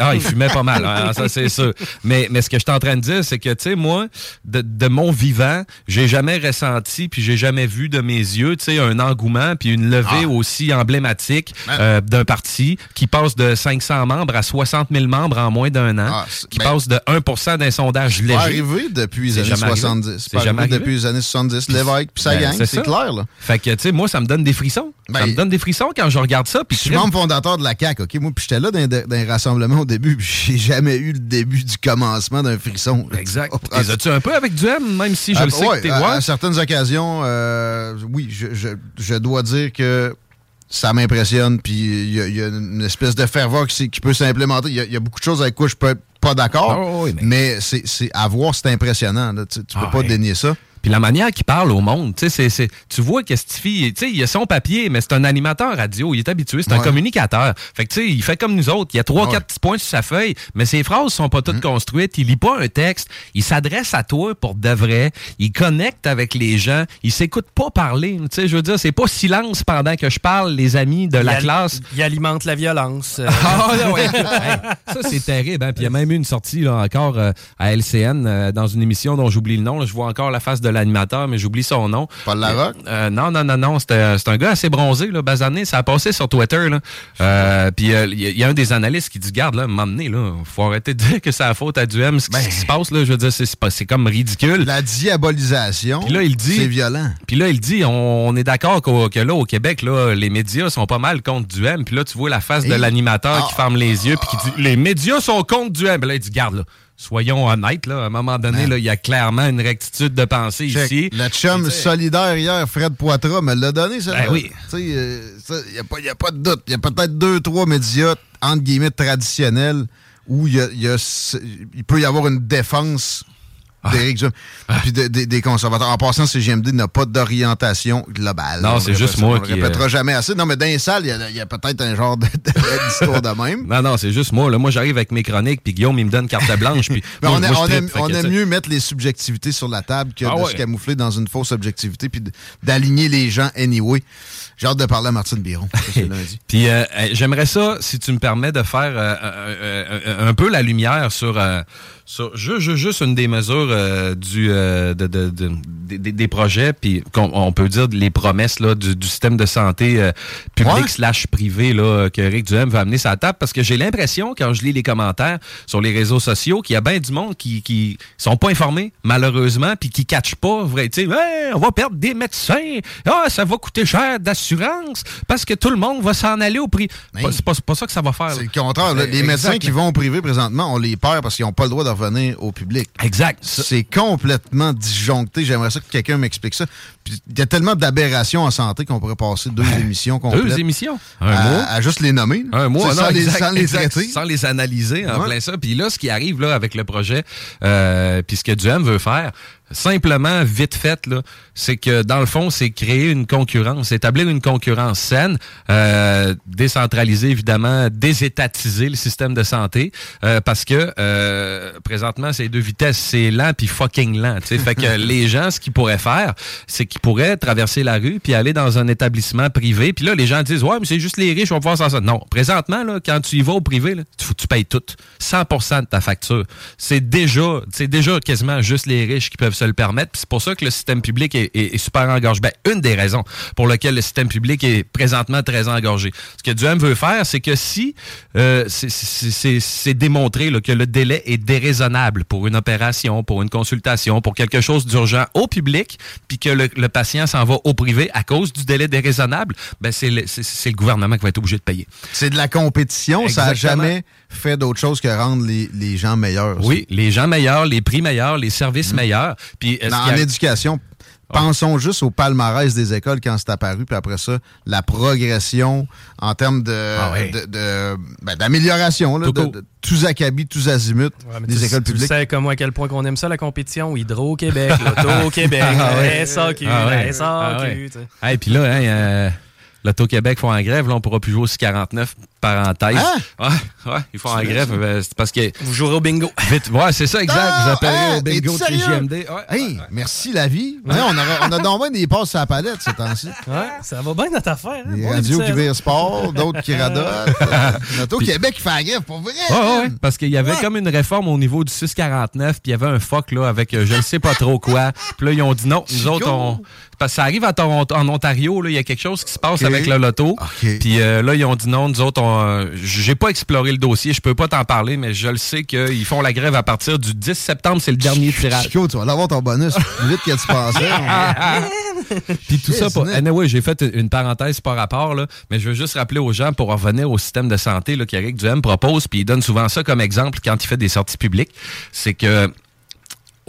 ah, il fumait pas mal, hein, ça c'est sûr. Mais, mais ce que je suis en train de dire, c'est que, tu sais, moi, de, de mon vivant, j'ai jamais ressenti, puis j'ai jamais vu de mes yeux, tu sais, un engouement, puis une levée Ah. aussi emblématique euh, d'un parti qui passe de 500 membres à 60 000 membres en moins d'un an, Ah, c'est- qui ben- passe de 1% d'un sondage C'est léger. pas arrivé depuis les C'est années jamais arrivé. 70. C'est C'est jamais arrivé depuis les années 70. L'évêque, puis ça Ben, gagne, c'est c'est clair, là. Fait que, tu sais, moi, ça me donne des frissons. Ça Ben, me donne des frissons quand je regarde ça. Puis Je suis membre fondateur de la CAQ, OK? Moi, puis j'étais là les rassemblements au début, puis j'ai jamais eu le début du commencement d'un frisson. Exact. Les as-tu un peu avec Duhem, même si je Ah, le sais ouais, que t'es à, à certaines occasions, euh, oui, je, je- je dois dire que ça m'impressionne, puis il y, a- il y a une espèce de ferveur qui, qui peut s'implémenter. Il y, a- il y a beaucoup de choses avec quoi je peux être pas d'accord, Ah, oui, mais, c'est c'est- à voir, c'est impressionnant. là. Tu, tu peux Ah, pas ouais. dénier ça. Puis la manière qu'il parle au monde, tu sais, c'est- tu vois que cette fille, tu sais, il a son papier, mais c'est un animateur radio, il est habitué, c'est un communicateur. Fait que tu sais, il fait comme nous autres, il y a trois, Ouais. quatre petits points sur sa feuille, mais ses phrases sont pas toutes construites, il lit pas un texte, il s'adresse à toi pour de vrai, il connecte avec les gens, il s'écoute pas parler, tu sais, je veux dire, c'est pas silence pendant que je parle, les amis de la Il classe. Il alimente la violence. euh. Ah, là, ouais. Hey, ça, c'est terrible. Hein? Puis il y a même eu une sortie là, encore euh, à LCN euh, dans une émission dont j'oublie le nom. là. Je vois encore la face de l'animateur, mais j'oublie son nom. Paul Larocque? Euh, non, non, non, non. C'était c'est un gars assez bronzé, là, basané. Ça a passé sur Twitter. Là. Euh, puis euh, il y, a- il y a un des analystes qui dit Garde, là, m'emmener, là, faut arrêter de dire que c'est la faute à Duhem. Ce qui ce qui se passe, là, je veux dire, c'est- comme ridicule. La diabolisation, Puis là, il dit. c'est violent. Puis là, il dit, on, on est d'accord que là, au Québec, là, les médias sont pas mal contre Duhem. Puis là, tu vois la face de l'animateur Ah. qui ferme les yeux puis qui dit, les médias sont contre Duhem. Puis là, il dit, garde, là, soyons honnêtes, là, à un moment donné, là, il y a clairement une rectitude de pensée Check. ici. Le chum solidaire hier, Fred Poitras, me l'a donné, ça. Ben là. oui. Tu sais, il n'y a, pas- y a pas de doute. Il y a peut-être deux, trois médias, entre guillemets, traditionnels, où il y a- y peut y avoir une défense. d'Éric Duhem, puis de- de- des conservateurs. En passant, CGMD n'a pas d'orientation globale. Non, On c'est juste moi on qui, répétera euh, jamais assez. Non, mais dans les salles, il y a, peut-être un genre de- d'histoire de même. Non, non, c'est juste moi. Là. Moi, j'arrive avec mes chroniques, puis Guillaume, il me donne carte blanche. Puis Mais moi, on, a- moi, je on aime, on mieux mettre les subjectivités sur la table que Ah de ouais. se camoufler dans une fausse objectivité puis d'aligner les gens anyway. J'ai hâte de parler à Martine Biron. Puis euh, j'aimerais ça, si tu me permets, de faire euh, euh, un peu la lumière sur, euh, sur ju- ju- juste une des mesures euh, du, euh, de, de- de- des- des, projets, puis qu'on- on peut dire les promesses là, du, du système de santé euh, public Ouais. slash privé là, que Rick Duhem va amener la table, parce que j'ai l'impression, quand je lis les commentaires sur les réseaux sociaux, qu'il y a bien du monde qui, qui sont pas informés, malheureusement, puis qui catchent pas, vrai, tu sais, Hey, on va perdre des médecins, ah, ça va coûter cher d'assurance, parce que tout le monde va s'en aller au prix. C'est pas, c'est pas ça que ça va faire. C'est le contraire. là. Les médecins qui vont au privé présentement, on les perd parce qu'ils n'ont pas le droit de au public. Exact. C'est complètement disjoncté. J'aimerais ça que quelqu'un m'explique ça. Il y a tellement d'aberrations en santé qu'on pourrait passer deux émissions complètes. Deux émissions? Un à, mois? à juste les nommer. Un mois, non, sans, les, sans les exact, traiter. sans les analyser en Ouais. plein ça. Puis là, ce qui arrive là avec le projet, euh, puis ce que Duhem veut faire, simplement, vite fait, là, c'est que dans le fond, c'est créer une concurrence, établir une concurrence saine, euh, décentraliser évidemment, désétatiser le système de santé, euh, parce que euh, présentement, c'est deux vitesses, c'est lent puis fucking lent. tu sais. Fait que les gens, ce qu'ils pourraient faire, c'est qu'ils pourraient traverser la rue puis aller dans un établissement privé. Puis là, les gens disent, ouais, mais c'est juste les riches qui vont pouvoir s'en sortir. Non, présentement, là, quand tu y vas au privé, là, tu, payes tout, 100% de ta facture. C'est déjà, c'est déjà quasiment juste les riches qui peuvent se le permettre. C'est pour ça que le système public est, est- est super engorgé. Ben, une des raisons pour lesquelles le système public est présentement très engorgé. Ce que Duhem veut faire, c'est que si euh, c'est démontré là, que le délai est déraisonnable pour une opération, pour une consultation, pour quelque chose d'urgent au public, puis que le, le patient s'en va au privé à cause du délai déraisonnable, ben c'est le, le gouvernement qui va être obligé de payer. C'est de la compétition. Ça n'a jamais fait d'autre chose que rendre les, les gens meilleurs. Oui, les gens meilleurs, les prix meilleurs, les services meilleurs. Puis en a- éducation, pensons juste au palmarès des écoles quand c'est apparu, puis après ça, la progression en termes de, Ah ouais. de- de- ben, d'amélioration, là, Tout de, de tous acabits, tous azimuts, Ouais, des tu, écoles tu publiques. sais comme moi à quel point qu'on aime ça, la compétition. Hydro-Québec, Loto-Québec, Ah ouais. la SAQ, Ah ouais. la SAQ. Ah ouais. tu sais. Hey, puis là, hein, euh, l'Auto-Québec font en grève. Là, on pourra plus jouer au 49 parenthèse. Hein? Ouais, ouais, ils font en grève. euh, c'est parce que. Vous jouerez au bingo. Vite, ouais, c'est ça, exact. Ah, vous appellerez hein, au bingo de? CGMD. Ouais, Hey, merci la vie. Ouais, on, a, on a donc bien des passes à la palette ces temps-ci. Ouais, ça va bien notre affaire. Hein? Des Bon radios qui virent sport, d'autres qui radotent. L'Auto-Québec fait la grève, pour vrai. Ouais, ouais, parce qu'il y avait comme une réforme au niveau du 649, puis il y avait un fuck là avec euh, je ne sais pas trop quoi. Puis là, ils ont dit non, nous Chico. autres, on. Parce que ça arrive à Toronto, en Ontario, là, il y a quelque chose qui se passe Ok. Avec le loto. Puis euh, là, ils ont dit non, nous autres, on, euh, j'ai pas exploré le dossier, je peux pas t'en parler, mais je le sais qu'ils font la grève à partir du 10 septembre, c'est le dernier tirage. Chico, tu vas l'avoir ton bonus plus vite que tu pensais. Puis tout ça, pour, anyway, j'ai fait une parenthèse par rapport, là, mais je veux juste rappeler aux gens pour revenir au système de santé là, qu'Éric Duhem propose, puis il donne souvent ça comme exemple quand il fait des sorties publiques, c'est que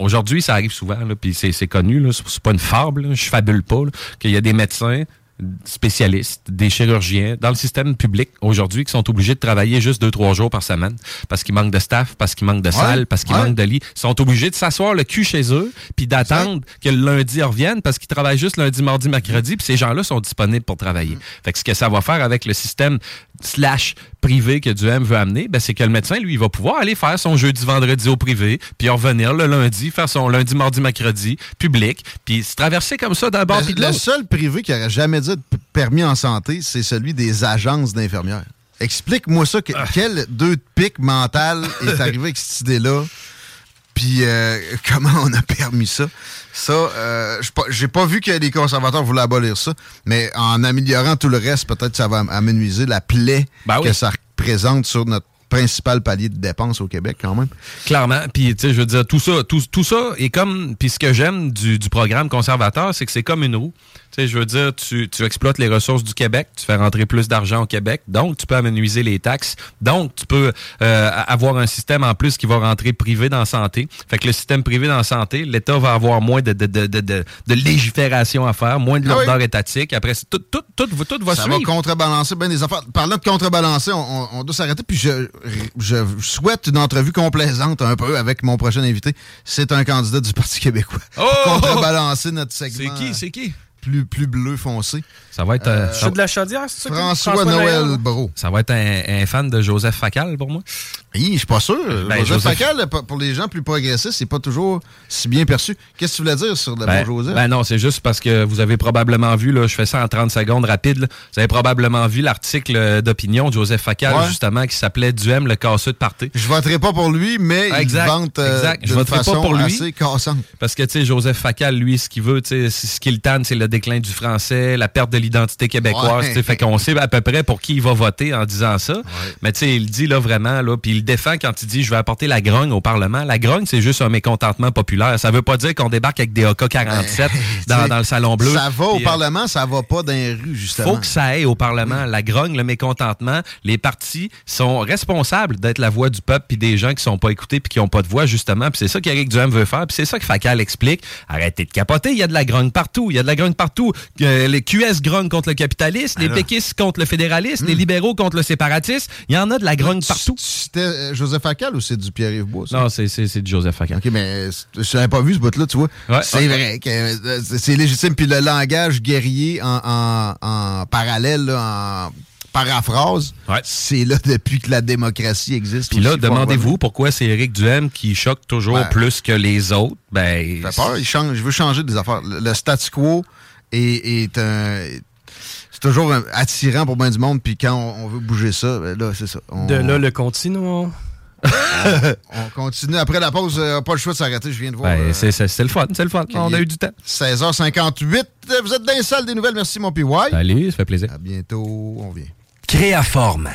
aujourd'hui, ça arrive souvent, puis c'est c'est connu, là, c'est c'est pas une fable, là, je fabule pas, là, qu'il y a des médecins spécialistes, des chirurgiens dans le système public aujourd'hui qui sont obligés de travailler juste deux, trois jours par semaine parce qu'il manque de staff, parce qu'il manque de salles, parce qu'il ouais. manque de lits. Ils sont obligés de s'asseoir le cul chez eux puis d'attendre que le lundi ils reviennent parce qu'ils travaillent juste lundi, mardi, mercredi puis ces gens-là sont disponibles pour travailler. Fait que ce que ça va faire avec le système slash privé que Duhem veut amener, ben, c'est que le médecin, lui, il va pouvoir aller faire son jeudi, vendredi au privé, puis revenir le lundi, faire son lundi, mardi, mercredi, public, puis se traverser comme ça d'un bord puis de Le, le l'autre. seul privé qui aurait jamais dit de permis en santé, c'est celui des agences d'infirmières. Explique-moi ça, que- quel deux de pique mental est arrivé avec cette idée-là, puis euh, comment on a permis ça? Ça, euh, j'ai pas- vu que les conservateurs voulaient abolir ça, mais en améliorant tout le reste, peut-être que ça va amenuiser la plaie Ben oui. que ça représente sur notre principal palier de dépenses au Québec quand même. Clairement. Puis, tu sais, je veux dire, tout ça, tout, tout ça est comme. Puis, ce que j'aime du, du programme conservateur, c'est que c'est comme une roue. Tu sais, je veux dire, tu, tu exploites les ressources du Québec, tu fais rentrer plus d'argent au Québec, donc tu peux amenuiser les taxes, donc tu peux euh, avoir un système en plus qui va rentrer privé dans la santé. Fait que le système privé dans la santé, l'État va avoir moins de, de, de, de, légifération à faire, moins de Ah oui. lourdeur étatique. Après, c'est tout, tout, tout, tout va ça suivre. va contrebalancer bien des affaires. Parlant de contrebalancer, on, on- on doit s'arrêter. Puis je, je souhaite une entrevue complaisante un peu avec mon prochain invité. C'est un candidat du Parti québécois. Oh! Contrebalancer notre segment. C'est qui? C'est qui? Plus, plus bleu foncé. Ça va être. euh, ça- de la chaudière, c'est ça? François, Noël Bro. Ça va être un, un fan de Joseph Facal pour moi. Oui, je suis pas sûr. Ben, Joseph Joseph- Facal, pour- les gens plus progressistes, c'est pas toujours si bien perçu. Qu'est-ce que tu voulais dire sur le Ben, bon Joseph? ben non, c'est juste parce que vous avez probablement vu, là, je fais ça en 30 secondes rapide, là. vous avez probablement vu l'article euh, d'opinion de Joseph Facal, Ouais. justement, qui s'appelait Duhem, le casseux de party. je voterai pas pour lui, mais Exact, il vante euh, exact. Je voterai pas pour lui. assez cassante. Parce que, tu sais, Joseph Facal, lui, ce qu'il veut, tu sais, c'est- ce qu'il tanne, c'est le déclin du français, la perte de l'identité québécoise, Ouais. fait qu'on sait à peu près pour qui il va voter en disant ça. Mais tu sais, il dit là vraiment, là, puis il défend quand il dit je vais apporter la grogne au Parlement. La grogne, c'est juste un mécontentement populaire. Ça veut pas dire qu'on débarque avec des AK-47 dans, le Salon Bleu. Ça va au euh, Parlement, ça va pas dans les rues, justement. faut que ça aille au Parlement. La grogne, le mécontentement, les partis sont responsables d'être la voix du peuple puis des gens qui sont pas écoutés puis qui ont pas de voix, justement. Puis c'est ça qu'Éric Duhem veut faire. Puis c'est ça que Facal explique. Arrêtez de capoter. Il y a de la grogne partout. Il y a de la grogne partout. Euh, les QS grognent contre le capitalisme, les Alors. péquistes contre le fédéralisme, les libéraux contre le séparatisme. Il y en a de la grogne partout. C'était euh, Joseph Facal ou c'est du Pierre-Yves Bois? Non, c'est du Joseph Facal. OK, mais je n'avais pas vu ce bout-là, tu vois. Ouais, c'est ouais, vrai que euh, c'est légitime. Puis le langage guerrier en, parallèle, en paraphrase, c'est là depuis que la démocratie existe. Puis là, demandez-vous pourquoi c'est Éric Duhem qui choque toujours Ouais. plus que les autres? Ben, Ça fait peur, il change, je veux changer des affaires. Le, le statu quo est, est un. C'est toujours un- attirant pour bien du monde, puis quand on, on veut bouger ça, ben là, c'est ça. On, De là, le continuons. on continue. Après la pause, euh, pas le choix de s'arrêter, je viens de voir. Ben, euh, c'est- c'est c'est le fun, c'est le fun. On a eu du temps. 16h58. Vous êtes dans les salles des nouvelles. Merci, mon PY. Salut, ça fait plaisir. À bientôt. On vient. Créaforme.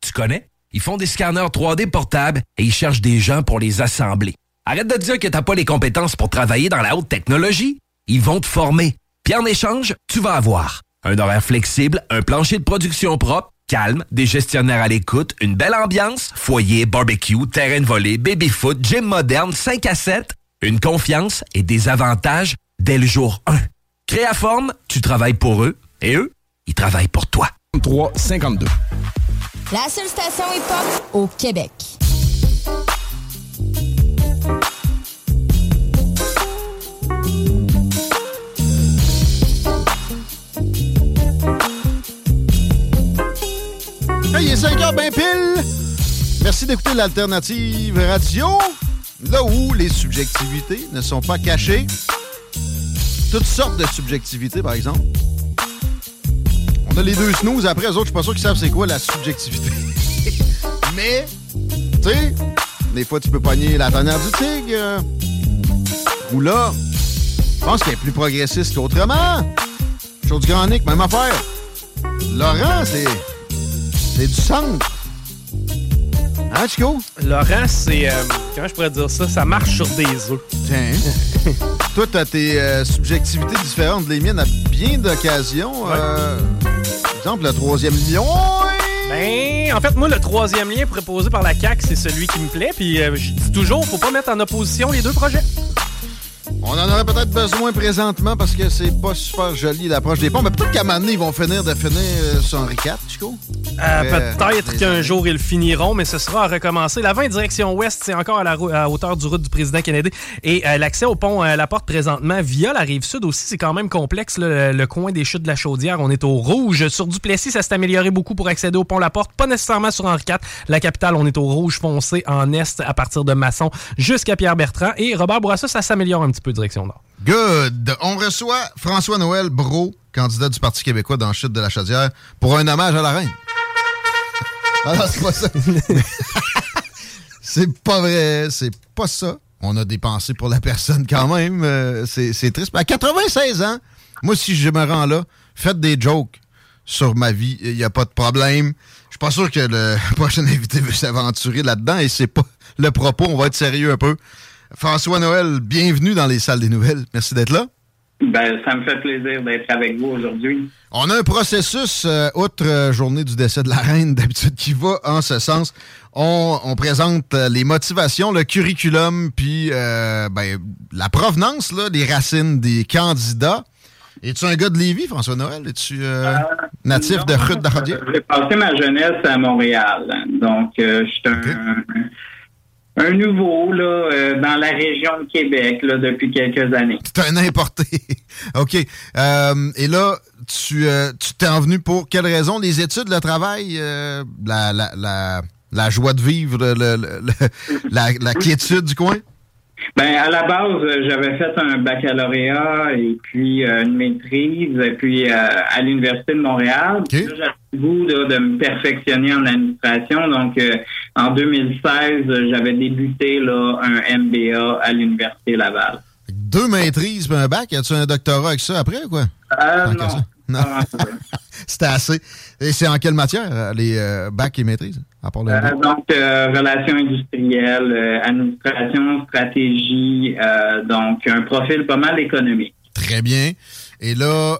Tu connais? Ils font des scanners 3D portables et ils cherchent des gens pour les assembler. Arrête de dire que t'as pas les compétences pour travailler dans la haute technologie. Ils vont te former. Puis en échange, tu vas avoir un horaire flexible, un plancher de production propre, calme, des gestionnaires à l'écoute, une belle ambiance, foyer, barbecue, terrain de volée, baby-foot, gym moderne, 5 à 7, une confiance et des avantages dès le jour 1. Créaforme, tu travailles pour eux et eux, ils travaillent pour toi. 352. La seule station hip-hop au Québec. Il est 5 heures bien pile. Merci d'écouter l'alternative radio, là où les subjectivités ne sont pas cachées. Toutes sortes de subjectivités, par exemple. On a les deux snooze. Après, eux autres, je suis pas sûr qu'ils savent c'est quoi la subjectivité. Mais, tu sais, des fois, tu peux pogner la tanière du tigre. Ou là, je pense qu'elle est plus progressiste qu'autrement. Chose du Grand Nick, même affaire. Laurent, c'est... C'est du centre. Hein, Chico? Laurent, c'est. euh, comment je pourrais dire ça? Ça marche sur des œufs. Tiens. Toi, t'as tes euh, subjectivités différentes de les miennes à bien d'occasions. Euh, par exemple, le troisième lion. Ben, en fait, moi, le troisième lien proposé par la CAQ, c'est celui qui me plaît. Puis euh, je dis toujours, faut pas mettre en opposition les deux projets. On en aurait peut-être besoin présentement parce que c'est pas super joli l'approche des ponts. Mais peut-être qu'à un moment donné, ils vont finir de finir euh, sur Henri IV, Chico. Euh, Euh, Peut-être qu'un années. jour ils finiront, mais ce sera à recommencer. La 20 direction ouest, c'est encore à la rou- à hauteur du route du président Kennedy. Et euh, l'accès au pont La Porte présentement via la rive sud aussi, c'est quand même complexe. là. le coin des chutes de la Chaudière, on est au rouge. Sur Duplessis, ça s'est amélioré beaucoup pour accéder au pont La Porte. Pas nécessairement sur Henri IV. La capitale, on est au rouge foncé en est à partir de Masson jusqu'à Pierre-Bertrand. Et Robert Bourassa, ça s'améliore un petit peu direction nord. Good. On reçoit François-Noël Brault, candidat du Parti québécois dans chute de la Chaudière, pour un hommage à la reine. Non, c'est pas ça. c'est pas vrai, c'est pas ça. On a des pensées pour la personne quand même. euh, c'est c'est triste. Mais à 96 ans, moi, si je me rends là, faites des jokes sur ma vie. Il n'y a pas de problème. Je suis pas sûr que le prochain invité veut s'aventurer là-dedans et c'est pas le propos. On va être sérieux un peu. François Noël, bienvenue dans les salles des nouvelles. Merci d'être là. Ben, ça me fait plaisir d'être avec vous aujourd'hui. On a un processus, euh, outre euh, journée du décès de la reine, d'habitude, qui va en ce sens. On, on présente euh, les motivations, le curriculum, puis euh, ben, la provenance, là, des racines des candidats. Es-tu un gars de Lévis, François Noël? Es-tu natif de Rue d'Ardier? J'ai passé ma jeunesse à Montréal. Donc, je suis un, un nouveau là, euh, dans la région de Québec là, depuis quelques années. T'es un importé. OK. Euh, et là, tu euh, tu t'es en venu pour quelle raison? Les études, le travail, euh, la, la, la, la joie de vivre, le- le- le- la, la quiétude du coin? Ben, à la base, euh, j'avais fait un baccalauréat et puis euh, une maîtrise, et puis euh, à l'Université de Montréal. Là, J'avais le goût là, de me perfectionner en administration. Donc, euh, en 2016, euh, j'avais débuté là, un MBA à l'Université Laval. Deux maîtrises un bac. As-tu un doctorat avec ça après ou quoi? Euh, non. Non. C'était assez. Et c'est en quelle matière, les bacs et maîtrises? À part le Euh, donc, euh, relations industrielles, euh, administration, stratégie, donc un profil pas mal économique. Très bien. Et là,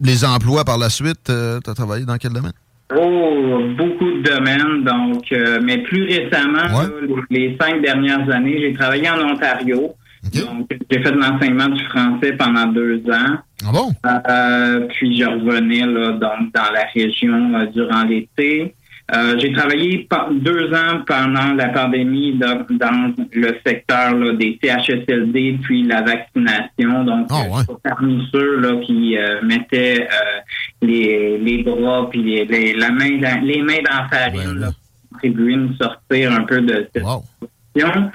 les emplois par la suite, tu as travaillé dans quel domaine? Oh, beaucoup de domaines, donc, mais plus récemment, là, les, cinq dernières années, j'ai travaillé en Ontario. Donc, j'ai fait de l'enseignement du français pendant deux ans. Ah bon? Euh, puis je revenais là, donc, dans la région euh, durant l'été. Euh, j'ai travaillé deux ans pendant la pandémie dans, dans le secteur là, des CHSLD puis la vaccination. Donc, euh, j'étais parmi ceux là, qui euh, mettaient euh, les, les bras puis les, les- la main dans, les mains dans la farine là, pour contribuer à nous sortir un peu de cette situation.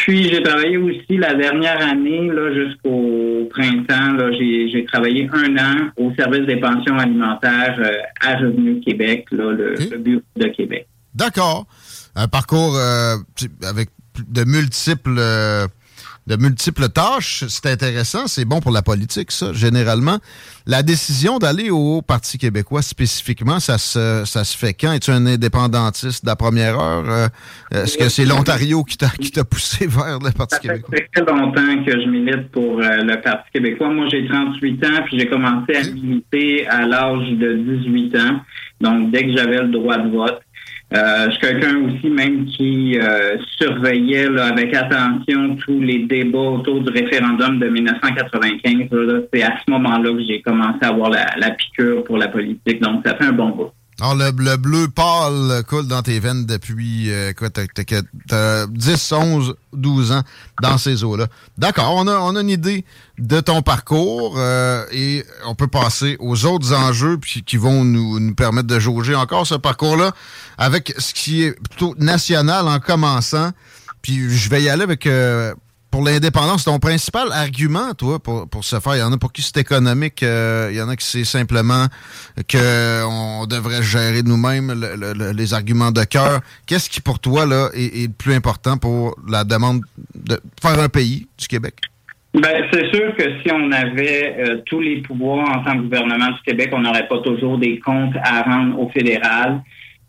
Puis j'ai travaillé aussi la dernière année, là, jusqu'au printemps, là, j'ai, j'ai travaillé un an au service des pensions alimentaires euh, à Revenu Québec, là, le, le bureau de Québec. D'accord. Un parcours euh, avec de multiples, euh, de multiples tâches. C'est intéressant. C'est bon pour la politique, ça, généralement. La décision d'aller au Parti québécois spécifiquement, ça se, ça se fait quand? Es-tu un indépendantiste de la première heure? Euh, Est-ce que c'est l'Ontario qui t'a, qui t'a poussé vers le Parti québécois? Ça fait très longtemps que je milite pour euh, le Parti québécois. Moi, j'ai 38 ans, puis j'ai commencé à militer à l'âge de 18 ans. Donc, dès que j'avais le droit de vote. Euh, je suis quelqu'un aussi même qui euh, surveillait là, avec attention tous les débats autour du référendum de 1995. Là, C'est à ce moment-là que j'ai commencé à avoir la, la piqûre pour la politique. Donc, ça fait un bon bout. Alors, le, le bleu pâle coule dans tes veines depuis euh, quoi, t'as 10, 11, 12 ans dans ces eaux-là. D'accord, on a, on a une idée de ton parcours euh, et on peut passer aux autres enjeux puis, qui vont nous, nous permettre de jauger encore ce parcours-là avec ce qui est plutôt national en commençant. Puis je vais y aller avec... euh, pour l'indépendance, ton principal argument, toi, pour, pour ce faire, il y en a pour qui c'est économique, euh, il y en a qui c'est simplement qu'on devrait gérer nous-mêmes le- le- le- les arguments de cœur. Qu'est-ce qui, pour toi, là, est, est le plus important pour la demande de faire un pays du Québec? Ben, c'est sûr que si on avait euh, tous les pouvoirs en tant que gouvernement du Québec, on n'aurait pas toujours des comptes à rendre au fédéral.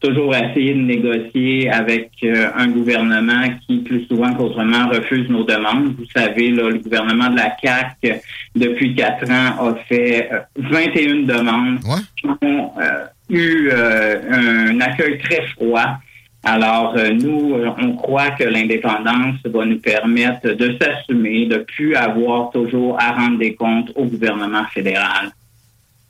Toujours essayer de négocier avec euh, un gouvernement qui, plus souvent qu'autrement, refuse nos demandes. Vous savez, là, le gouvernement de la CAC depuis quatre ans, a fait euh, 21 demandes qui ont euh, eu euh, un accueil très froid. Alors, nous, on croit que l'indépendance va nous permettre de s'assumer, de plus avoir toujours à rendre des comptes au gouvernement fédéral.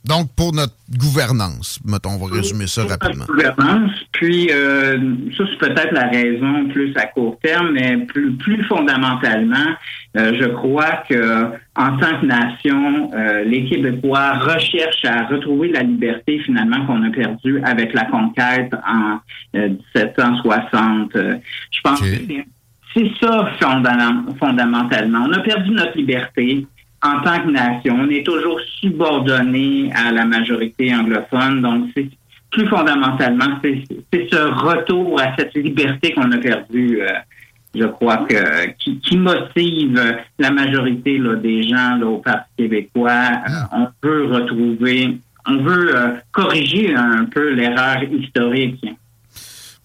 Donc, pour notre gouvernance, mettons, on va résumer ça rapidement. gouvernance. Puis, euh, ça, c'est peut-être la raison plus à court terme, mais plus, plus fondamentalement, euh, je crois que en tant que nation, euh, les Québécois recherchent à retrouver la liberté finalement qu'on a perdue avec la conquête en euh, 1760. Euh, je pense que c'est- ça fondam- fondamentalement. On a perdu notre liberté en tant que nation. On est toujours subordonné à la majorité anglophone. Donc, c'est plus fondamentalement, c'est ce retour à cette liberté qu'on a perdue, euh, je crois, que qui, qui motive la majorité là, des gens là, au Parti québécois. Euh, on veut retrouver, on veut euh, corriger un peu l'erreur historique.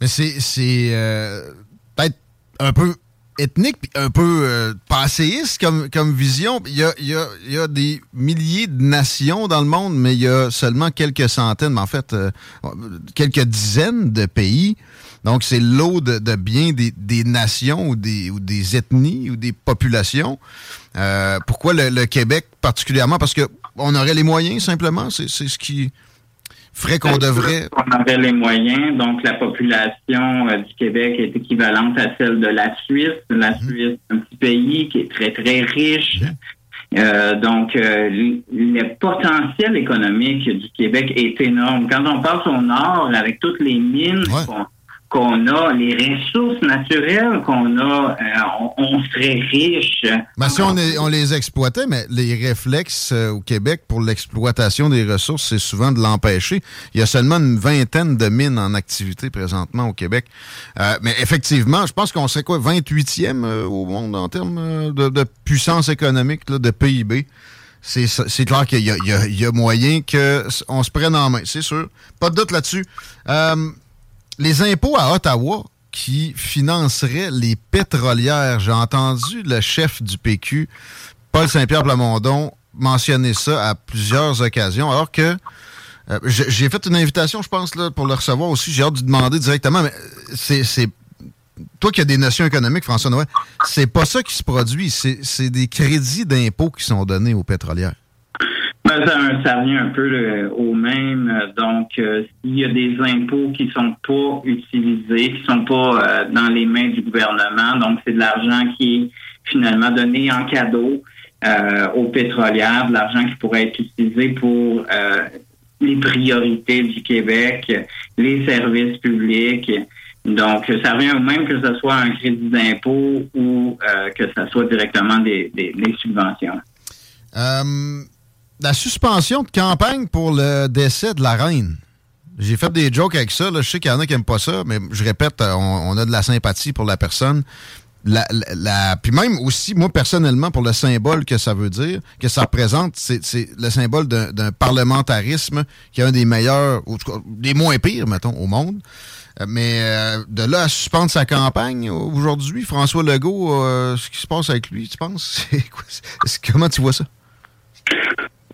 Mais c'est c'est, euh, peut-être un peu ethnique, un peu euh, passéiste comme, comme vision. Il y, a, il, y a, il y a des milliers de nations dans le monde, mais il y a seulement quelques centaines, mais en fait, euh, quelques dizaines de pays. Donc, c'est l'eau de, de bien des, des nations ou des, ou des ethnies ou des populations. Euh, pourquoi le, le Québec particulièrement? Parce que on aurait les moyens, simplement. C'est c'est ce qui ferait qu'on devrait... On avait les moyens, donc la population euh, du Québec est équivalente à celle de la Suisse. La Suisse, un petit pays qui est très, très riche. Euh, donc, euh, le le potentiel économique du Québec est énorme. Quand on passe au nord, avec toutes les mines qu'on qu'on a, les ressources naturelles qu'on a, euh, on, serait riche. Ben, si on, les exploitait, mais les réflexes euh, au Québec pour l'exploitation des ressources, c'est souvent de l'empêcher. Il y a seulement une vingtaine de mines en activité présentement au Québec. Euh, mais effectivement, je pense qu'on serait quoi, 28e euh, au monde en termes de, puissance économique, là, de PIB. C'est clair qu'il y, y a moyen qu'on se prenne en main, c'est sûr. Pas de doute là-dessus. Euh, les impôts à Ottawa qui financeraient les pétrolières. J'ai entendu le chef du PQ, Paul Saint-Pierre Plamondon, mentionner ça à plusieurs occasions, alors que euh, j'ai fait une invitation, je pense, là, pour le recevoir aussi. J'ai hâte de lui demander directement, mais euh, c'est... Toi qui as des notions économiques, François Noël, c'est pas ça qui se produit. C'est des crédits d'impôts qui sont donnés aux pétrolières. Ben, ça, ça revient un peu euh, au même. Euh, Donc, euh, s'il y a des impôts qui sont pas utilisés, qui sont pas euh, dans les mains du gouvernement, donc c'est de l'argent qui est finalement donné en cadeau euh, aux pétrolières, de l'argent qui pourrait être utilisé pour les priorités du Québec, les services publics. Donc, ça revient au même que ce soit un crédit d'impôt ou que ce soit directement des, des- des subventions. La suspension de campagne pour le décès de la reine. J'ai fait des jokes avec ça. Je sais qu'il y en a qui n'aiment pas ça, mais je répète, euh, on, a de la sympathie pour la personne. Puis même aussi, moi, personnellement, pour le symbole que ça veut dire, que ça représente, c'est le symbole d'un parlementarisme qui est un des meilleurs, ou des moins pires, mettons, au monde. Euh, Mais euh, de là à suspendre sa campagne aujourd'hui, François Legault, ce qui se passe avec lui, tu penses? Comment tu vois ça?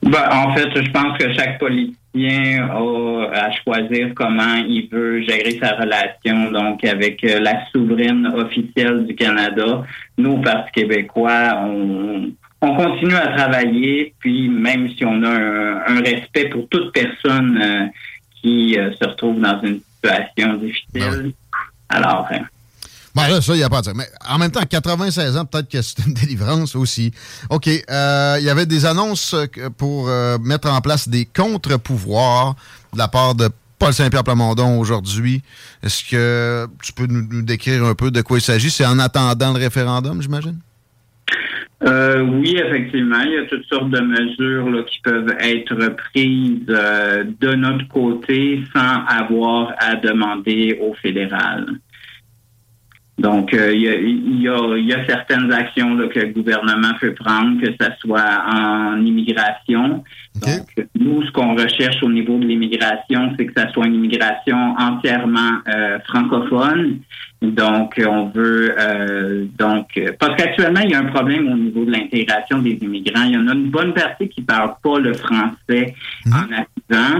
Ben, en fait, je pense que chaque politicien a à choisir comment il veut gérer sa relation, donc avec euh, la souveraine officielle du Canada. Nous, au Parti québécois, on, on continue à travailler, puis même si on a un, un respect pour toute personne euh, qui euh, se retrouve dans une situation difficile. Alors, euh, Bon, là, ça, il n'y a pas à dire. Mais en même temps, 96 ans, peut-être que c'est une délivrance aussi. OK. euh, Il y avait des annonces euh, pour euh, mettre en place des contre-pouvoirs de la part de Paul Saint-Pierre Plamondon aujourd'hui. Est-ce que tu peux nous, décrire un peu de quoi il s'agit? C'est en attendant le référendum, j'imagine? Oui, effectivement, il y a toutes sortes de mesures qui peuvent être prises de notre côté sans avoir à demander au fédéral. Donc, euh, il y, a, y a- il y a certaines actions là, que le gouvernement peut prendre, que ce soit en immigration. Donc, nous, ce qu'on recherche au niveau de l'immigration, c'est que ça soit une immigration entièrement euh, francophone. Donc, on veut euh, donc parce qu'actuellement, il y a un problème au niveau de l'intégration des immigrants. Il y en a une bonne partie qui parle pas le français en arrivant.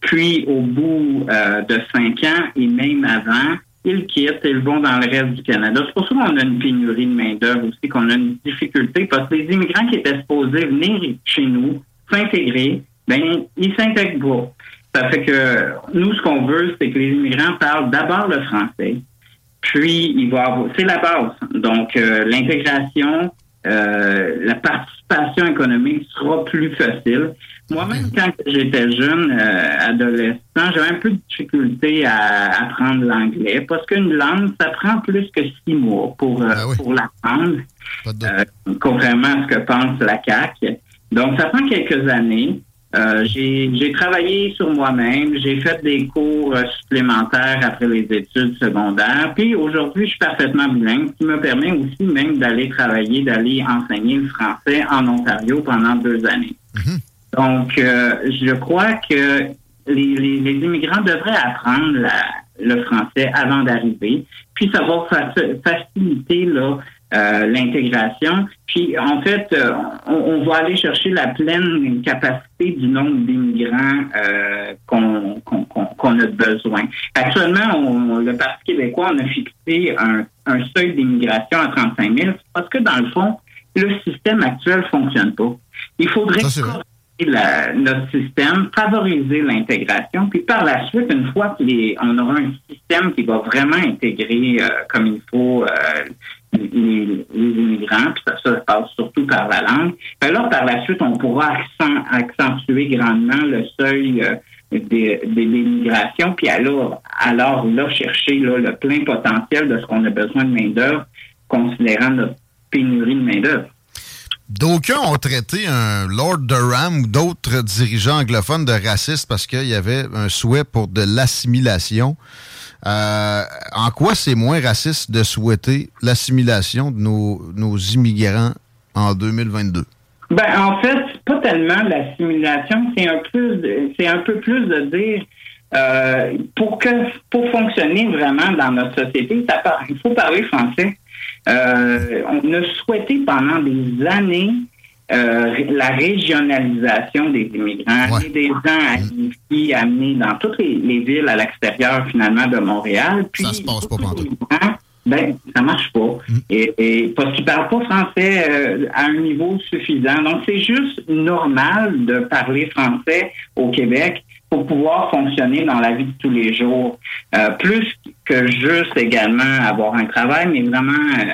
Puis, au bout euh, de cinq ans et même avant, ils quittent, ils vont dans le reste du Canada. C'est pour ça qu'on a une pénurie de main-d'œuvre aussi, qu'on a une difficulté, parce que les immigrants qui étaient supposés venir chez nous, s'intégrer, ben, ils s'intègrent pas. Ça fait que nous, ce qu'on veut, c'est que les immigrants parlent d'abord le français, puis il va avoir, c'est la base. Donc, euh, l'intégration, euh, la participation économique sera plus facile. Moi-même, quand j'étais jeune, euh, adolescent, j'avais un peu de difficulté à apprendre l'anglais parce qu'une langue, ça prend plus que six mois pour, euh, pour l'apprendre, euh, contrairement à ce que pense la CAQ. Donc, ça prend quelques années. Euh, j'ai travaillé sur moi-même, j'ai fait des cours euh, supplémentaires après les études secondaires, puis aujourd'hui je suis parfaitement bilingue, ce qui me permet aussi même d'aller travailler, d'aller enseigner le français en Ontario pendant deux années. Donc euh, je crois que les, les, les immigrants devraient apprendre la- le français avant d'arriver, puis ça va fa- faciliter là euh, l'intégration. Puis, en fait, euh, on, on va aller chercher la pleine capacité du nombre d'immigrants euh, qu'on a besoin. Actuellement, on- le Parti québécois, on a fixé un, un seuil d'immigration à 35 000 parce que, dans le fond, le système actuel fonctionne pas. Il faudrait corriger la- notre système, favoriser l'intégration, puis par la suite, une fois qu'on aura un système qui va vraiment intégrer euh, comme il faut euh, les, immigrants, puis ça, passe surtout par la langue, là, par la suite, on pourra accent- accentuer grandement le seuil euh, des, puis alors, alors là, chercher le plein potentiel de ce qu'on a besoin de main-d'œuvre, considérant notre pénurie de main-d'œuvre. D'aucuns ont traité un Lord Durham ou d'autres dirigeants anglophones de racistes parce qu'il y avait un souhait pour de l'assimilation. Euh, en quoi c'est moins raciste de souhaiter l'assimilation de nos, nos immigrants en 2022? Ben, en fait, pas tellement l'assimilation, c'est un de- c'est un peu plus de dire euh, pour que pour fonctionner vraiment dans notre société, il faut parler français. Euh, on a souhaité pendant des années euh, la régionalisation des immigrants, amener des gens à Lévis, amener dans toutes les, les villes à l'extérieur finalement de Montréal. Puis, ça se passe pas ben, ça marche pas. Et, et parce qu'ils parlent pas français euh, à un niveau suffisant. Donc, c'est juste normal de parler français au Québec pour pouvoir fonctionner dans la vie de tous les jours. Euh, plus que juste également avoir un travail, mais vraiment euh,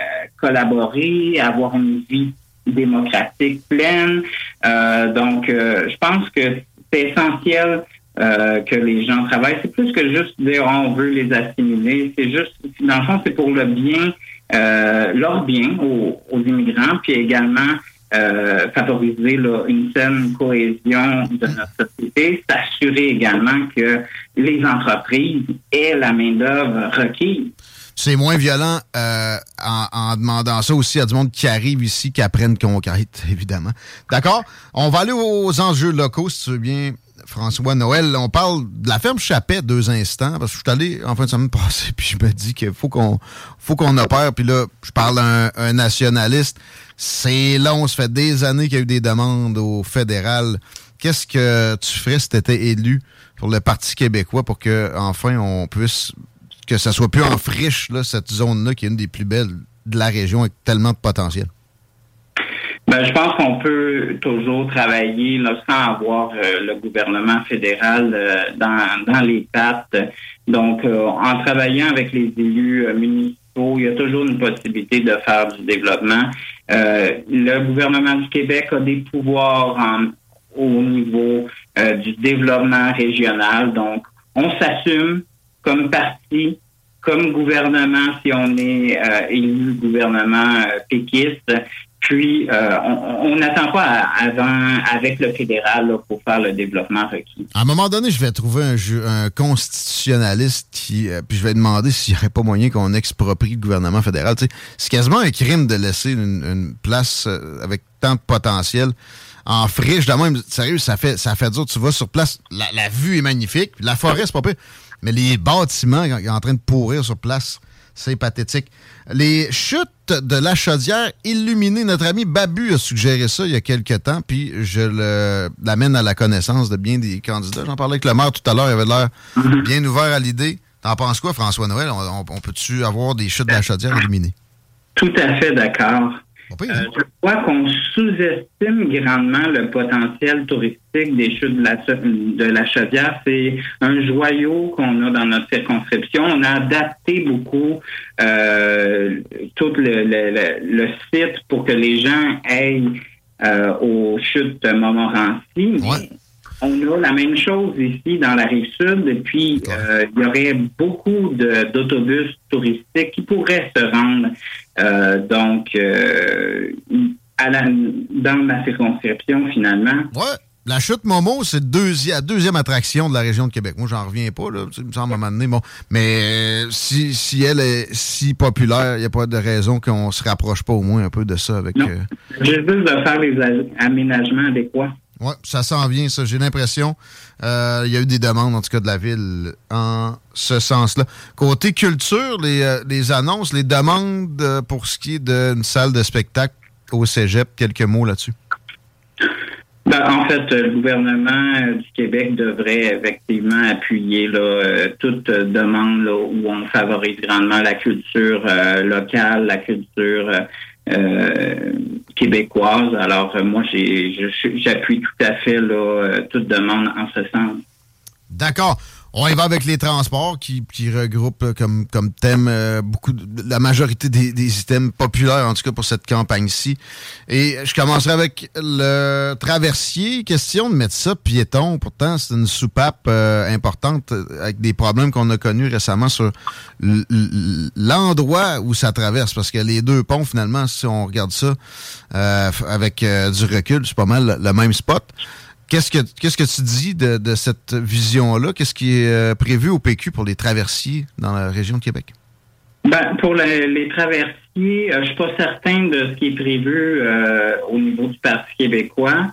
collaborer, avoir une vie démocratique pleine. Euh, donc, euh, je pense que c'est essentiel euh, que les gens travaillent. C'est plus que juste dire oh, on veut les assimiler. C'est juste, dans le fond, c'est pour le bien, leur bien aux, immigrants, puis également favoriser une saine cohésion de notre société, s'assurer également que les entreprises aient la main-d'œuvre requise. C'est moins violent euh, en, en demandant ça aussi à du monde qui arrive ici, qui apprennent conquête, évidemment. D'accord? On va aller aux enjeux locaux, si tu veux bien, François Noël. On parle de la ferme Chapet deux instants, parce que je suis allé en fin de semaine passée, puis je me dis qu'il faut qu'on faut qu'on opère. Puis là, je parle à un, nationaliste. C'est long, ça fait des années qu'il y a eu des demandes au fédéral. Qu'est-ce que tu ferais si tu élu pour le Parti québécois pour que enfin on puisse que ça soit plus en friche, cette zone-là, qui est une des plus belles de la région avec tellement de potentiel? Ben, je pense qu'on peut toujours travailler sans avoir euh, le gouvernement fédéral euh, dans, les pattes. Donc, euh, en travaillant avec les élus municipaux, il y a toujours une possibilité de faire du développement. Le gouvernement du Québec a des pouvoirs au niveau du développement régional. Donc, on s'assume comme parti, comme gouvernement, si on est euh, élu gouvernement euh, péquiste. Puis, euh, on n'attend pas avant avec le fédéral pour faire le développement requis. À un moment donné, je vais trouver un, un constitutionnaliste qui. puis je vais demander s'il n'y aurait pas moyen qu'on exproprie le gouvernement fédéral. C'est quasiment un crime de laisser une, place avec tant de potentiel en friche. De même, sérieux, ça fait, ça fait dur. Tu vas sur place, la, la vue est magnifique. La forêt, c'est pas pire. Mais les bâtiments en en train de pourrir sur place, c'est pathétique. Les chutes de la chaudière illuminées, notre ami Babu a suggéré ça il y a quelques temps, puis je l'amène à la connaissance de bien des candidats. J'en parlais avec le maire tout à l'heure, il avait l'air bien ouvert à l'idée. T'en penses quoi, François Noël? On, on- on peut-tu avoir des chutes de la chaudière éliminées? Tout à fait d'accord. Euh, je crois qu'on sous-estime grandement le potentiel touristique des chutes de la, de la chaudière. C'est un joyau qu'on a dans notre circonscription. On a adapté beaucoup euh, tout le, le- le- le site pour que les gens aillent euh, aux chutes de Montmorency. On a la même chose ici dans la rive sud, et puis euh, il y aurait beaucoup d'autobus touristiques qui pourraient se rendre euh, donc euh, à la, dans ma circonscription finalement. Ouais. La chute Momo, c'est deuxi- la deuxième attraction de la région de Québec. Moi, j'en reviens pas, là. Il me semble à un moment donné, bon. Mais euh, si, si elle est si populaire, il n'y a pas de raison qu'on se rapproche pas au moins un peu de ça avec. euh, Juste de faire les aménagements adéquats. Oui, ça s'en vient, ça. J'ai l'impression. euh, Il y a eu des demandes, en tout cas, de la ville en ce sens-là. Côté culture, les, euh, annonces, les demandes euh, pour ce qui est d'une salle de spectacle au cégep, quelques mots là-dessus. Ben, en fait, le gouvernement du Québec devrait effectivement appuyer toute demande où on favorise grandement la culture locale, la culture euh, québécoise. Alors, euh, moi, j'appuie tout à fait là, euh, toute demande en ce sens. D'accord. On y va avec les transports qui, qui regroupent euh, comme, thème euh, beaucoup la majorité des, des items populaires, en tout cas pour cette campagne-ci. Et je commencerai avec le traversier. Question de mettre ça piéton. Pourtant, c'est une soupape euh, importante avec des problèmes qu'on a connus récemment sur l'endroit où ça traverse. Parce que les deux ponts, finalement, si on regarde ça avec du recul, c'est pas mal le même spot. Qu'est-ce que qu'est-ce que tu dis de, de cette vision-là? Qu'est-ce qui est euh, prévu au PQ pour les traversiers dans la région de Québec? Ben, pour le- les traversiers, euh, je suis pas certain de ce qui est prévu euh, au niveau du Parti québécois.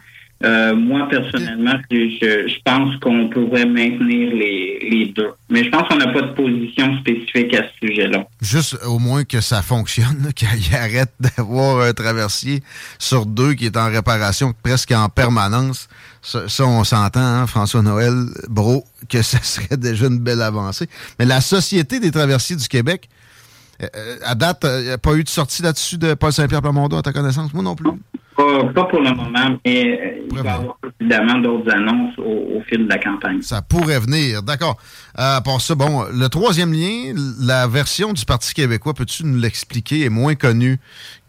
Euh, moi, personnellement, je, pense qu'on pourrait maintenir les, les deux. Mais je pense qu'on n'a pas de position spécifique à ce sujet-là. Juste au moins que ça fonctionne, qu'il arrête d'avoir un traversier sur deux qui est en réparation presque en permanence. Ça, ça, on s'entend, hein, François Noël, bro, que ça serait déjà une belle avancée. Mais la Société des traversiers du Québec, euh, euh, à date, il n'y a pas eu de sortie là-dessus de Paul Saint-Pierre Plamondon, à ta connaissance? Moi non plus? Pas, pas pour le moment, mais euh, il va y avoir évidemment d'autres annonces au, au fil de la campagne. Ça pourrait venir, d'accord. Euh, pour ça, bon, le troisième lien, la version du Parti québécois, peux-tu nous l'expliquer, est moins connue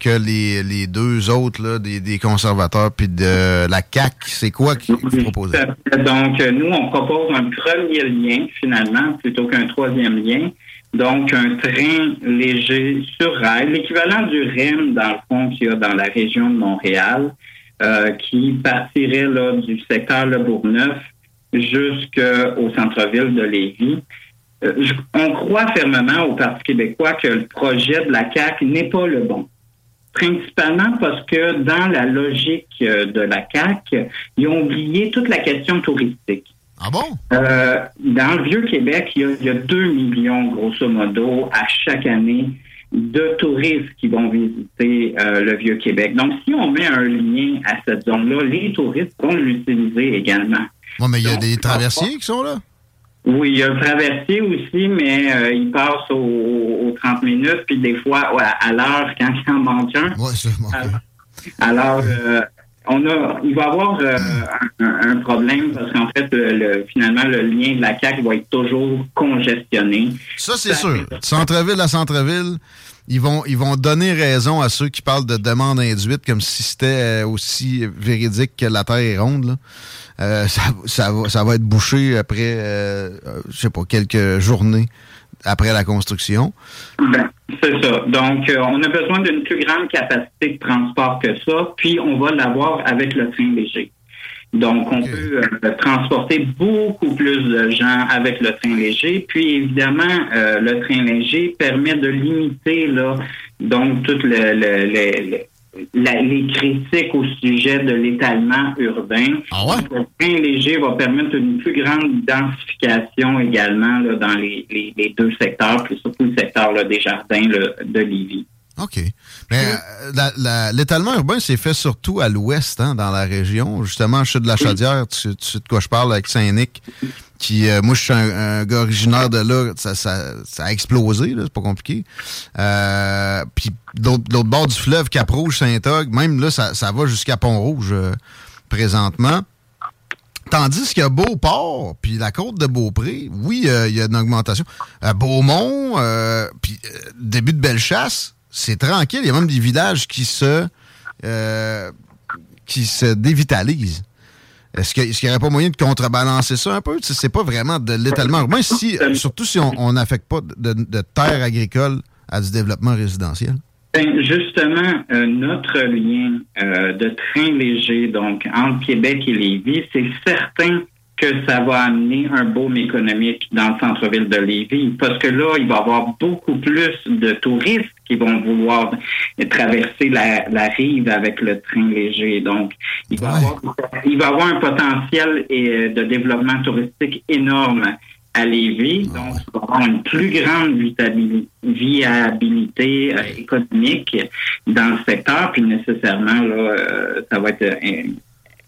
que les, les deux autres, là, des, des conservateurs puis de la CAQ. C'est quoi qui vous proposez? Donc, euh, nous, on propose un premier lien, finalement, plutôt qu'un troisième lien. Donc, un train léger sur rail, l'équivalent du REM, dans le fond, qu'il y a dans la région de Montréal, euh, qui partirait là, du secteur Le Bourgneuf jusqu'au centre-ville de Lévis. Euh, on croit fermement au Parti québécois que le projet de la CAQ n'est pas le bon principalement parce que dans la logique euh, de la CAQ, ils ont oublié toute la question touristique. Ah bon? Euh, dans le Vieux-Québec, il y, a, il y a 2 millions, grosso modo, à chaque année de touristes qui vont visiter euh, le Vieux-Québec. Donc, si on met un lien à cette zone-là, les touristes vont l'utiliser également. Bon, mais il y a des traversiers qui sont là? Oui, il y a le traversier aussi, mais euh, il passe aux, aux 30 minutes, puis des fois ouais, à l'heure quand il en manque un. Alors, alors, euh, on a, il va y avoir euh, un, problème parce qu'en fait, le- finalement, le lien de la CAQ va être toujours congestionné. Ça, c'est sûr. Centre-ville à centre-ville, ils vont, ils vont donner raison à ceux qui parlent de demande induite comme si c'était euh, aussi véridique que la Terre est ronde. Euh, ça, ça, va, être bouché après, euh, euh, je sais pas, quelques journées après la construction? Ben, c'est ça. Donc, euh, on a besoin d'une plus grande capacité de transport que ça, puis on va l'avoir avec le train léger. Donc, on peut euh, transporter beaucoup plus de gens avec le train léger. Puis, évidemment, euh, le train léger permet de limiter là, donc toutes le, le- le- le- la- les critiques au sujet de l'étalement urbain. Le train léger va permettre une plus grande densification également là, dans les, les- les deux secteurs, puis surtout le secteur là, des jardins là, de Lévis. OK. Mais euh, la- la- l'étalement urbain s'est fait surtout à l'ouest, hein, dans la région. Justement, je suis de la Chaudière, tu, tu sais de quoi je parle avec Saint-Nic. Euh, moi, je suis un, un gars originaire de là, ça, ça, ça a explosé, c'est pas compliqué. Euh, puis l'autre bord du fleuve, Cap-Rouge, Saint-Og, même là, ça, ça va jusqu'à Pont-Rouge euh, présentement. Tandis que Beauport, puis la côte de Beaupré, oui, euh, il y a une augmentation. À Beaumont, euh, puis euh, début de Bellechasse, c'est tranquille. Il y a même des villages qui se euh, qui se dévitalisent. Est-ce qu'il n'y aurait pas moyen de contrebalancer ça un peu? C'est pas vraiment de l'étalement urbain, si, euh, surtout si on n'affecte pas de, de terres agricoles à du développement résidentiel. Ben, justement, euh, notre lien euh, de train léger, donc entre Québec et Lévis, c'est certain que ça va amener un boom économique dans le centre-ville de Lévis, parce que là, il va y avoir beaucoup plus de touristes qui vont vouloir traverser la, la rive avec le train léger. Donc, il va, avoir, il va avoir un potentiel euh, de développement touristique énorme à Lévis, donc il va avoir une plus grande viabilité euh, économique dans le secteur, puis nécessairement, là, euh, ça va être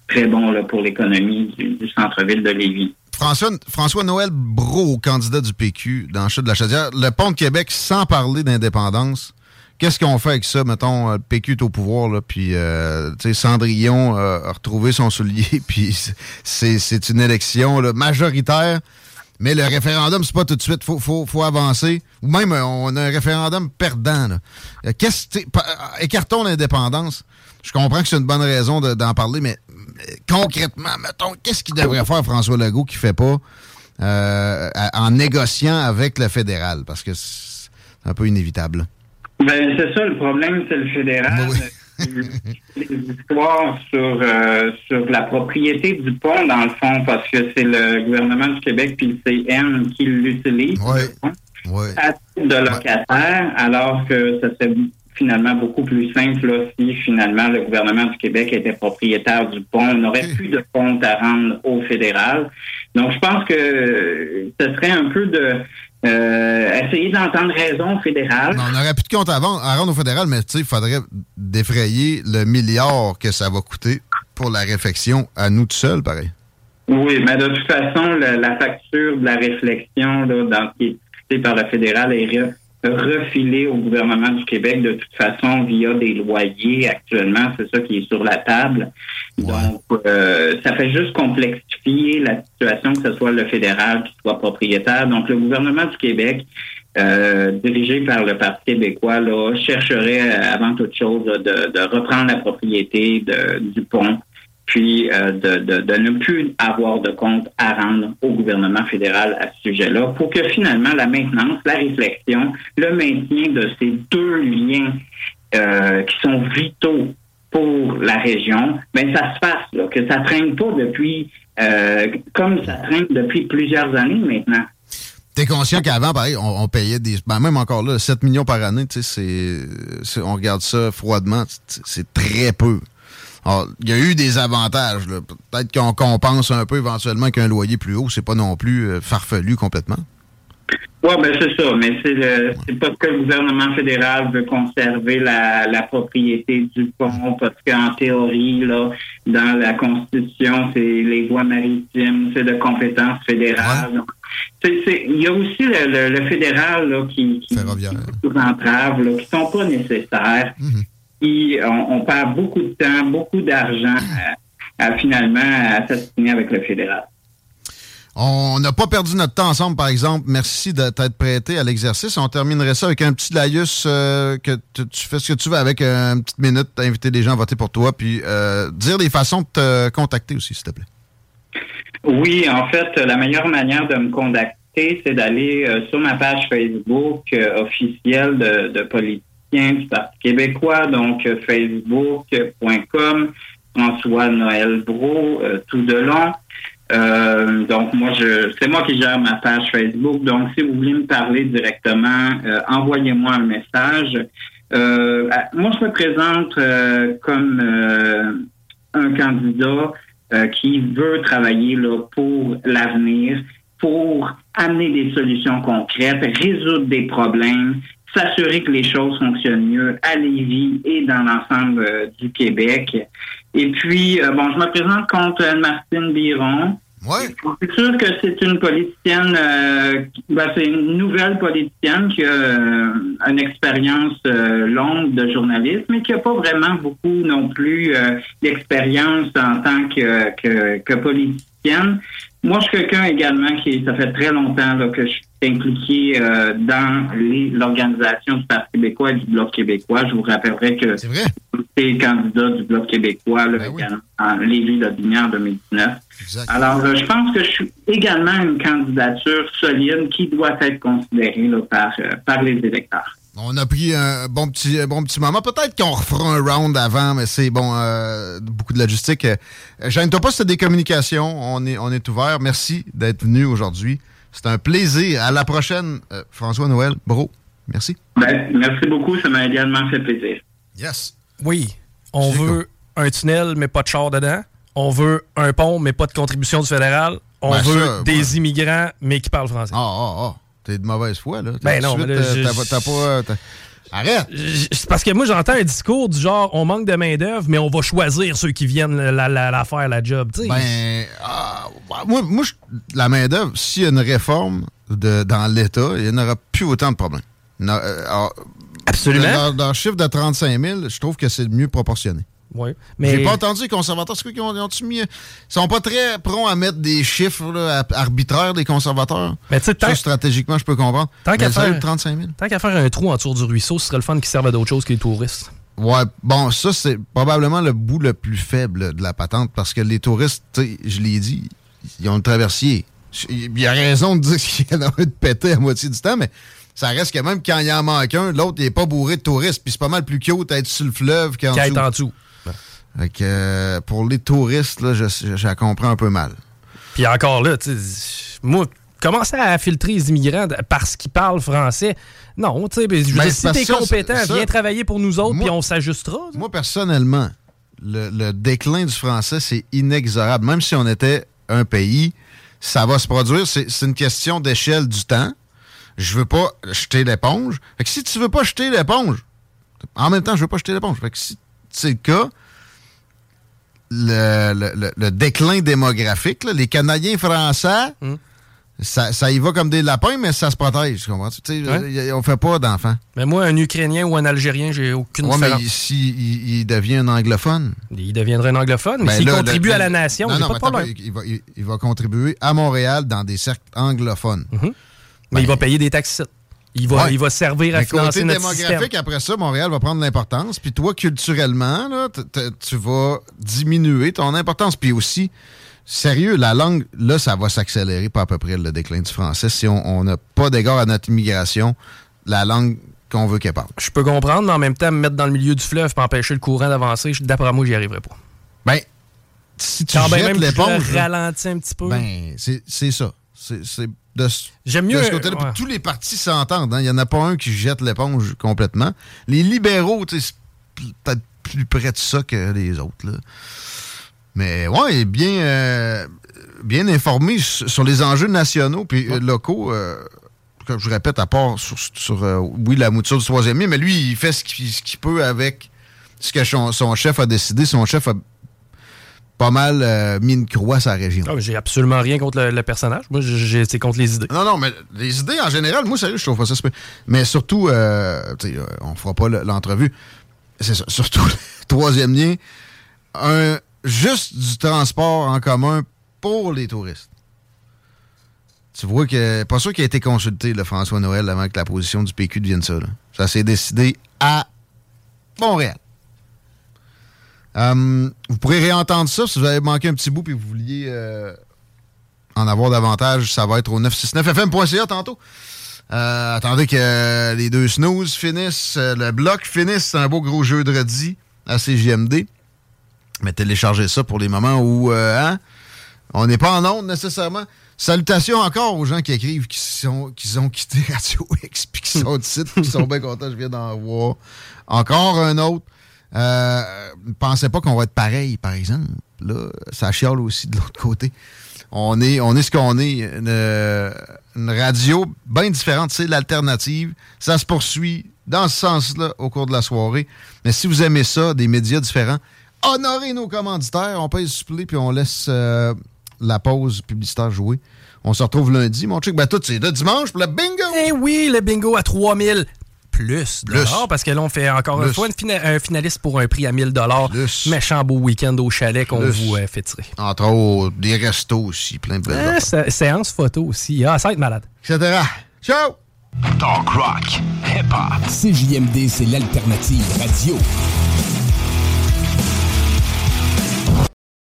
très bon là, pour l'économie du, centre-ville de Lévis. François, François Noël Brault, candidat du PQ dans le chute de la Chaudière, le pont de Québec sans parler d'indépendance. Qu'est-ce qu'on fait avec ça? Mettons, euh, le PQ est au pouvoir, là, puis euh, Cendrillon euh, a retrouvé son soulier, puis c'est une élection là, majoritaire. Mais le référendum, c'est pas tout de suite. Faut, faut, faut avancer. Ou même, on a un référendum perdant. là. Écartons l'indépendance. Je comprends que c'est une bonne raison de- d'en parler, mais mais concrètement, mettons, qu'est-ce qu'il devrait faire François Legault qui fait pas euh, à- en négociant avec le fédéral? Parce que c'est un peu inévitable. Ben, c'est ça le problème, c'est le fédéral. Les histoires sur, euh, sur la propriété du pont, dans le fond, parce que c'est le gouvernement du Québec puis le CN qui l'utilise pont, à titre de locataire, alors que ça serait finalement beaucoup plus simple là, si finalement le gouvernement du Québec était propriétaire du pont. On n'aurait plus de compte à rendre au fédéral. Donc, je pense que ce serait un peu de euh, essayer d'entendre raison au fédéral. On n'aurait plus de compte à, vendre- à rendre au fédéral, mais tu sais, il faudrait défrayer le milliard que ça va coûter pour la réflexion à nous tout seuls, pareil. Oui, mais de toute façon, la facture de la réflexion là, dans, qui est par le fédéral est re- refilée au gouvernement du Québec de toute façon via des loyers actuellement. C'est ça qui est sur la table. Donc, euh, ça fait juste complexifier la situation que ce soit le fédéral qui soit propriétaire. Donc, le gouvernement du Québec, euh, dirigé par le Parti québécois, là, chercherait euh, avant toute chose là, de, de reprendre la propriété de- du pont puis euh, de, ne plus avoir de compte à rendre au gouvernement fédéral à ce sujet-là, pour que finalement la maintenance, la réflexion, le maintien de ces deux liens euh, qui sont vitaux pour la région, ben ça se fasse, que ça traîne pas depuis euh, comme ça traîne depuis plusieurs années maintenant. T'es conscient qu'avant, pareil, on, on payait des. ben, même encore là, 7 millions par année, tu sais, on regarde ça froidement, c'est très peu. Alors, il y a eu des avantages. Peut-être qu'on compense un peu éventuellement avec un loyer plus haut. C'est pas non plus euh, farfelu complètement. Oui, ben c'est ça, mais c'est parce que le gouvernement fédéral veut conserver la, la propriété du pont, parce qu'en théorie, là, dans la Constitution, c'est les voies maritimes, c'est de compétence fédérale. Il y a aussi le, le- le fédéral là, qui, qui, qui nous entrave, là, qui sont pas nécessaires. Qui, on, on perd beaucoup de temps, beaucoup d'argent à, à finalement à s'assigner avec le fédéral. On n'a pas perdu notre temps ensemble, par exemple. Merci de t'être prêté à l'exercice. On terminerait ça avec un petit laïus euh, que tu fais ce que tu veux avec euh, une petite minute, inviter les gens à voter pour toi, puis euh, dire les façons de te contacter aussi, s'il te plaît. Oui, en fait, la meilleure manière de me contacter, c'est d'aller euh, sur ma page Facebook officielle de, du Parti québécois, donc euh, facebook.com, François Noël Bro, euh, tout de long. Euh, donc moi, je, c'est moi qui gère ma page Facebook. Donc, si vous voulez me parler directement, envoyez-moi un message. Moi, je me présente comme un candidat qui veut travailler là, pour l'avenir, pour amener des solutions concrètes, résoudre des problèmes, s'assurer que les choses fonctionnent mieux à Lévis et dans l'ensemble euh, du Québec. Et puis, euh, bon, je me présente contre Martine Biron. Ouais. C'est sûr que c'est une politicienne, euh, ben, c'est une nouvelle politicienne qui a une expérience longue de journalisme, mais qui n'a pas vraiment beaucoup non plus d'expérience en tant que, que, que politicienne. Moi, je suis quelqu'un également qui, ça fait très longtemps là, que je suis impliqué euh, dans l'organisation du Parti québécois et du Bloc québécois. Je vous rappellerai que j'étais candidat du Bloc québécois également, en Lévis-Lotbinière en 2019. Alors, euh, je pense que je suis également une candidature solide qui doit être considérée là, par, euh, par les électeurs. On a pris un bon petit, un bon petit moment. Peut-être qu'on refera un round avant, mais c'est bon, euh, beaucoup de logistique. Gêne-toi pas, c'est des communications. On est, on est ouvert. Merci d'être venu aujourd'hui. C'est un plaisir. À la prochaine, euh, François Noël. Bro, merci. Ben, merci beaucoup, ça m'a également fait plaisir. Yes. Oui, on veut un tunnel, mais pas de char dedans. On veut un pont, mais pas de contribution du fédéral. On Ben, veut ça, des immigrants, mais qui parlent français. Ah, ah, ah. T'es de mauvaise foi, là. Ben non, suite, mais là, euh, je- t'as pas- euh, Arrête! C'est parce que moi, j'entends un discours du genre on manque de main-d'œuvre, mais on va choisir ceux qui viennent la, la- la faire, la job. Ben, ah, moi, moi la main-d'œuvre, s'il y a une réforme de, dans l'État, il n'y en aura plus autant de problèmes. Euh, alors, Absolument. Dans, dans le chiffre de 35 000, je trouve que c'est mieux proportionné. Oui. Mais... J'ai pas entendu les conservateurs. C'est quoi qu'ils ont, ils mis. Ils sont pas très prompts à mettre des chiffres là, arbitraires, des conservateurs? Mais tu sais, stratégiquement, je peux comprendre. Tant qu'à faire, de 35 000. tant qu'à faire un trou en dessous du ruisseau, ce serait le fun qui serve à d'autres choses que les touristes. Ouais, bon, ça, c'est probablement le bout le plus faible de la patente parce que les touristes, tu sais, je l'ai dit, ils ont le traversier. Il y a raison de dire qu'il y en a un de péter à moitié du temps, mais ça reste que même quand il en manque un, l'autre, il est pas bourré de touristes. Puis c'est pas mal plus cute d'être sur le fleuve qu'en dessous. être en dessous. Fait que euh, pour les touristes, là, je, je, je la comprends un peu mal. Puis encore là, moi, commencer à filtrer les immigrants parce qu'ils parlent français, non, tu sais, ben, Ben, si t'es compétent, ça- viens travailler pour nous autres, puis on s'ajustera. Moi, personnellement, le, le déclin du français, c'est inexorable. Même si on était un pays, ça va se produire. C'est c'est une question d'échelle du temps. Je veux pas jeter l'éponge. Fait que si tu veux pas jeter l'éponge, en même temps, je veux pas jeter l'éponge. Fait que si c'est le cas, le, le- le- déclin démographique, là, les Canadiens français, Hmm. ça, ça y va comme des lapins, mais ça se protège. tu comprends-tu? Tu Ouais. On fait pas d'enfants. Mais moi, un Ukrainien ou un Algérien, j'ai aucune Ouais, mais différence. si il, il devient un anglophone. Il deviendrait un anglophone, mais Ben s'il contribue le- à la nation, non, non, pas de problème. il, va, il- il va contribuer à Montréal dans des cercles anglophones. Mais il va payer des taxes. Il va, Ben, Ouais. il va servir à Mais financer côté notre démographique, système. après ça, Montréal va prendre l'importance. Puis toi, culturellement, là, tu vas diminuer ton importance. Puis aussi, sérieux, la langue, là, ça va s'accélérer pas à peu près le déclin du français. Si on n'a pas d'égard à notre immigration, la langue qu'on veut qu'elle parle. Je peux comprendre, mais en même temps, me mettre dans le milieu du fleuve pour empêcher le courant d'avancer, d'après moi, j'y arriverai pas. Ben, si tu Quand ben jettes même l'éponge... là, ralentis un petit peu. Ben, c'est c'est ça. C'est de, ce- J'aime de mieux, ce côté-là. Puis ouais. Tous les partis s'entendent. hein. Il n'y en a pas un qui jette l'éponge complètement. Les libéraux, c'est peut-être plus près de ça que les autres. Là. Mais ouais, bien, euh, bien informé sur les enjeux nationaux puis euh, locaux. euh, comme je répète, à part sur, sur, euh, oui, la mouture du troisième lien, mais lui, il fait ce qu'il ce qu'il peut avec ce que son, son chef a décidé. Son chef a pas mal euh, mis une croix à sa région. Ah, J'ai absolument rien contre le, le personnage. Moi, c'est contre les idées. Non, non, mais les idées en général, moi, sérieux, je trouve pas ça super. Mais surtout, euh, euh, on fera pas le- l'entrevue. C'est ça. Surtout, le troisième lien, un, juste du transport en commun pour les touristes. Tu vois que, pas sûr qu'il a été consulté, le François Noël, avant que la position du PQ devienne ça. là. Ça s'est décidé à Montréal. Euh, vous pourrez réentendre ça si vous avez manqué un petit bout et vous vouliez euh, en avoir davantage. Ça va être au 969fm.ca tantôt. Euh, attendez que les deux snooze finissent, le bloc finisse. C'est un beau gros jeu de redis à CJMD. Mais téléchargez ça pour les moments où hein, on n'est pas en onde nécessairement. Salutations encore aux gens qui écrivent qui, sont, qui ont quitté Radio X puis qui sont de site qui sont bien contents. Je viens d'en voir encore un autre. Euh, pensez pas qu'on va être pareil, par exemple. Là, ça chiale aussi de l'autre côté. On est, on est ce qu'on est. Une, radio bien différente, c'est l'alternative. Ça se poursuit dans ce sens-là au cours de la soirée. Mais si vous aimez ça, des médias différents, honorez nos commanditaires. On le supplé puis on laisse euh, la pause publicitaire jouée. On se retrouve lundi, mon chick. Ben, tout, c'est de dimanche pour le bingo! Eh oui, le bingo à 3000 plus, dollars, parce que là, on fait encore une Plus. fois une fina- un finaliste pour un prix à 1000 dollars. Méchant beau week-end au chalet qu'on Plus. vous euh, fait tirer. Entre autres, des restos aussi, plein de belles sé- séance photo aussi. Ah, ça va être malade. Etc. Ciao! Talk rock, hip hop. CJMD, c'est l'alternative radio.